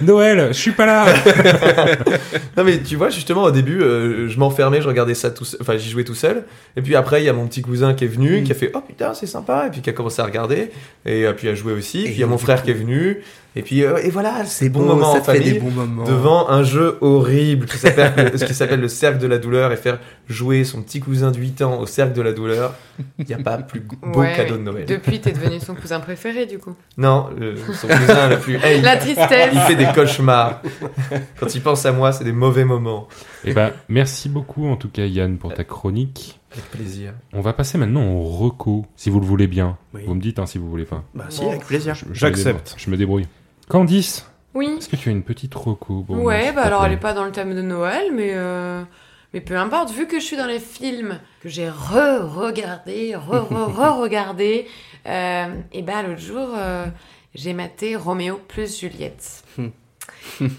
Speaker 2: Noël, je suis pas là.
Speaker 4: Non mais tu vois justement au début euh, je m'enfermais je regardais ça tout enfin j'y jouais tout seul et puis après il y a mon petit cousin qui est venu
Speaker 6: Mm.
Speaker 4: qui a fait oh putain c'est sympa et puis qui a commencé à regarder et puis à jouer aussi
Speaker 6: Et
Speaker 4: puis il y a mon frère
Speaker 6: coup-
Speaker 4: qui est venu Et puis, euh, et voilà,
Speaker 6: C'est
Speaker 4: bon
Speaker 6: bon,
Speaker 4: moment
Speaker 6: ça
Speaker 4: en
Speaker 6: te fait
Speaker 4: famille
Speaker 6: des bons moments.
Speaker 4: devant un jeu horrible qui s'appelle ce qui s'appelle le cercle de la douleur et faire jouer son petit cousin de 8 ans au cercle de la douleur. Il n'y a pas plus beau
Speaker 5: Ouais,
Speaker 4: cadeau de Noël.
Speaker 5: Depuis, t'es devenu son cousin préféré, du coup.
Speaker 4: Non, son cousin le plus. Hey,
Speaker 5: La
Speaker 4: il
Speaker 5: tristesse.
Speaker 4: fait des cauchemars. Quand il pense à moi, c'est des mauvais moments.
Speaker 2: Eh ben, merci beaucoup en tout cas Yann pour ta chronique.
Speaker 4: Avec plaisir.
Speaker 2: On va passer maintenant au reco, si vous le voulez bien.
Speaker 6: Oui.
Speaker 2: Vous me dites hein, si vous voulez pas.
Speaker 6: Bah si, avec plaisir.
Speaker 2: Je- je me
Speaker 3: J'accepte.
Speaker 2: Je me débrouille. Candice,
Speaker 5: Oui.
Speaker 2: est-ce que tu as une petite moi,
Speaker 5: ouais, bah alors elle est pas dans le thème de Noël, mais euh, mais peu importe. Vu que je suis dans les films que j'ai re-regardé, re-re-re-regardé, euh, et bah l'autre jour euh, j'ai maté Roméo plus Juliette.
Speaker 6: Hmm.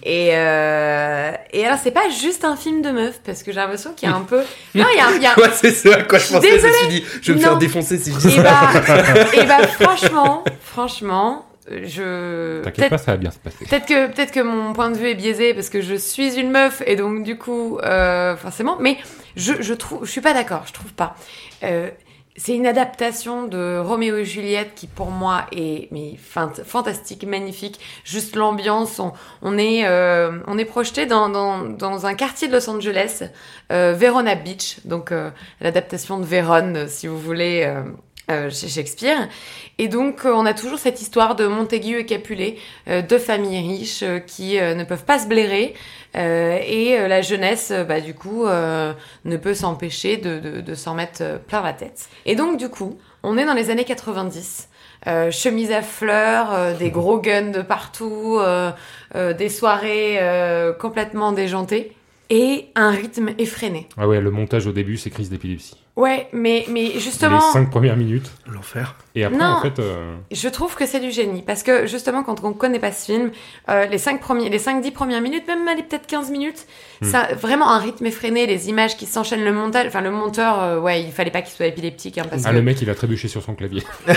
Speaker 5: Et, euh, et alors c'est pas juste un film de meuf parce que j'ai l'impression qu'il y a un peu non il y a, il y a...
Speaker 6: Ouais, c'est ce à quoi je
Speaker 5: Je suis
Speaker 6: pensais. Je me suis dit, je vais me
Speaker 5: Non.
Speaker 6: faire défoncer si je dis
Speaker 5: et
Speaker 6: ça.
Speaker 5: bah, et bah franchement franchement je
Speaker 2: T'inquiète
Speaker 5: peut-être
Speaker 2: pas, ça va bien se passer.
Speaker 5: Peut-être que, peut-être que mon point de vue est biaisé parce que je suis une meuf et donc du coup, euh, forcément, mais je, je trouve, je suis pas d'accord, je trouve pas. Euh, c'est une adaptation de Roméo et Juliette qui pour moi est mais fantastique, magnifique. Juste l'ambiance, on, on est euh, on est projeté dans, dans, dans un quartier de Los Angeles, euh, Verona Beach, donc euh, l'adaptation de Vérone, euh, si vous voulez. Euh, chez Shakespeare. Et donc, euh, on a toujours cette histoire de Montaigu et Capulet, euh, deux familles riches qui ne peuvent pas se blairer. et la jeunesse, bah, du coup, ne peut s'empêcher de, s'en mettre plein la tête. Et donc, du coup, on est dans les années 90. Euh, chemise à fleurs, des gros guns de partout, des soirées complètement déjantées et un rythme effréné.
Speaker 2: Ah ouais, le montage au début, c'est crise d'épilepsie.
Speaker 5: Ouais, mais, mais justement...
Speaker 2: Les cinq premières minutes.
Speaker 6: L'enfer.
Speaker 2: Et après,
Speaker 5: Non.
Speaker 2: en fait, euh,
Speaker 5: Je trouve que c'est du génie parce que justement quand on connaît pas ce film, euh, les 5 premiers, les 5 10 premières minutes, même allez peut-être 15 minutes,
Speaker 2: Hmm.
Speaker 5: ça a vraiment un rythme effréné, les images qui s'enchaînent, le montage, enfin le monteur, euh, ouais, il fallait pas qu'il soit épileptique hein, parce
Speaker 2: ah,
Speaker 5: que.
Speaker 2: le mec, il a trébuché sur son clavier.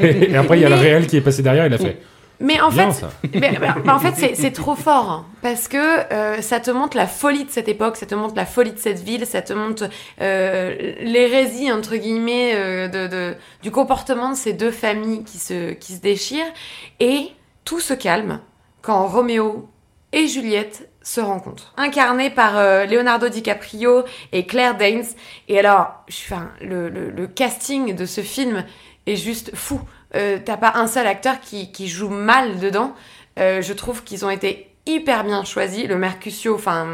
Speaker 2: et après, il y a le réel qui est passé derrière, il a fait.
Speaker 5: Mais en fait, mais- mais- en fait, c'est- trop fort hein, parce que euh, ça te montre la folie de cette époque, ça te montre la folie de cette ville, ça te montre euh, l'hérésie entre guillemets euh, de, de- du comportement de ces deux familles qui se qui se déchirent et tout se calme quand Roméo et Juliette se rencontrent, incarnés par euh, Leonardo DiCaprio et Claire Danes. Et alors, je suis- enfin, le, le, le casting de ce film est juste fou. Euh, T'as pas un seul acteur qui, qui joue mal dedans. Euh, je trouve qu'ils ont été hyper bien choisis. Le Mercutio, enfin,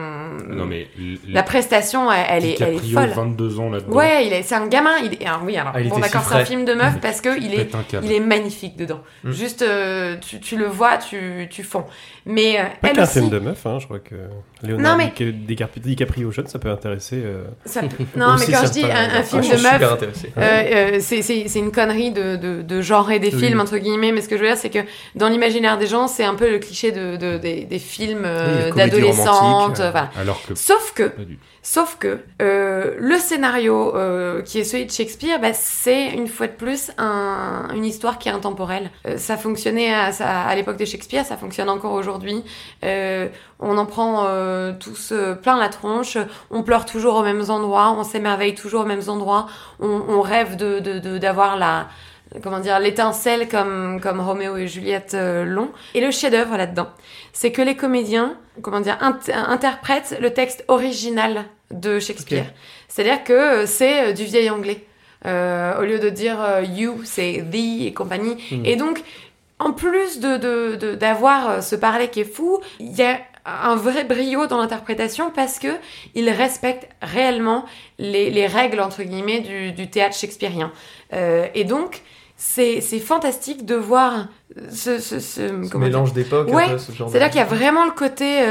Speaker 2: Non, mais. l-
Speaker 5: la prestation, elle, elle est, elle est
Speaker 2: DiCaprio,
Speaker 5: folle.
Speaker 2: 22 ans là-dedans.
Speaker 5: Ouais, il est, c'est un gamin. Il est, ah oui, alors
Speaker 4: Ah, il
Speaker 5: bon, d'accord,
Speaker 4: si
Speaker 5: c'est un film de meuf parce que il est,
Speaker 2: un
Speaker 5: il est magnifique dedans.
Speaker 4: Mm.
Speaker 5: Juste, euh, tu, tu le vois, tu, tu fonds. Mais euh,
Speaker 3: Pas
Speaker 5: elle
Speaker 3: qu'un
Speaker 5: aussi,
Speaker 3: film de meuf, hein, je crois que Léonard
Speaker 5: Non, mais-
Speaker 3: Dica- Dica- DiCaprio jeune, ça peut intéresser. euh,
Speaker 5: ça- non, mais quand je dis un, un
Speaker 3: Ah,
Speaker 5: film de meuf. Euh, euh, c'est- c'est c'est une connerie de, de, de genrer des
Speaker 3: Oui.
Speaker 5: films, entre guillemets, mais ce que je veux dire, c'est que dans l'imaginaire des gens, c'est un peu le cliché de, de- des, des films euh, d'adolescentes.
Speaker 6: euh.
Speaker 5: voilà.
Speaker 2: Alors que.
Speaker 5: Sauf que, sauf que euh, le scénario qui est celui de Shakespeare, bah, c'est une fois de plus un- une histoire qui est intemporelle. Ça fonctionnait à, l'époque de Shakespeare, ça fonctionne encore aujourd'hui. On en prend tous plein la tronche, on pleure toujours aux mêmes endroits, on s'émerveille toujours aux mêmes endroits, on, on rêve de de- de- d'avoir la comment dire l'étincelle comme comme Roméo et Juliette euh, l'ont. Et le chef-d'œuvre là-dedans, c'est que les comédiens, comment dire, int- interprètent le texte original de Shakespeare. C'est-à-dire que euh, c'est euh, du vieil anglais. Euh, au lieu de dire euh, you, c'est the et compagnie.
Speaker 6: Hmm.
Speaker 5: Et donc, en plus de d'avoir ce parler qui est fou, il y a un vrai brio dans l'interprétation parce que il respecte réellement les, les règles entre guillemets du, du théâtre shakespearien. Euh, et donc c'est c'est fantastique de voir ce, ce, ce-
Speaker 4: Ce
Speaker 5: comment dire
Speaker 4: mélange d'époque,
Speaker 5: Ouais, c'est-à-dire qu'il y a vraiment le côté euh,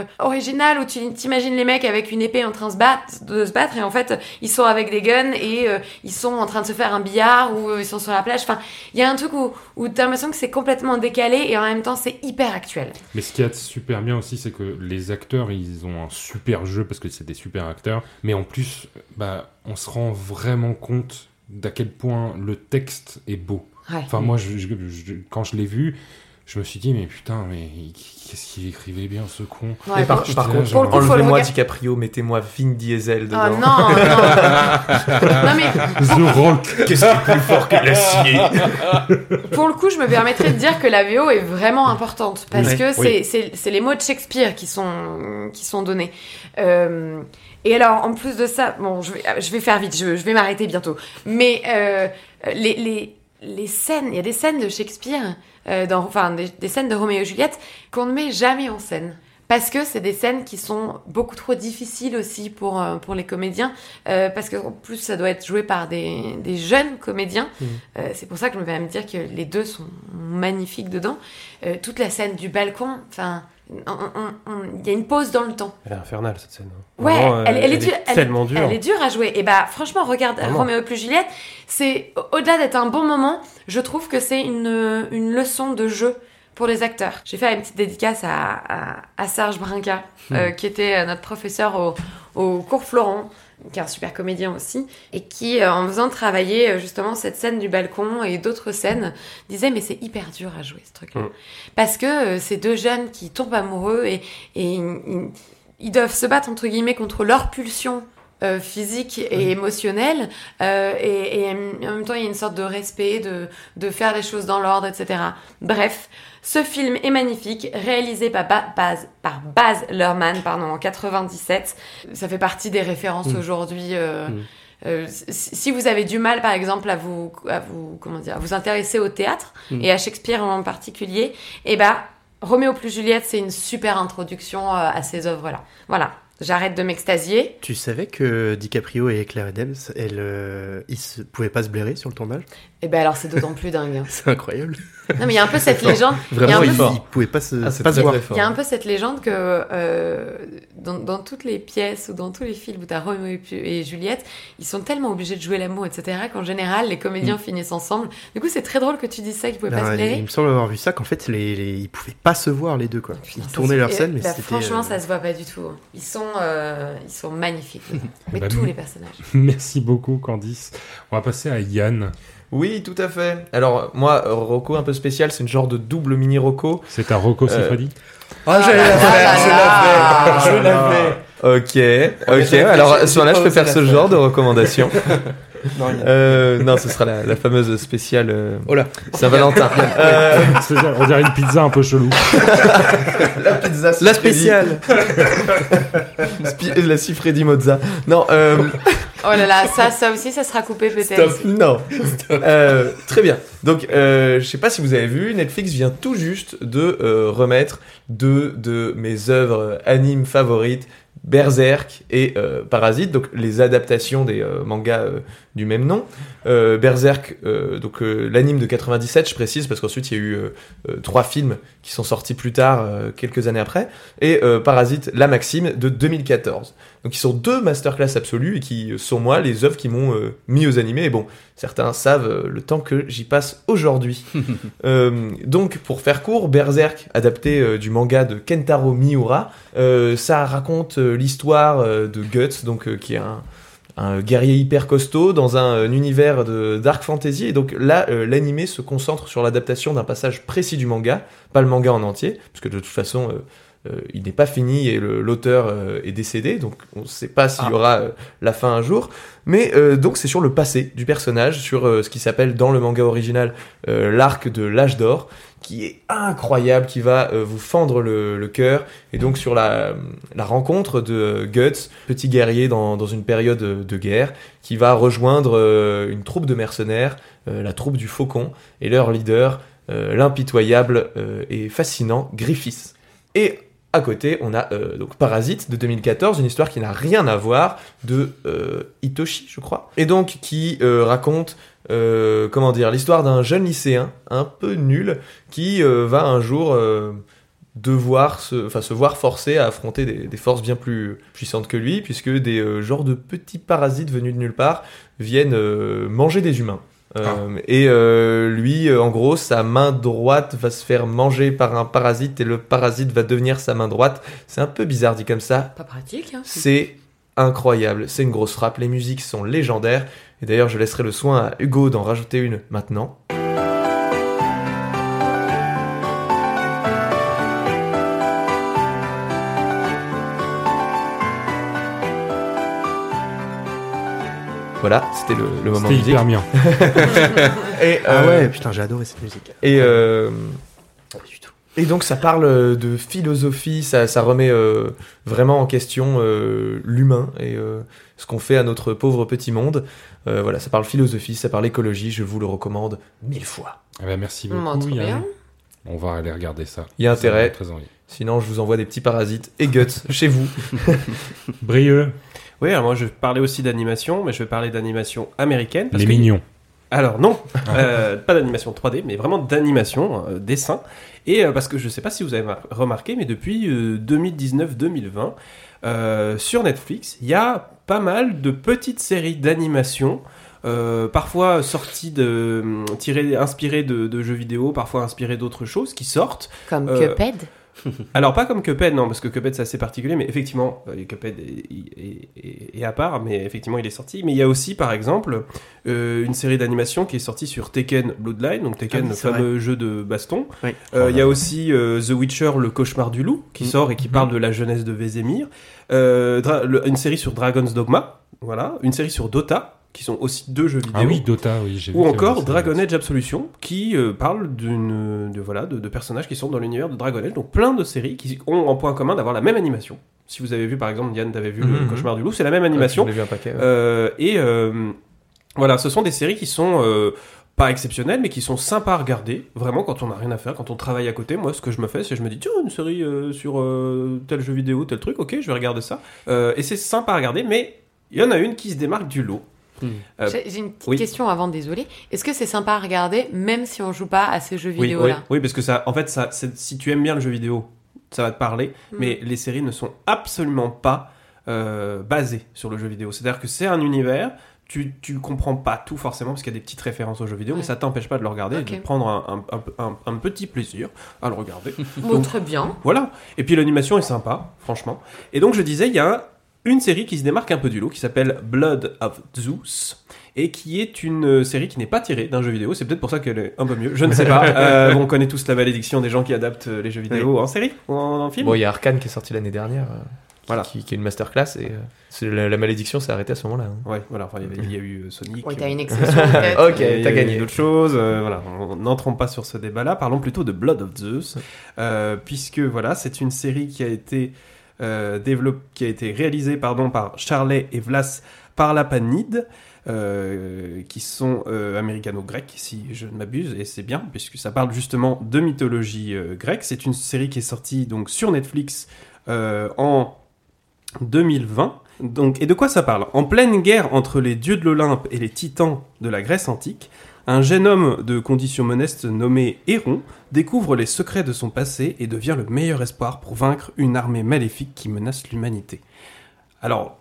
Speaker 5: euh, original où tu t'imagines les mecs avec une épée en train de se battre, de se battre et en fait ils sont avec des guns et euh, ils sont en train de se faire un billard ou ils sont sur la plage. Enfin, il y a un truc où, où t'as l'impression que c'est complètement décalé et en même temps c'est hyper actuel.
Speaker 2: Mais ce qui est super bien aussi, c'est que les acteurs, ils ont un super jeu parce que c'est des super acteurs. Mais en plus, bah, on se rend vraiment compte d'à quel point le texte est beau.
Speaker 5: Ouais.
Speaker 2: Enfin, moi, je- je- je- quand je l'ai vu, je me suis dit, mais putain, mais qu'est-ce qu'il écrivait bien ce con
Speaker 5: Ouais,
Speaker 4: par, contre, enlevez-moi. DiCaprio, mettez-moi Vin Diesel dedans.
Speaker 5: Ah non, non. non mais
Speaker 2: The Rock
Speaker 4: Qu'est-ce qui est plus fort que l'acier
Speaker 5: pour le coup, je me permettrais de dire que la VO est vraiment importante parce
Speaker 6: Oui.
Speaker 5: que c'est
Speaker 2: Oui.
Speaker 5: c'est c'est les mots de Shakespeare qui sont qui sont donnés. Euh, et alors, en plus de ça, bon, je vais je vais faire vite, je, je vais m'arrêter bientôt. Mais euh, les les les scènes, il y a des scènes de Shakespeare, euh, dans, enfin des, des scènes de Roméo et Juliette qu'on ne met jamais en scène. Parce que c'est des scènes qui sont beaucoup trop difficiles aussi pour, euh, pour les comédiens. Parce qu'en plus, ça doit être joué par des, des jeunes comédiens. Euh, c'est pour ça que je me permets de dire que les deux sont magnifiques dedans. Toute la scène du balcon, enfin, il y a une pause dans le temps.
Speaker 3: Elle est infernale cette scène. hein.
Speaker 5: Ouais,
Speaker 3: Vraiment, euh,
Speaker 5: elle, elle est dure. elle-
Speaker 3: tellement dure.
Speaker 5: Elle est dure à jouer. Et bah, franchement, regarde
Speaker 3: Vraiment.
Speaker 5: Roméo plus Juliette. C'est au-delà d'être un bon moment, je trouve que c'est une, une leçon de jeu pour les acteurs. J'ai fait une petite dédicace à, à, à Serge Brinca, euh, qui était euh, notre professeur au, au cours Florent qui est un super comédien aussi, et qui, euh, en faisant travailler euh, justement cette scène du balcon et d'autres scènes, disait mais c'est hyper dur à jouer ce truc-là.
Speaker 3: Mm.
Speaker 5: Parce que euh, ces deux jeunes qui tombent amoureux et, et ils doivent se battre entre guillemets contre leur pulsion euh, physique et émotionnelle, euh, et, et en même temps il y a une sorte de respect, de, de faire les choses dans l'ordre, etc. Bref, ce film est magnifique, réalisé par, Ba- Baz, par Baz Luhrmann pardon, en 97. Ça fait partie des références
Speaker 6: Mm.
Speaker 5: aujourd'hui. euh,
Speaker 6: Mm.
Speaker 5: euh, si vous avez du mal, par exemple, à vous, à vous, comment dire, à vous intéresser au théâtre
Speaker 6: Mm.
Speaker 5: et à Shakespeare en particulier, et ben Roméo plus Juliette, c'est une super introduction euh, à ces œuvres-là. Voilà, j'arrête de m'extasier.
Speaker 6: Tu savais que DiCaprio et Claire Adams, elles, euh, ils pouvaient pas se blairer sur le tournage?
Speaker 5: Et ben alors c'est d'autant plus dingue.
Speaker 6: C'est incroyable.
Speaker 5: Non mais il y a un peu cette légende. il y a
Speaker 6: Vraiment,
Speaker 5: un
Speaker 6: ils,
Speaker 5: peu-
Speaker 6: ils pouvaient pas se,
Speaker 4: Ah,
Speaker 6: pas se voir.
Speaker 5: Il y a un peu cette légende que euh, dans, dans toutes les pièces ou dans tous les films où tu as Roméo et Juliette, ils sont tellement obligés de jouer l'amour, etc., qu'en général, les comédiens finissent ensemble. Du coup, c'est très drôle que tu dises ça, qu'ils pouvaient pas
Speaker 6: Non,
Speaker 5: se
Speaker 6: il,
Speaker 5: blairer.
Speaker 6: il me semble avoir vu ça qu'en fait les, les- ils pouvaient pas se voir les deux quoi. Ils
Speaker 5: Putain, ça
Speaker 6: tournaient leur scène mais
Speaker 5: bah,
Speaker 6: c'était
Speaker 5: Franchement,
Speaker 6: euh,
Speaker 5: ça se voit pas du tout. Ils sont, euh, ils sont magnifiques. Mais
Speaker 2: Bah,
Speaker 5: tous les personnages.
Speaker 2: Merci beaucoup, Candice. On va passer à Yann.
Speaker 4: Oui, tout à fait. Alors, moi, Rocco un peu spécial, c'est une genre de double mini Rocco.
Speaker 2: C'est à Rocco
Speaker 4: Euh,
Speaker 2: Siffredi
Speaker 6: Ah,
Speaker 4: je
Speaker 5: là là.
Speaker 4: je l'avais. Ok, ok. Alors, à ce moment-là, je peux faire ce genre de recommandation.
Speaker 6: Non,
Speaker 4: Euh, non, ce sera la, la fameuse spéciale euh,
Speaker 6: Oh là.
Speaker 4: Saint-Valentin. Euh,
Speaker 2: On dirait une pizza un peu chelou.
Speaker 4: la pizza
Speaker 6: La spéciale.
Speaker 4: Spi- la Sifredi Mozza. Non, euh,
Speaker 5: Oh là là, ça, ça aussi, ça sera coupé peut-être.
Speaker 4: non. Euh, très bien. Donc, euh, je sais pas si vous avez vu, Netflix vient tout juste de euh, remettre deux de mes œuvres animes favorites, Berserk et euh, Parasite, donc les adaptations des mangas du même nom. Berserk, donc l'anime de 97, je précise, parce qu'ensuite il y a eu trois films qui sont sortis plus tard, quelques années après, et Parasite, la Maxime de 2014. Donc ils sont deux masterclass absolus et qui sont moi les œuvres qui m'ont euh, mis aux animés. Et bon, certains savent euh, le temps que j'y passe aujourd'hui. Euh, donc pour faire court, Berserk, adapté euh, du manga de Kentaro Miura, ça raconte l'histoire de Guts, donc qui est un un guerrier hyper costaud dans un, univers de dark fantasy et donc là euh, l'animé se concentre sur l'adaptation d'un passage précis du manga pas le manga en entier parce que de toute façon euh, euh, il n'est pas fini et l'auteur euh, est décédé donc on ne sait pas s'il y
Speaker 6: Ah.
Speaker 4: aura euh, la fin un jour mais donc c'est sur le passé du personnage sur ce qui s'appelle dans le manga original l'arc de l'âge d'or qui est incroyable, qui va vous fendre le, le cœur. Et donc sur la, la rencontre de Guts, petit guerrier dans, dans une période de guerre, qui va rejoindre une troupe de mercenaires, la troupe du Faucon, et leur leader, l'impitoyable et fascinant Griffiths. Et à côté, on a euh, Parasite de 2014, une histoire qui n'a rien à voir de euh, Hitoshi, je crois, et donc qui euh, raconte euh, comment dire l'histoire d'un jeune lycéen un peu nul qui va un jour devoir se, se voir forcé à affronter des, forces bien plus puissantes que lui, puisque des genres de petits parasites venus de nulle part viennent manger des humains. Euh, Et euh, lui, euh, en gros, sa main droite va se faire manger par un parasite et le parasite va devenir sa main droite. C'est un peu bizarre dit comme ça.
Speaker 5: Pas pratique, hein.
Speaker 4: C'est incroyable, c'est une grosse frappe, les musiques sont légendaires. Et d'ailleurs, je laisserai le soin à Hugo d'en rajouter une maintenant. Voilà, c'était le, le moment
Speaker 2: C'était
Speaker 4: musique.
Speaker 2: hyper bien.
Speaker 4: Et,
Speaker 6: Ah
Speaker 4: euh,
Speaker 6: ouais, putain, j'ai adoré cette musique.
Speaker 4: Et, euh,
Speaker 6: Pas du tout.
Speaker 4: et donc ça parle de philosophie, ça, ça remet euh, vraiment en question euh, l'humain et euh, ce qu'on fait à notre pauvre petit monde. Euh, voilà, ça parle philosophie, ça parle écologie, je vous le recommande mille fois.
Speaker 2: Ah bah, merci
Speaker 5: Bon,
Speaker 2: beaucoup. Yann.
Speaker 5: bien.
Speaker 2: On va aller regarder ça.
Speaker 4: Il y a intérêt,
Speaker 2: donne Très envie.
Speaker 4: sinon je vous envoie des petits parasites et guts chez vous.
Speaker 2: Brieux,
Speaker 3: Oui, alors moi je parlais aussi d'animation, mais je vais parler d'animation américaine. parce
Speaker 2: les
Speaker 3: que-
Speaker 2: mignons.
Speaker 3: Alors non, euh, pas d'animation 3D, mais vraiment d'animation, euh, dessin. Et euh, parce que je sais pas si vous avez mar- remarqué, mais depuis euh, 2019-2020, euh, sur Netflix, il y a pas mal de petites séries d'animation. euh, parfois sorties de tirées inspirées de, de jeux vidéo parfois inspirées d'autres choses qui sortent
Speaker 5: Comme
Speaker 3: Euh,
Speaker 5: Cuphead.
Speaker 3: alors pas comme Cuphead, non, parce que Cuphead c'est assez particulier, mais effectivement, euh, Cuphead est, est- est- est à part, mais effectivement il est sorti. Mais il y a aussi, par exemple, euh, une série d'animation qui est sortie sur Tekken Bloodline, donc Tekken,
Speaker 6: Ah oui,
Speaker 3: le fameux jeu de baston.
Speaker 6: Oui.
Speaker 3: Euh, Il y a aussi euh, The Witcher, le cauchemar du loup, qui
Speaker 6: Mm.
Speaker 3: sort et qui parle de la jeunesse de Vézémir. Une série sur Dragon's Dogma, voilà, une série sur Dota, qui sont aussi deux jeux vidéo.
Speaker 2: Ah oui, Dota, oui, j'ai.
Speaker 3: Ou encore. Dragon Age Absolution, qui euh, parle d'une, de, voilà, de, de personnages qui sont dans l'univers de Dragon Age. Donc plein de séries qui ont en point commun d'avoir la même animation. Si vous avez vu, par exemple, Diane, t'avais vu
Speaker 4: Mhm.
Speaker 3: le Cauchemar du Loup, c'est la même animation.
Speaker 4: Ai vu un paquet. ouais.
Speaker 3: Euh, et euh, voilà, ce sont des séries qui sont pas exceptionnelles, mais qui sont sympas à regarder. Vraiment, quand on n'a rien à faire, quand on travaille à côté, moi, ce que je me fais, c'est je me dis, tiens, une série euh, sur euh, tel jeu vidéo, tel truc, ok, je vais regarder ça. Euh, et c'est sympa à regarder, mais il y en a une qui se démarque du lot. Euh,
Speaker 5: J'ai une petite
Speaker 3: oui.
Speaker 5: question avant, désolé. Est-ce que c'est sympa à regarder même si on joue pas à ces jeux vidéo
Speaker 3: oui,
Speaker 5: là
Speaker 3: oui, parce que ça, en fait, ça, si tu aimes bien le jeu vidéo, ça va te parler.
Speaker 5: Mm.
Speaker 3: Mais les séries ne sont absolument pas euh, basées sur le jeu vidéo. C'est-à-dire que c'est un univers. Tu, tu comprends pas tout forcément parce qu'il y a des petites références au jeu vidéo,
Speaker 5: Ouais.
Speaker 3: mais ça t'empêche pas de le regarder et de prendre un, un- un- un- un petit plaisir à le regarder.
Speaker 5: Très bien.
Speaker 3: voilà. Et puis l'animation est sympa, franchement. Et donc je disais, il y a une série qui se démarque un peu du lot, qui s'appelle Blood of Zeus, et qui est une euh, série qui n'est pas tirée d'un jeu vidéo. C'est peut-être pour ça qu'elle est un peu mieux. Je ne sais pas. Euh, on connaît tous la malédiction des gens qui adaptent euh, les jeux vidéo en série ou en, en film.
Speaker 4: Bon, il y a Arkane qui est sorti l'année dernière, euh,
Speaker 3: Voilà.
Speaker 4: qui, qui est une masterclass et euh, la, la malédiction s'est arrêtée à ce moment-là. hein.
Speaker 3: Ouais, voilà. Enfin, il y avait- il y, a eu Sonic.
Speaker 5: Oui,
Speaker 3: euh,
Speaker 5: t'as une exception peut-être.
Speaker 4: Ok,
Speaker 3: y y
Speaker 4: t'as gagné.
Speaker 3: D'autres choses, euh, voilà. on- N'entrons pas sur ce débat-là. Parlons plutôt de Blood of Zeus, euh, puisque voilà, c'est une série qui a été euh, développée, qui a été réalisée, pardon, par Charlet et Vlas Parlapanid. euh, qui sont euh, américano-grecs, si je ne m'abuse, et c'est bien, puisque ça parle justement de mythologie euh, grecque. C'est une série qui est sortie donc sur Netflix en 2020. Donc, et de quoi ça parle? En pleine guerre entre les dieux de l'Olympe et les titans de la Grèce antique, un jeune homme de condition modeste nommé Héron découvre les secrets de son passé et devient le meilleur espoir pour vaincre une armée maléfique qui menace l'humanité. Alors,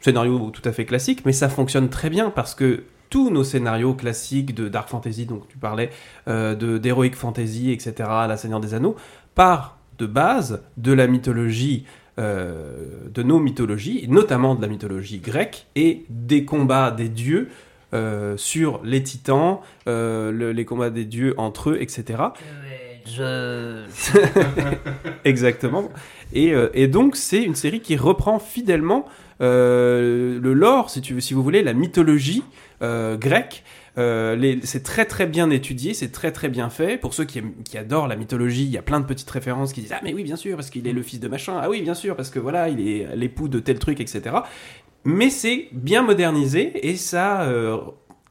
Speaker 3: scénario tout à fait classique, mais ça fonctionne très bien parce que tous nos scénarios classiques de Dark Fantasy, donc tu parlais euh, d'Heroic Fantasy, etc., La Seigneur des Anneaux, part de base de la mythologie, euh, de nos mythologies, notamment de la mythologie grecque, et des combats des dieux sur les titans, euh, le- les combats des dieux entre eux, etc. Exactement. Et, euh, et donc, c'est une série qui reprend fidèlement euh, le lore, si, tu, veux- si vous voulez, la mythologie euh, grecque. Euh, c'est très très bien étudié, c'est très très bien fait. Pour ceux qui, aiment- qui adorent la mythologie, il y a plein de petites références qui disent Ah, mais oui, bien sûr, parce qu'il est le fils de machin. Ah, oui, bien sûr, parce que voilà, il est l'époux de tel truc, etc. Mais c'est bien modernisé et ça. euh,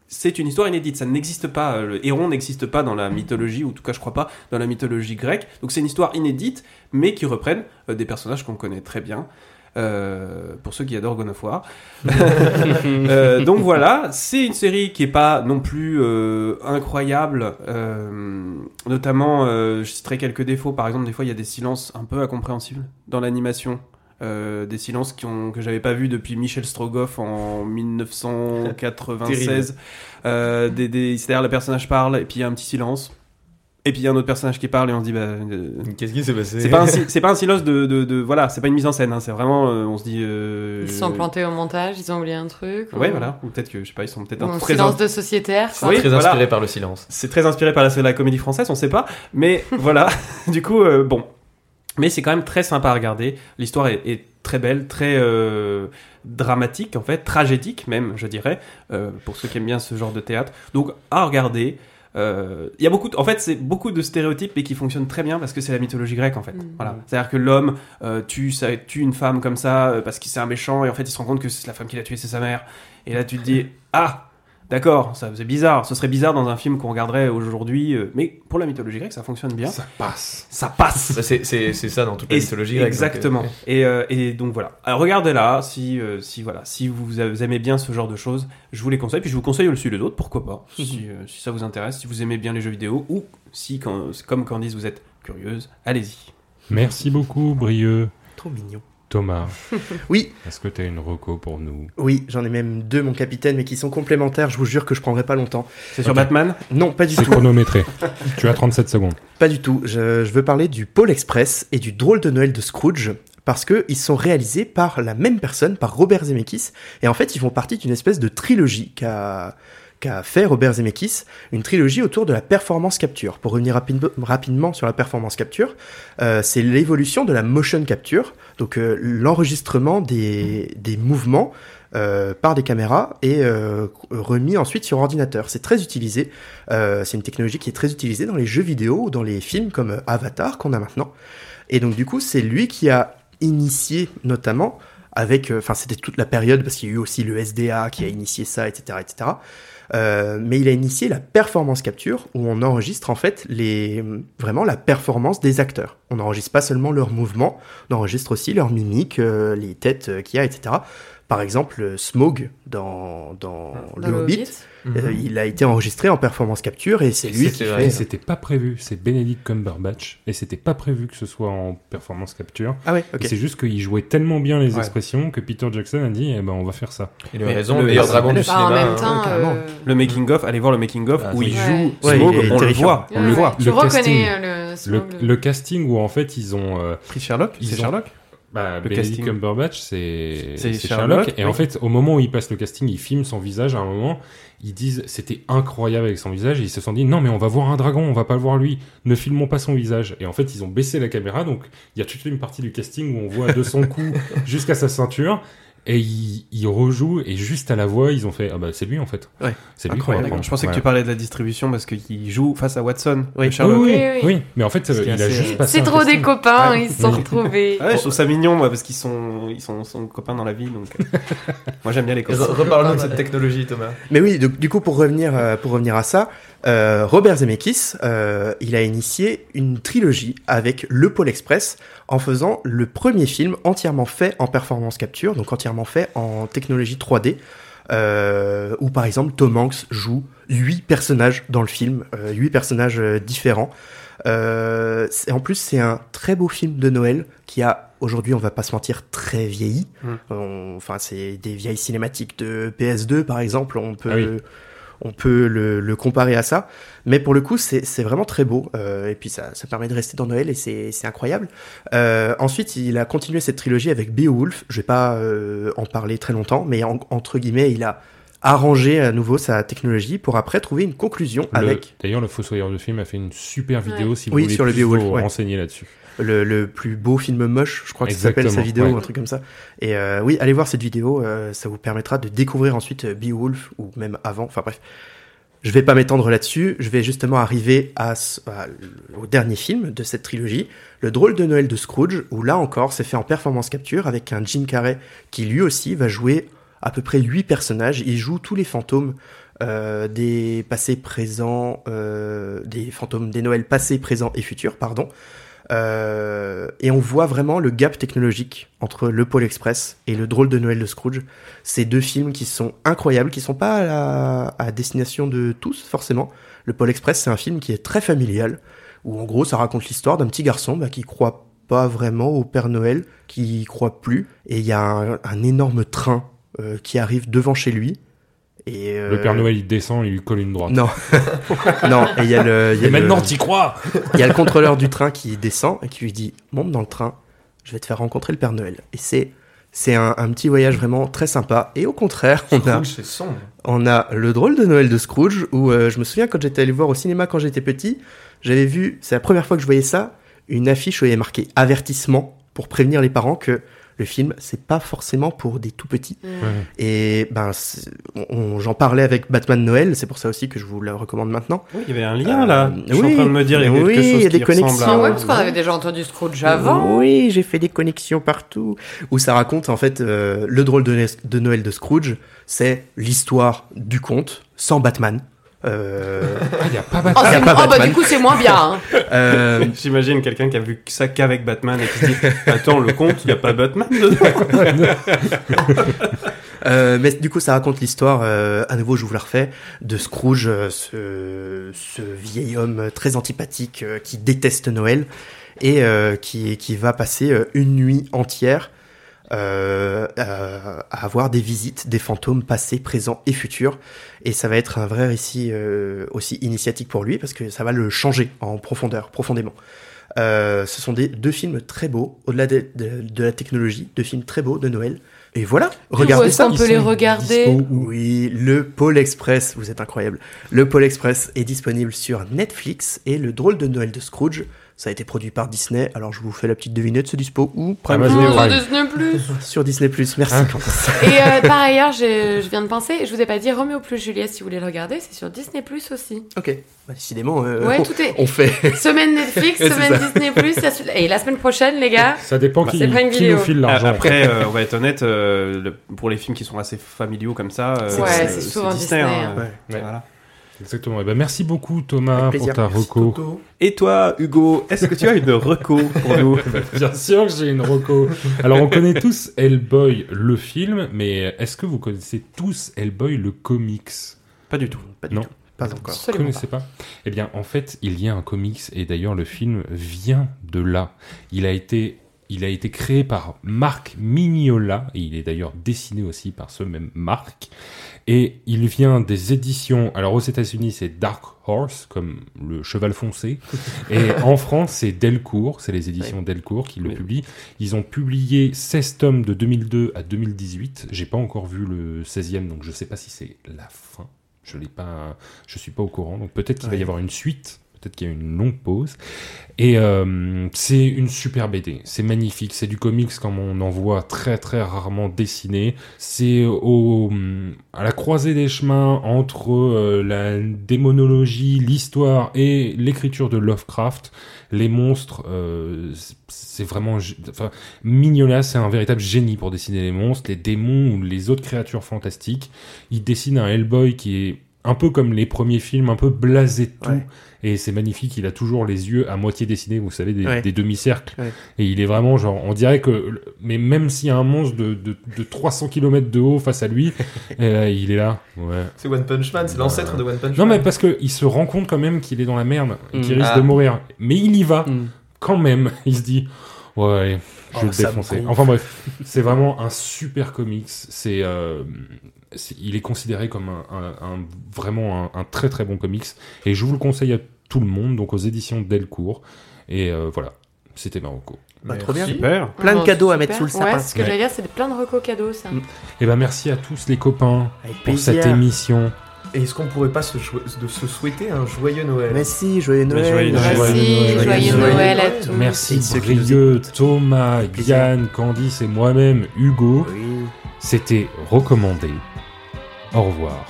Speaker 3: c'est une histoire inédite, ça n'existe pas. euh, Le héron n'existe pas dans la mythologie, ou en tout cas, je crois pas, dans la mythologie grecque. Donc, c'est une histoire inédite, mais qui reprennent euh, des personnages qu'on connaît très bien. Euh, pour ceux qui adorent God of War. Euh, donc voilà, c'est une série qui est pas non plus euh, incroyable. euh, notamment, euh, je citerai quelques défauts. Par exemple, des fois, il y a des silences un peu incompréhensibles dans l'animation. Euh, des silences qui ont, que j'avais pas vu depuis Michel Strogoff en 1996. Euh, des, des, C'est-à-dire, le personnage parle et puis il y a un petit silence. Et puis il y a un autre personnage qui parle et on se dit, bah, euh,
Speaker 4: Qu'est-ce qui s'est passé
Speaker 3: c'est pas un pas un silence de, de, de- voilà c'est pas une mise en scène hein, c'est vraiment euh, on se dit euh,
Speaker 5: Ils se sont plantés au montage, ils ont oublié un truc.
Speaker 3: ouais
Speaker 5: ou-
Speaker 3: voilà ou peut-être que je sais pas ils sont peut-être un très
Speaker 5: silence de sociétaire.
Speaker 3: Oui,
Speaker 4: Très
Speaker 3: voilà.
Speaker 4: inspiré par le silence.
Speaker 3: c'est très inspiré par la, la comédie française on sait pas mais voilà du coup euh, bon Mais c'est quand même très sympa à regarder. L'histoire est, est très belle, très euh, dramatique en fait, tragédique même, je dirais, euh, pour ceux qui aiment bien ce genre de théâtre. Donc à regarder. Euh, Il y a beaucoup, de- en fait, c'est beaucoup de stéréotypes mais qui fonctionnent très bien parce que c'est la mythologie grecque en fait.
Speaker 5: Mm.
Speaker 3: Voilà, c'est-à-dire que l'homme tue, ça, tue une femme comme ça parce qu'il c'est un méchant et en fait il se rend compte que c'est la femme qui l'a tué, c'est sa mère. Et là tu te dis ah d'accord, ça c'est bizarre. Ce serait bizarre dans un film qu'on regarderait aujourd'hui, euh, mais pour la mythologie grecque ça fonctionne bien.
Speaker 2: Ça passe.
Speaker 3: Ça passe.
Speaker 4: C'est ça dans toute la
Speaker 3: Et-
Speaker 4: mythologie grecque.
Speaker 3: Exactement.
Speaker 4: donc, euh,
Speaker 3: Et, euh, et donc voilà. Alors regardez-la, si, euh, si voilà, si vous aimez bien ce genre de choses, je vous les conseille. Puis je vous conseille aussi les autres, pourquoi pas, si, euh, si ça vous intéresse, si vous aimez bien les jeux vidéo, ou si, quand, comme Candice, vous êtes curieuse, allez-y.
Speaker 2: Merci beaucoup, Brieux.
Speaker 6: Trop mignon.
Speaker 2: Thomas,
Speaker 6: Oui,
Speaker 2: est-ce que tu as une reco pour nous?
Speaker 6: Oui, j'en ai même deux, mon capitaine, mais qui sont complémentaires. Je vous jure que je prendrai pas longtemps.
Speaker 3: C'est sur. Batman?
Speaker 6: Non, pas du
Speaker 2: C'est
Speaker 6: tout.
Speaker 2: chronométré. tu as 37 secondes.
Speaker 6: Pas du tout. Je, je veux parler du Pôle Express et du drôle de Noël de Scrooge parce que ils sont réalisés par la même personne, par Robert Zemeckis, et en fait ils font partie d'une espèce de trilogie qu'a qu'a fait Robert Zemeckis, une trilogie autour de la performance capture. Pour revenir rapide- rapidement sur la performance capture, euh, c'est l'évolution de la motion capture, donc euh, l'enregistrement des, des mouvements euh, par des caméras et remis ensuite sur ordinateur. C'est très utilisé. C'est une technologie qui est très utilisée dans les jeux vidéo ou dans les films comme Avatar qu'on a maintenant. Et donc du coup, c'est lui qui a initié notamment avec, enfin c'était toute la période parce qu'il y a eu aussi le SDA qui a initié ça, etc., etc. Euh, mais il a initié la performance capture où on enregistre en fait vraiment la performance des acteurs. On n'enregistre pas seulement leurs mouvements, on enregistre aussi leurs mimiques, euh, les têtes euh, qu'il y a, etc. Par exemple, euh, Smaug dans, dans,
Speaker 5: Dans
Speaker 6: Le Hobbit,
Speaker 4: Mhm.
Speaker 6: euh, il a été enregistré en performance capture et c'est lui qui fait.
Speaker 2: c'était pas prévu. C'est Benedict Cumberbatch. Et c'était pas prévu que ce soit en performance capture.
Speaker 6: Ah ouais, ok.
Speaker 2: Et C'est juste qu'il jouait tellement bien les
Speaker 3: Ouais.
Speaker 2: expressions que Peter Jackson a dit eh ben, on va faire ça.
Speaker 4: Il a
Speaker 3: Mais
Speaker 4: raison,
Speaker 3: le-
Speaker 4: le meilleur
Speaker 3: le-
Speaker 4: dragon du
Speaker 5: Bah,
Speaker 4: cinéma.
Speaker 5: en même
Speaker 4: hein.
Speaker 5: temps, euh,
Speaker 3: Le making-of, allez voir le making-of
Speaker 4: Ah,
Speaker 3: où il joue
Speaker 6: Ouais, il est
Speaker 3: on le voit, on
Speaker 5: ouais,
Speaker 3: le voit.
Speaker 2: Le
Speaker 5: reconnais
Speaker 2: casting.
Speaker 5: le,
Speaker 2: Le, casting où en fait ils ont euh,
Speaker 3: Pris Sherlock C'est
Speaker 2: ont-
Speaker 3: Sherlock
Speaker 2: bah,
Speaker 3: Le
Speaker 2: Benedict
Speaker 3: casting.
Speaker 2: Cumberbatch c'est
Speaker 3: Sherlock,
Speaker 2: Sherlock, et
Speaker 3: oui.
Speaker 2: en fait au moment où il passe le casting il filme son visage à un moment. Ils disent c'était incroyable avec son visage. Et ils se sont dit non mais on va voir un dragon on va pas le voir lui. Ne filmons pas son visage. Et en fait ils ont baissé la caméra. Donc il y a toute une partie du casting où on voit de son cou jusqu'à sa ceinture et il, il rejoue et juste à la voix ils ont fait ah bah c'est lui en fait
Speaker 6: Ouais.
Speaker 2: c'est lui
Speaker 6: Incroyable.
Speaker 2: prendre.
Speaker 3: Je pensais que tu parlais de la distribution parce qu'il joue face à Watson,
Speaker 6: Oui.
Speaker 2: oui, oui,
Speaker 5: Oui,
Speaker 2: mais en fait il a juste passé
Speaker 5: C'est trop des copains,
Speaker 3: Ouais.
Speaker 5: ils se sont retrouvés.
Speaker 3: Ah ouais, je trouve ça mignon, moi, parce qu'ils sont, ils sont, sont copains dans la vie, donc. euh, moi, j'aime bien les copains.
Speaker 4: Re- Reparle-nous de cette technologie, Thomas.
Speaker 6: Mais oui, du coup, pour revenir, euh, pour revenir à ça, euh, Robert Zemeckis, euh, il a initié une trilogie avec le Pôle Express en faisant le premier film entièrement fait en performance capture, donc entièrement fait en technologie 3D, euh, où par exemple Tom Hanks joue huit personnages dans le film, euh, huit personnages euh, différents. Euh, c'est- en plus, c'est un très beau film de Noël qui a aujourd'hui, on va pas se mentir, très vieilli.
Speaker 3: Mm.
Speaker 6: On- Enfin, c'est des vieilles cinématiques de PS2 par exemple. On peut,
Speaker 2: Ah oui.
Speaker 6: On peut le, le comparer à ça. Mais pour le coup, c'est vraiment très beau. Euh, et puis ça, ça permet de rester dans Noël et c'est incroyable. Euh, ensuite, il a continué cette trilogie avec Beowulf. Je vais pas euh, en parler très longtemps, mais en- entre guillemets, il a arrangé à nouveau sa technologie pour après trouver une conclusion
Speaker 2: Le-
Speaker 6: avec
Speaker 2: D'ailleurs, le Fossoyeur de film a fait une super vidéo
Speaker 5: Ouais.
Speaker 2: si vous
Speaker 6: Oui,
Speaker 2: voulez
Speaker 6: sur le
Speaker 2: plus
Speaker 6: Beowulf,
Speaker 2: vous
Speaker 6: ouais.
Speaker 2: renseigner là-dessus.
Speaker 6: Le, le plus beau film moche, je crois que ça s'appelle sa vidéo
Speaker 2: ouais.
Speaker 6: ou un truc comme ça. Et euh, oui, allez voir cette vidéo, euh, ça vous permettra de découvrir ensuite euh, Beowulf ou même avant. Enfin bref, je vais pas m'étendre là-dessus. Je vais justement arriver à, au dernier film de cette trilogie, Le drôle de Noël de Scrooge, où là encore c'est fait en performance capture avec un Jim Carrey qui lui aussi va jouer à peu près huit personnages. Il joue tous les fantômes euh, des passés, présents, euh, des fantômes des Noëls passés, présents et futurs, pardon. Euh, et on voit vraiment le gap technologique entre le Pôle Express et le drôle de Noël de Scrooge. Ces deux films qui sont incroyables, qui sont pas à, destination de tous forcément. Le Pôle Express, c'est un film qui est très familial, où en gros ça raconte l'histoire d'un petit garçon bah, qui croit pas vraiment au Père Noël, qui croit plus, et il y a un, un énorme train euh, qui arrive devant chez lui. Et, euh,
Speaker 2: Le Père Noël, il descend, il lui colle une droite.
Speaker 6: Non, non, et il y a le, il y a
Speaker 2: Et
Speaker 6: le-
Speaker 2: maintenant, t'y crois
Speaker 6: il y a le contrôleur du train qui descend et qui lui dit monte dans le train, je vais te faire rencontrer le Père Noël. Et c'est c'est un, un petit voyage vraiment très sympa. Et au contraire, on a
Speaker 4: sombre.
Speaker 6: on a le drôle de Noël de Scrooge où euh, je me souviens quand j'étais allé voir au cinéma quand j'étais petit, j'avais vu, c'est la première fois que je voyais ça, une affiche où il y avait marqué avertissement pour prévenir les parents que le film, c'est pas forcément pour des tout petits.
Speaker 2: Ouais.
Speaker 6: Et ben, j'en parlais avec Batman Noël, c'est pour ça aussi que je vous le recommande maintenant.
Speaker 3: Oui, il y avait un lien là.
Speaker 6: Euh,
Speaker 3: Je suis
Speaker 6: oui.
Speaker 3: en train de me dire, il y a quelque
Speaker 6: Oui,
Speaker 3: chose
Speaker 6: il y a
Speaker 3: qui
Speaker 6: des connexions.
Speaker 3: à-
Speaker 5: Ah ouais, parce qu'on avait déjà entendu Scrooge avant.
Speaker 6: Oui, j'ai fait des connexions partout. Où ça raconte en fait euh, le drôle de, de Noël de Scrooge, c'est l'histoire du conte sans Batman. Euh,
Speaker 2: Ah, il y a pas
Speaker 5: Oh,
Speaker 2: Batman.
Speaker 6: y a
Speaker 5: c'est-
Speaker 6: pas
Speaker 5: oh, bah du coup c'est moins bien. hein.
Speaker 6: euh,
Speaker 3: J'imagine quelqu'un qui a vu ça qu'avec Batman et qui se dit Attends, le conte, il n'y a pas Batman dedans
Speaker 6: Euh, mais du coup, ça raconte l'histoire, euh, à nouveau, je vous la refais, de Scrooge, euh, ce, ce vieil homme très antipathique euh, qui déteste Noël et euh, qui, qui va passer euh, une nuit entière euh, à, à avoir des visites des fantômes passés, présents et futurs. Et ça va être un vrai récit euh, aussi initiatique pour lui parce que ça va le changer en profondeur, profondément. Euh, ce sont des, deux films très beaux, au-delà de, de- de la technologie, deux films très beaux de Noël. Et voilà,
Speaker 5: Où
Speaker 6: regardez
Speaker 5: est-ce
Speaker 6: ça.
Speaker 5: qu'on peut les regarder
Speaker 2: Dispo
Speaker 6: Oui, le Pôle Express, vous êtes incroyable. Le Pôle Express est disponible sur Netflix et le drôle de Noël de Scrooge, ça a été produit par Disney. Alors je vous fais la petite devinette, c'est dispo où Prime
Speaker 2: Amazon
Speaker 5: Disney Plus.
Speaker 6: Sur Disney+. Merci.
Speaker 2: Hein
Speaker 6: Quentin.
Speaker 5: Et euh, par ailleurs, je viens de penser, je vous ai pas dit Roméo plus Juliette si vous voulez le regarder, c'est sur Disney Plus aussi.
Speaker 6: ok, Bah, décidément, euh,
Speaker 5: Ouais,
Speaker 6: on,
Speaker 5: tout est
Speaker 6: on fait.
Speaker 5: semaine Netflix, semaine
Speaker 6: ça.
Speaker 5: Disney Plus, et la semaine prochaine les gars.
Speaker 2: Ça dépend qui,
Speaker 5: une
Speaker 2: qui
Speaker 5: vidéo.
Speaker 2: nous file l'argent.
Speaker 3: Après, euh, on va être honnête, euh, le- pour les films qui sont assez familiaux comme ça, euh,
Speaker 6: Ouais,
Speaker 3: c'est
Speaker 5: souvent Disney,
Speaker 3: hein.
Speaker 6: hein.
Speaker 2: Ouais.
Speaker 3: Voilà.
Speaker 2: Exactement. Eh ben, merci beaucoup Thomas pour ta
Speaker 6: Merci,
Speaker 2: reco.
Speaker 6: Toto.
Speaker 3: Et toi, Hugo, est-ce que tu as une reco pour nous
Speaker 2: Bien sûr que j'ai une reco. Alors on connaît tous Hellboy le film, mais est-ce que vous connaissez tous Hellboy le comics?
Speaker 3: Pas du tout.
Speaker 6: Pas du
Speaker 2: Non.
Speaker 6: tout. Pas encore.
Speaker 2: Vous connaissez pas? Eh bien, en fait, il y a un comics et d'ailleurs le film vient de là. Il a été, il a été créé par Marc Mignola et il est d'ailleurs dessiné aussi par ce même Marc. Et il vient des éditions. Alors aux États-Unis, c'est Dark Horse comme le cheval foncé, et en France, c'est Delcourt. C'est les éditions Delcourt qui le publient. Ils ont publié 16 tomes de 2002 à 2018. J'ai pas encore vu le 16e, donc je sais pas si c'est la fin. Je l'ai pas, je suis pas au courant. Donc peut-être qu'il va y avoir une suite. Peut-être qu'il y a une longue pause. Et euh, c'est une super BD. C'est magnifique. C'est du comics comme on en voit très très rarement dessiné. C'est au à la croisée des chemins entre euh, la démonologie, l'histoire et l'écriture de Lovecraft. Les monstres, euh, c'est vraiment, enfin, Mignola, c'est un véritable génie pour dessiner les monstres, les démons ou les autres créatures fantastiques. Il dessine un Hellboy qui est un peu comme les premiers films, un peu blasé de tout.
Speaker 6: Ouais.
Speaker 2: Et c'est magnifique, il a toujours les yeux à moitié dessinés, vous savez, des,
Speaker 6: Ouais.
Speaker 2: des demi-cercles.
Speaker 6: Ouais.
Speaker 2: Et il est vraiment genre, on dirait que, mais même s'il y a un monstre de, de, de 300 km de haut face à lui, euh, il est là. Ouais.
Speaker 4: C'est One Punch Man, c'est l'ancêtre de One Punch
Speaker 2: Non,
Speaker 4: Man.
Speaker 2: mais parce qu'il se rend compte quand même qu'il est dans la merde, et qu'il
Speaker 6: Mm.
Speaker 2: risque
Speaker 4: Ah.
Speaker 2: de mourir. Mais il y va
Speaker 6: Hmm.
Speaker 2: quand même. Il se dit, ouais, je vais
Speaker 6: Oh,
Speaker 2: le
Speaker 6: ça
Speaker 2: défoncer. Enfin bref, c'est vraiment un super comics. C'est, euh, il est considéré comme un, un- un- vraiment un, un très très bon comics. Et je vous le conseille à tout le monde, donc aux éditions Delcourt. Et euh, voilà, c'était Marocco.
Speaker 6: Bah, trop bien.
Speaker 3: Super.
Speaker 6: Plein de cadeaux à mettre sous le sapin.
Speaker 5: Ouais, ce que
Speaker 2: Ouais.
Speaker 5: j'allais dire, c'est plein de recos cadeaux ça.
Speaker 2: Et ben merci à tous les copains
Speaker 6: Avec
Speaker 2: pour
Speaker 6: plaisir.
Speaker 2: cette émission.
Speaker 4: Et est-ce qu'on pourrait pas se, de se souhaiter un joyeux Noël?
Speaker 6: Merci, joyeux
Speaker 3: Mais
Speaker 6: Noël.
Speaker 3: joyeux Noël.
Speaker 5: Merci,
Speaker 2: Joyeux
Speaker 5: joyeux
Speaker 2: Noël.
Speaker 5: Noël à tous.
Speaker 2: Merci Brieux. Thomas. Yann, Candice et moi-même, Hugo.
Speaker 6: Oui.
Speaker 2: C'était recommandé. Au revoir.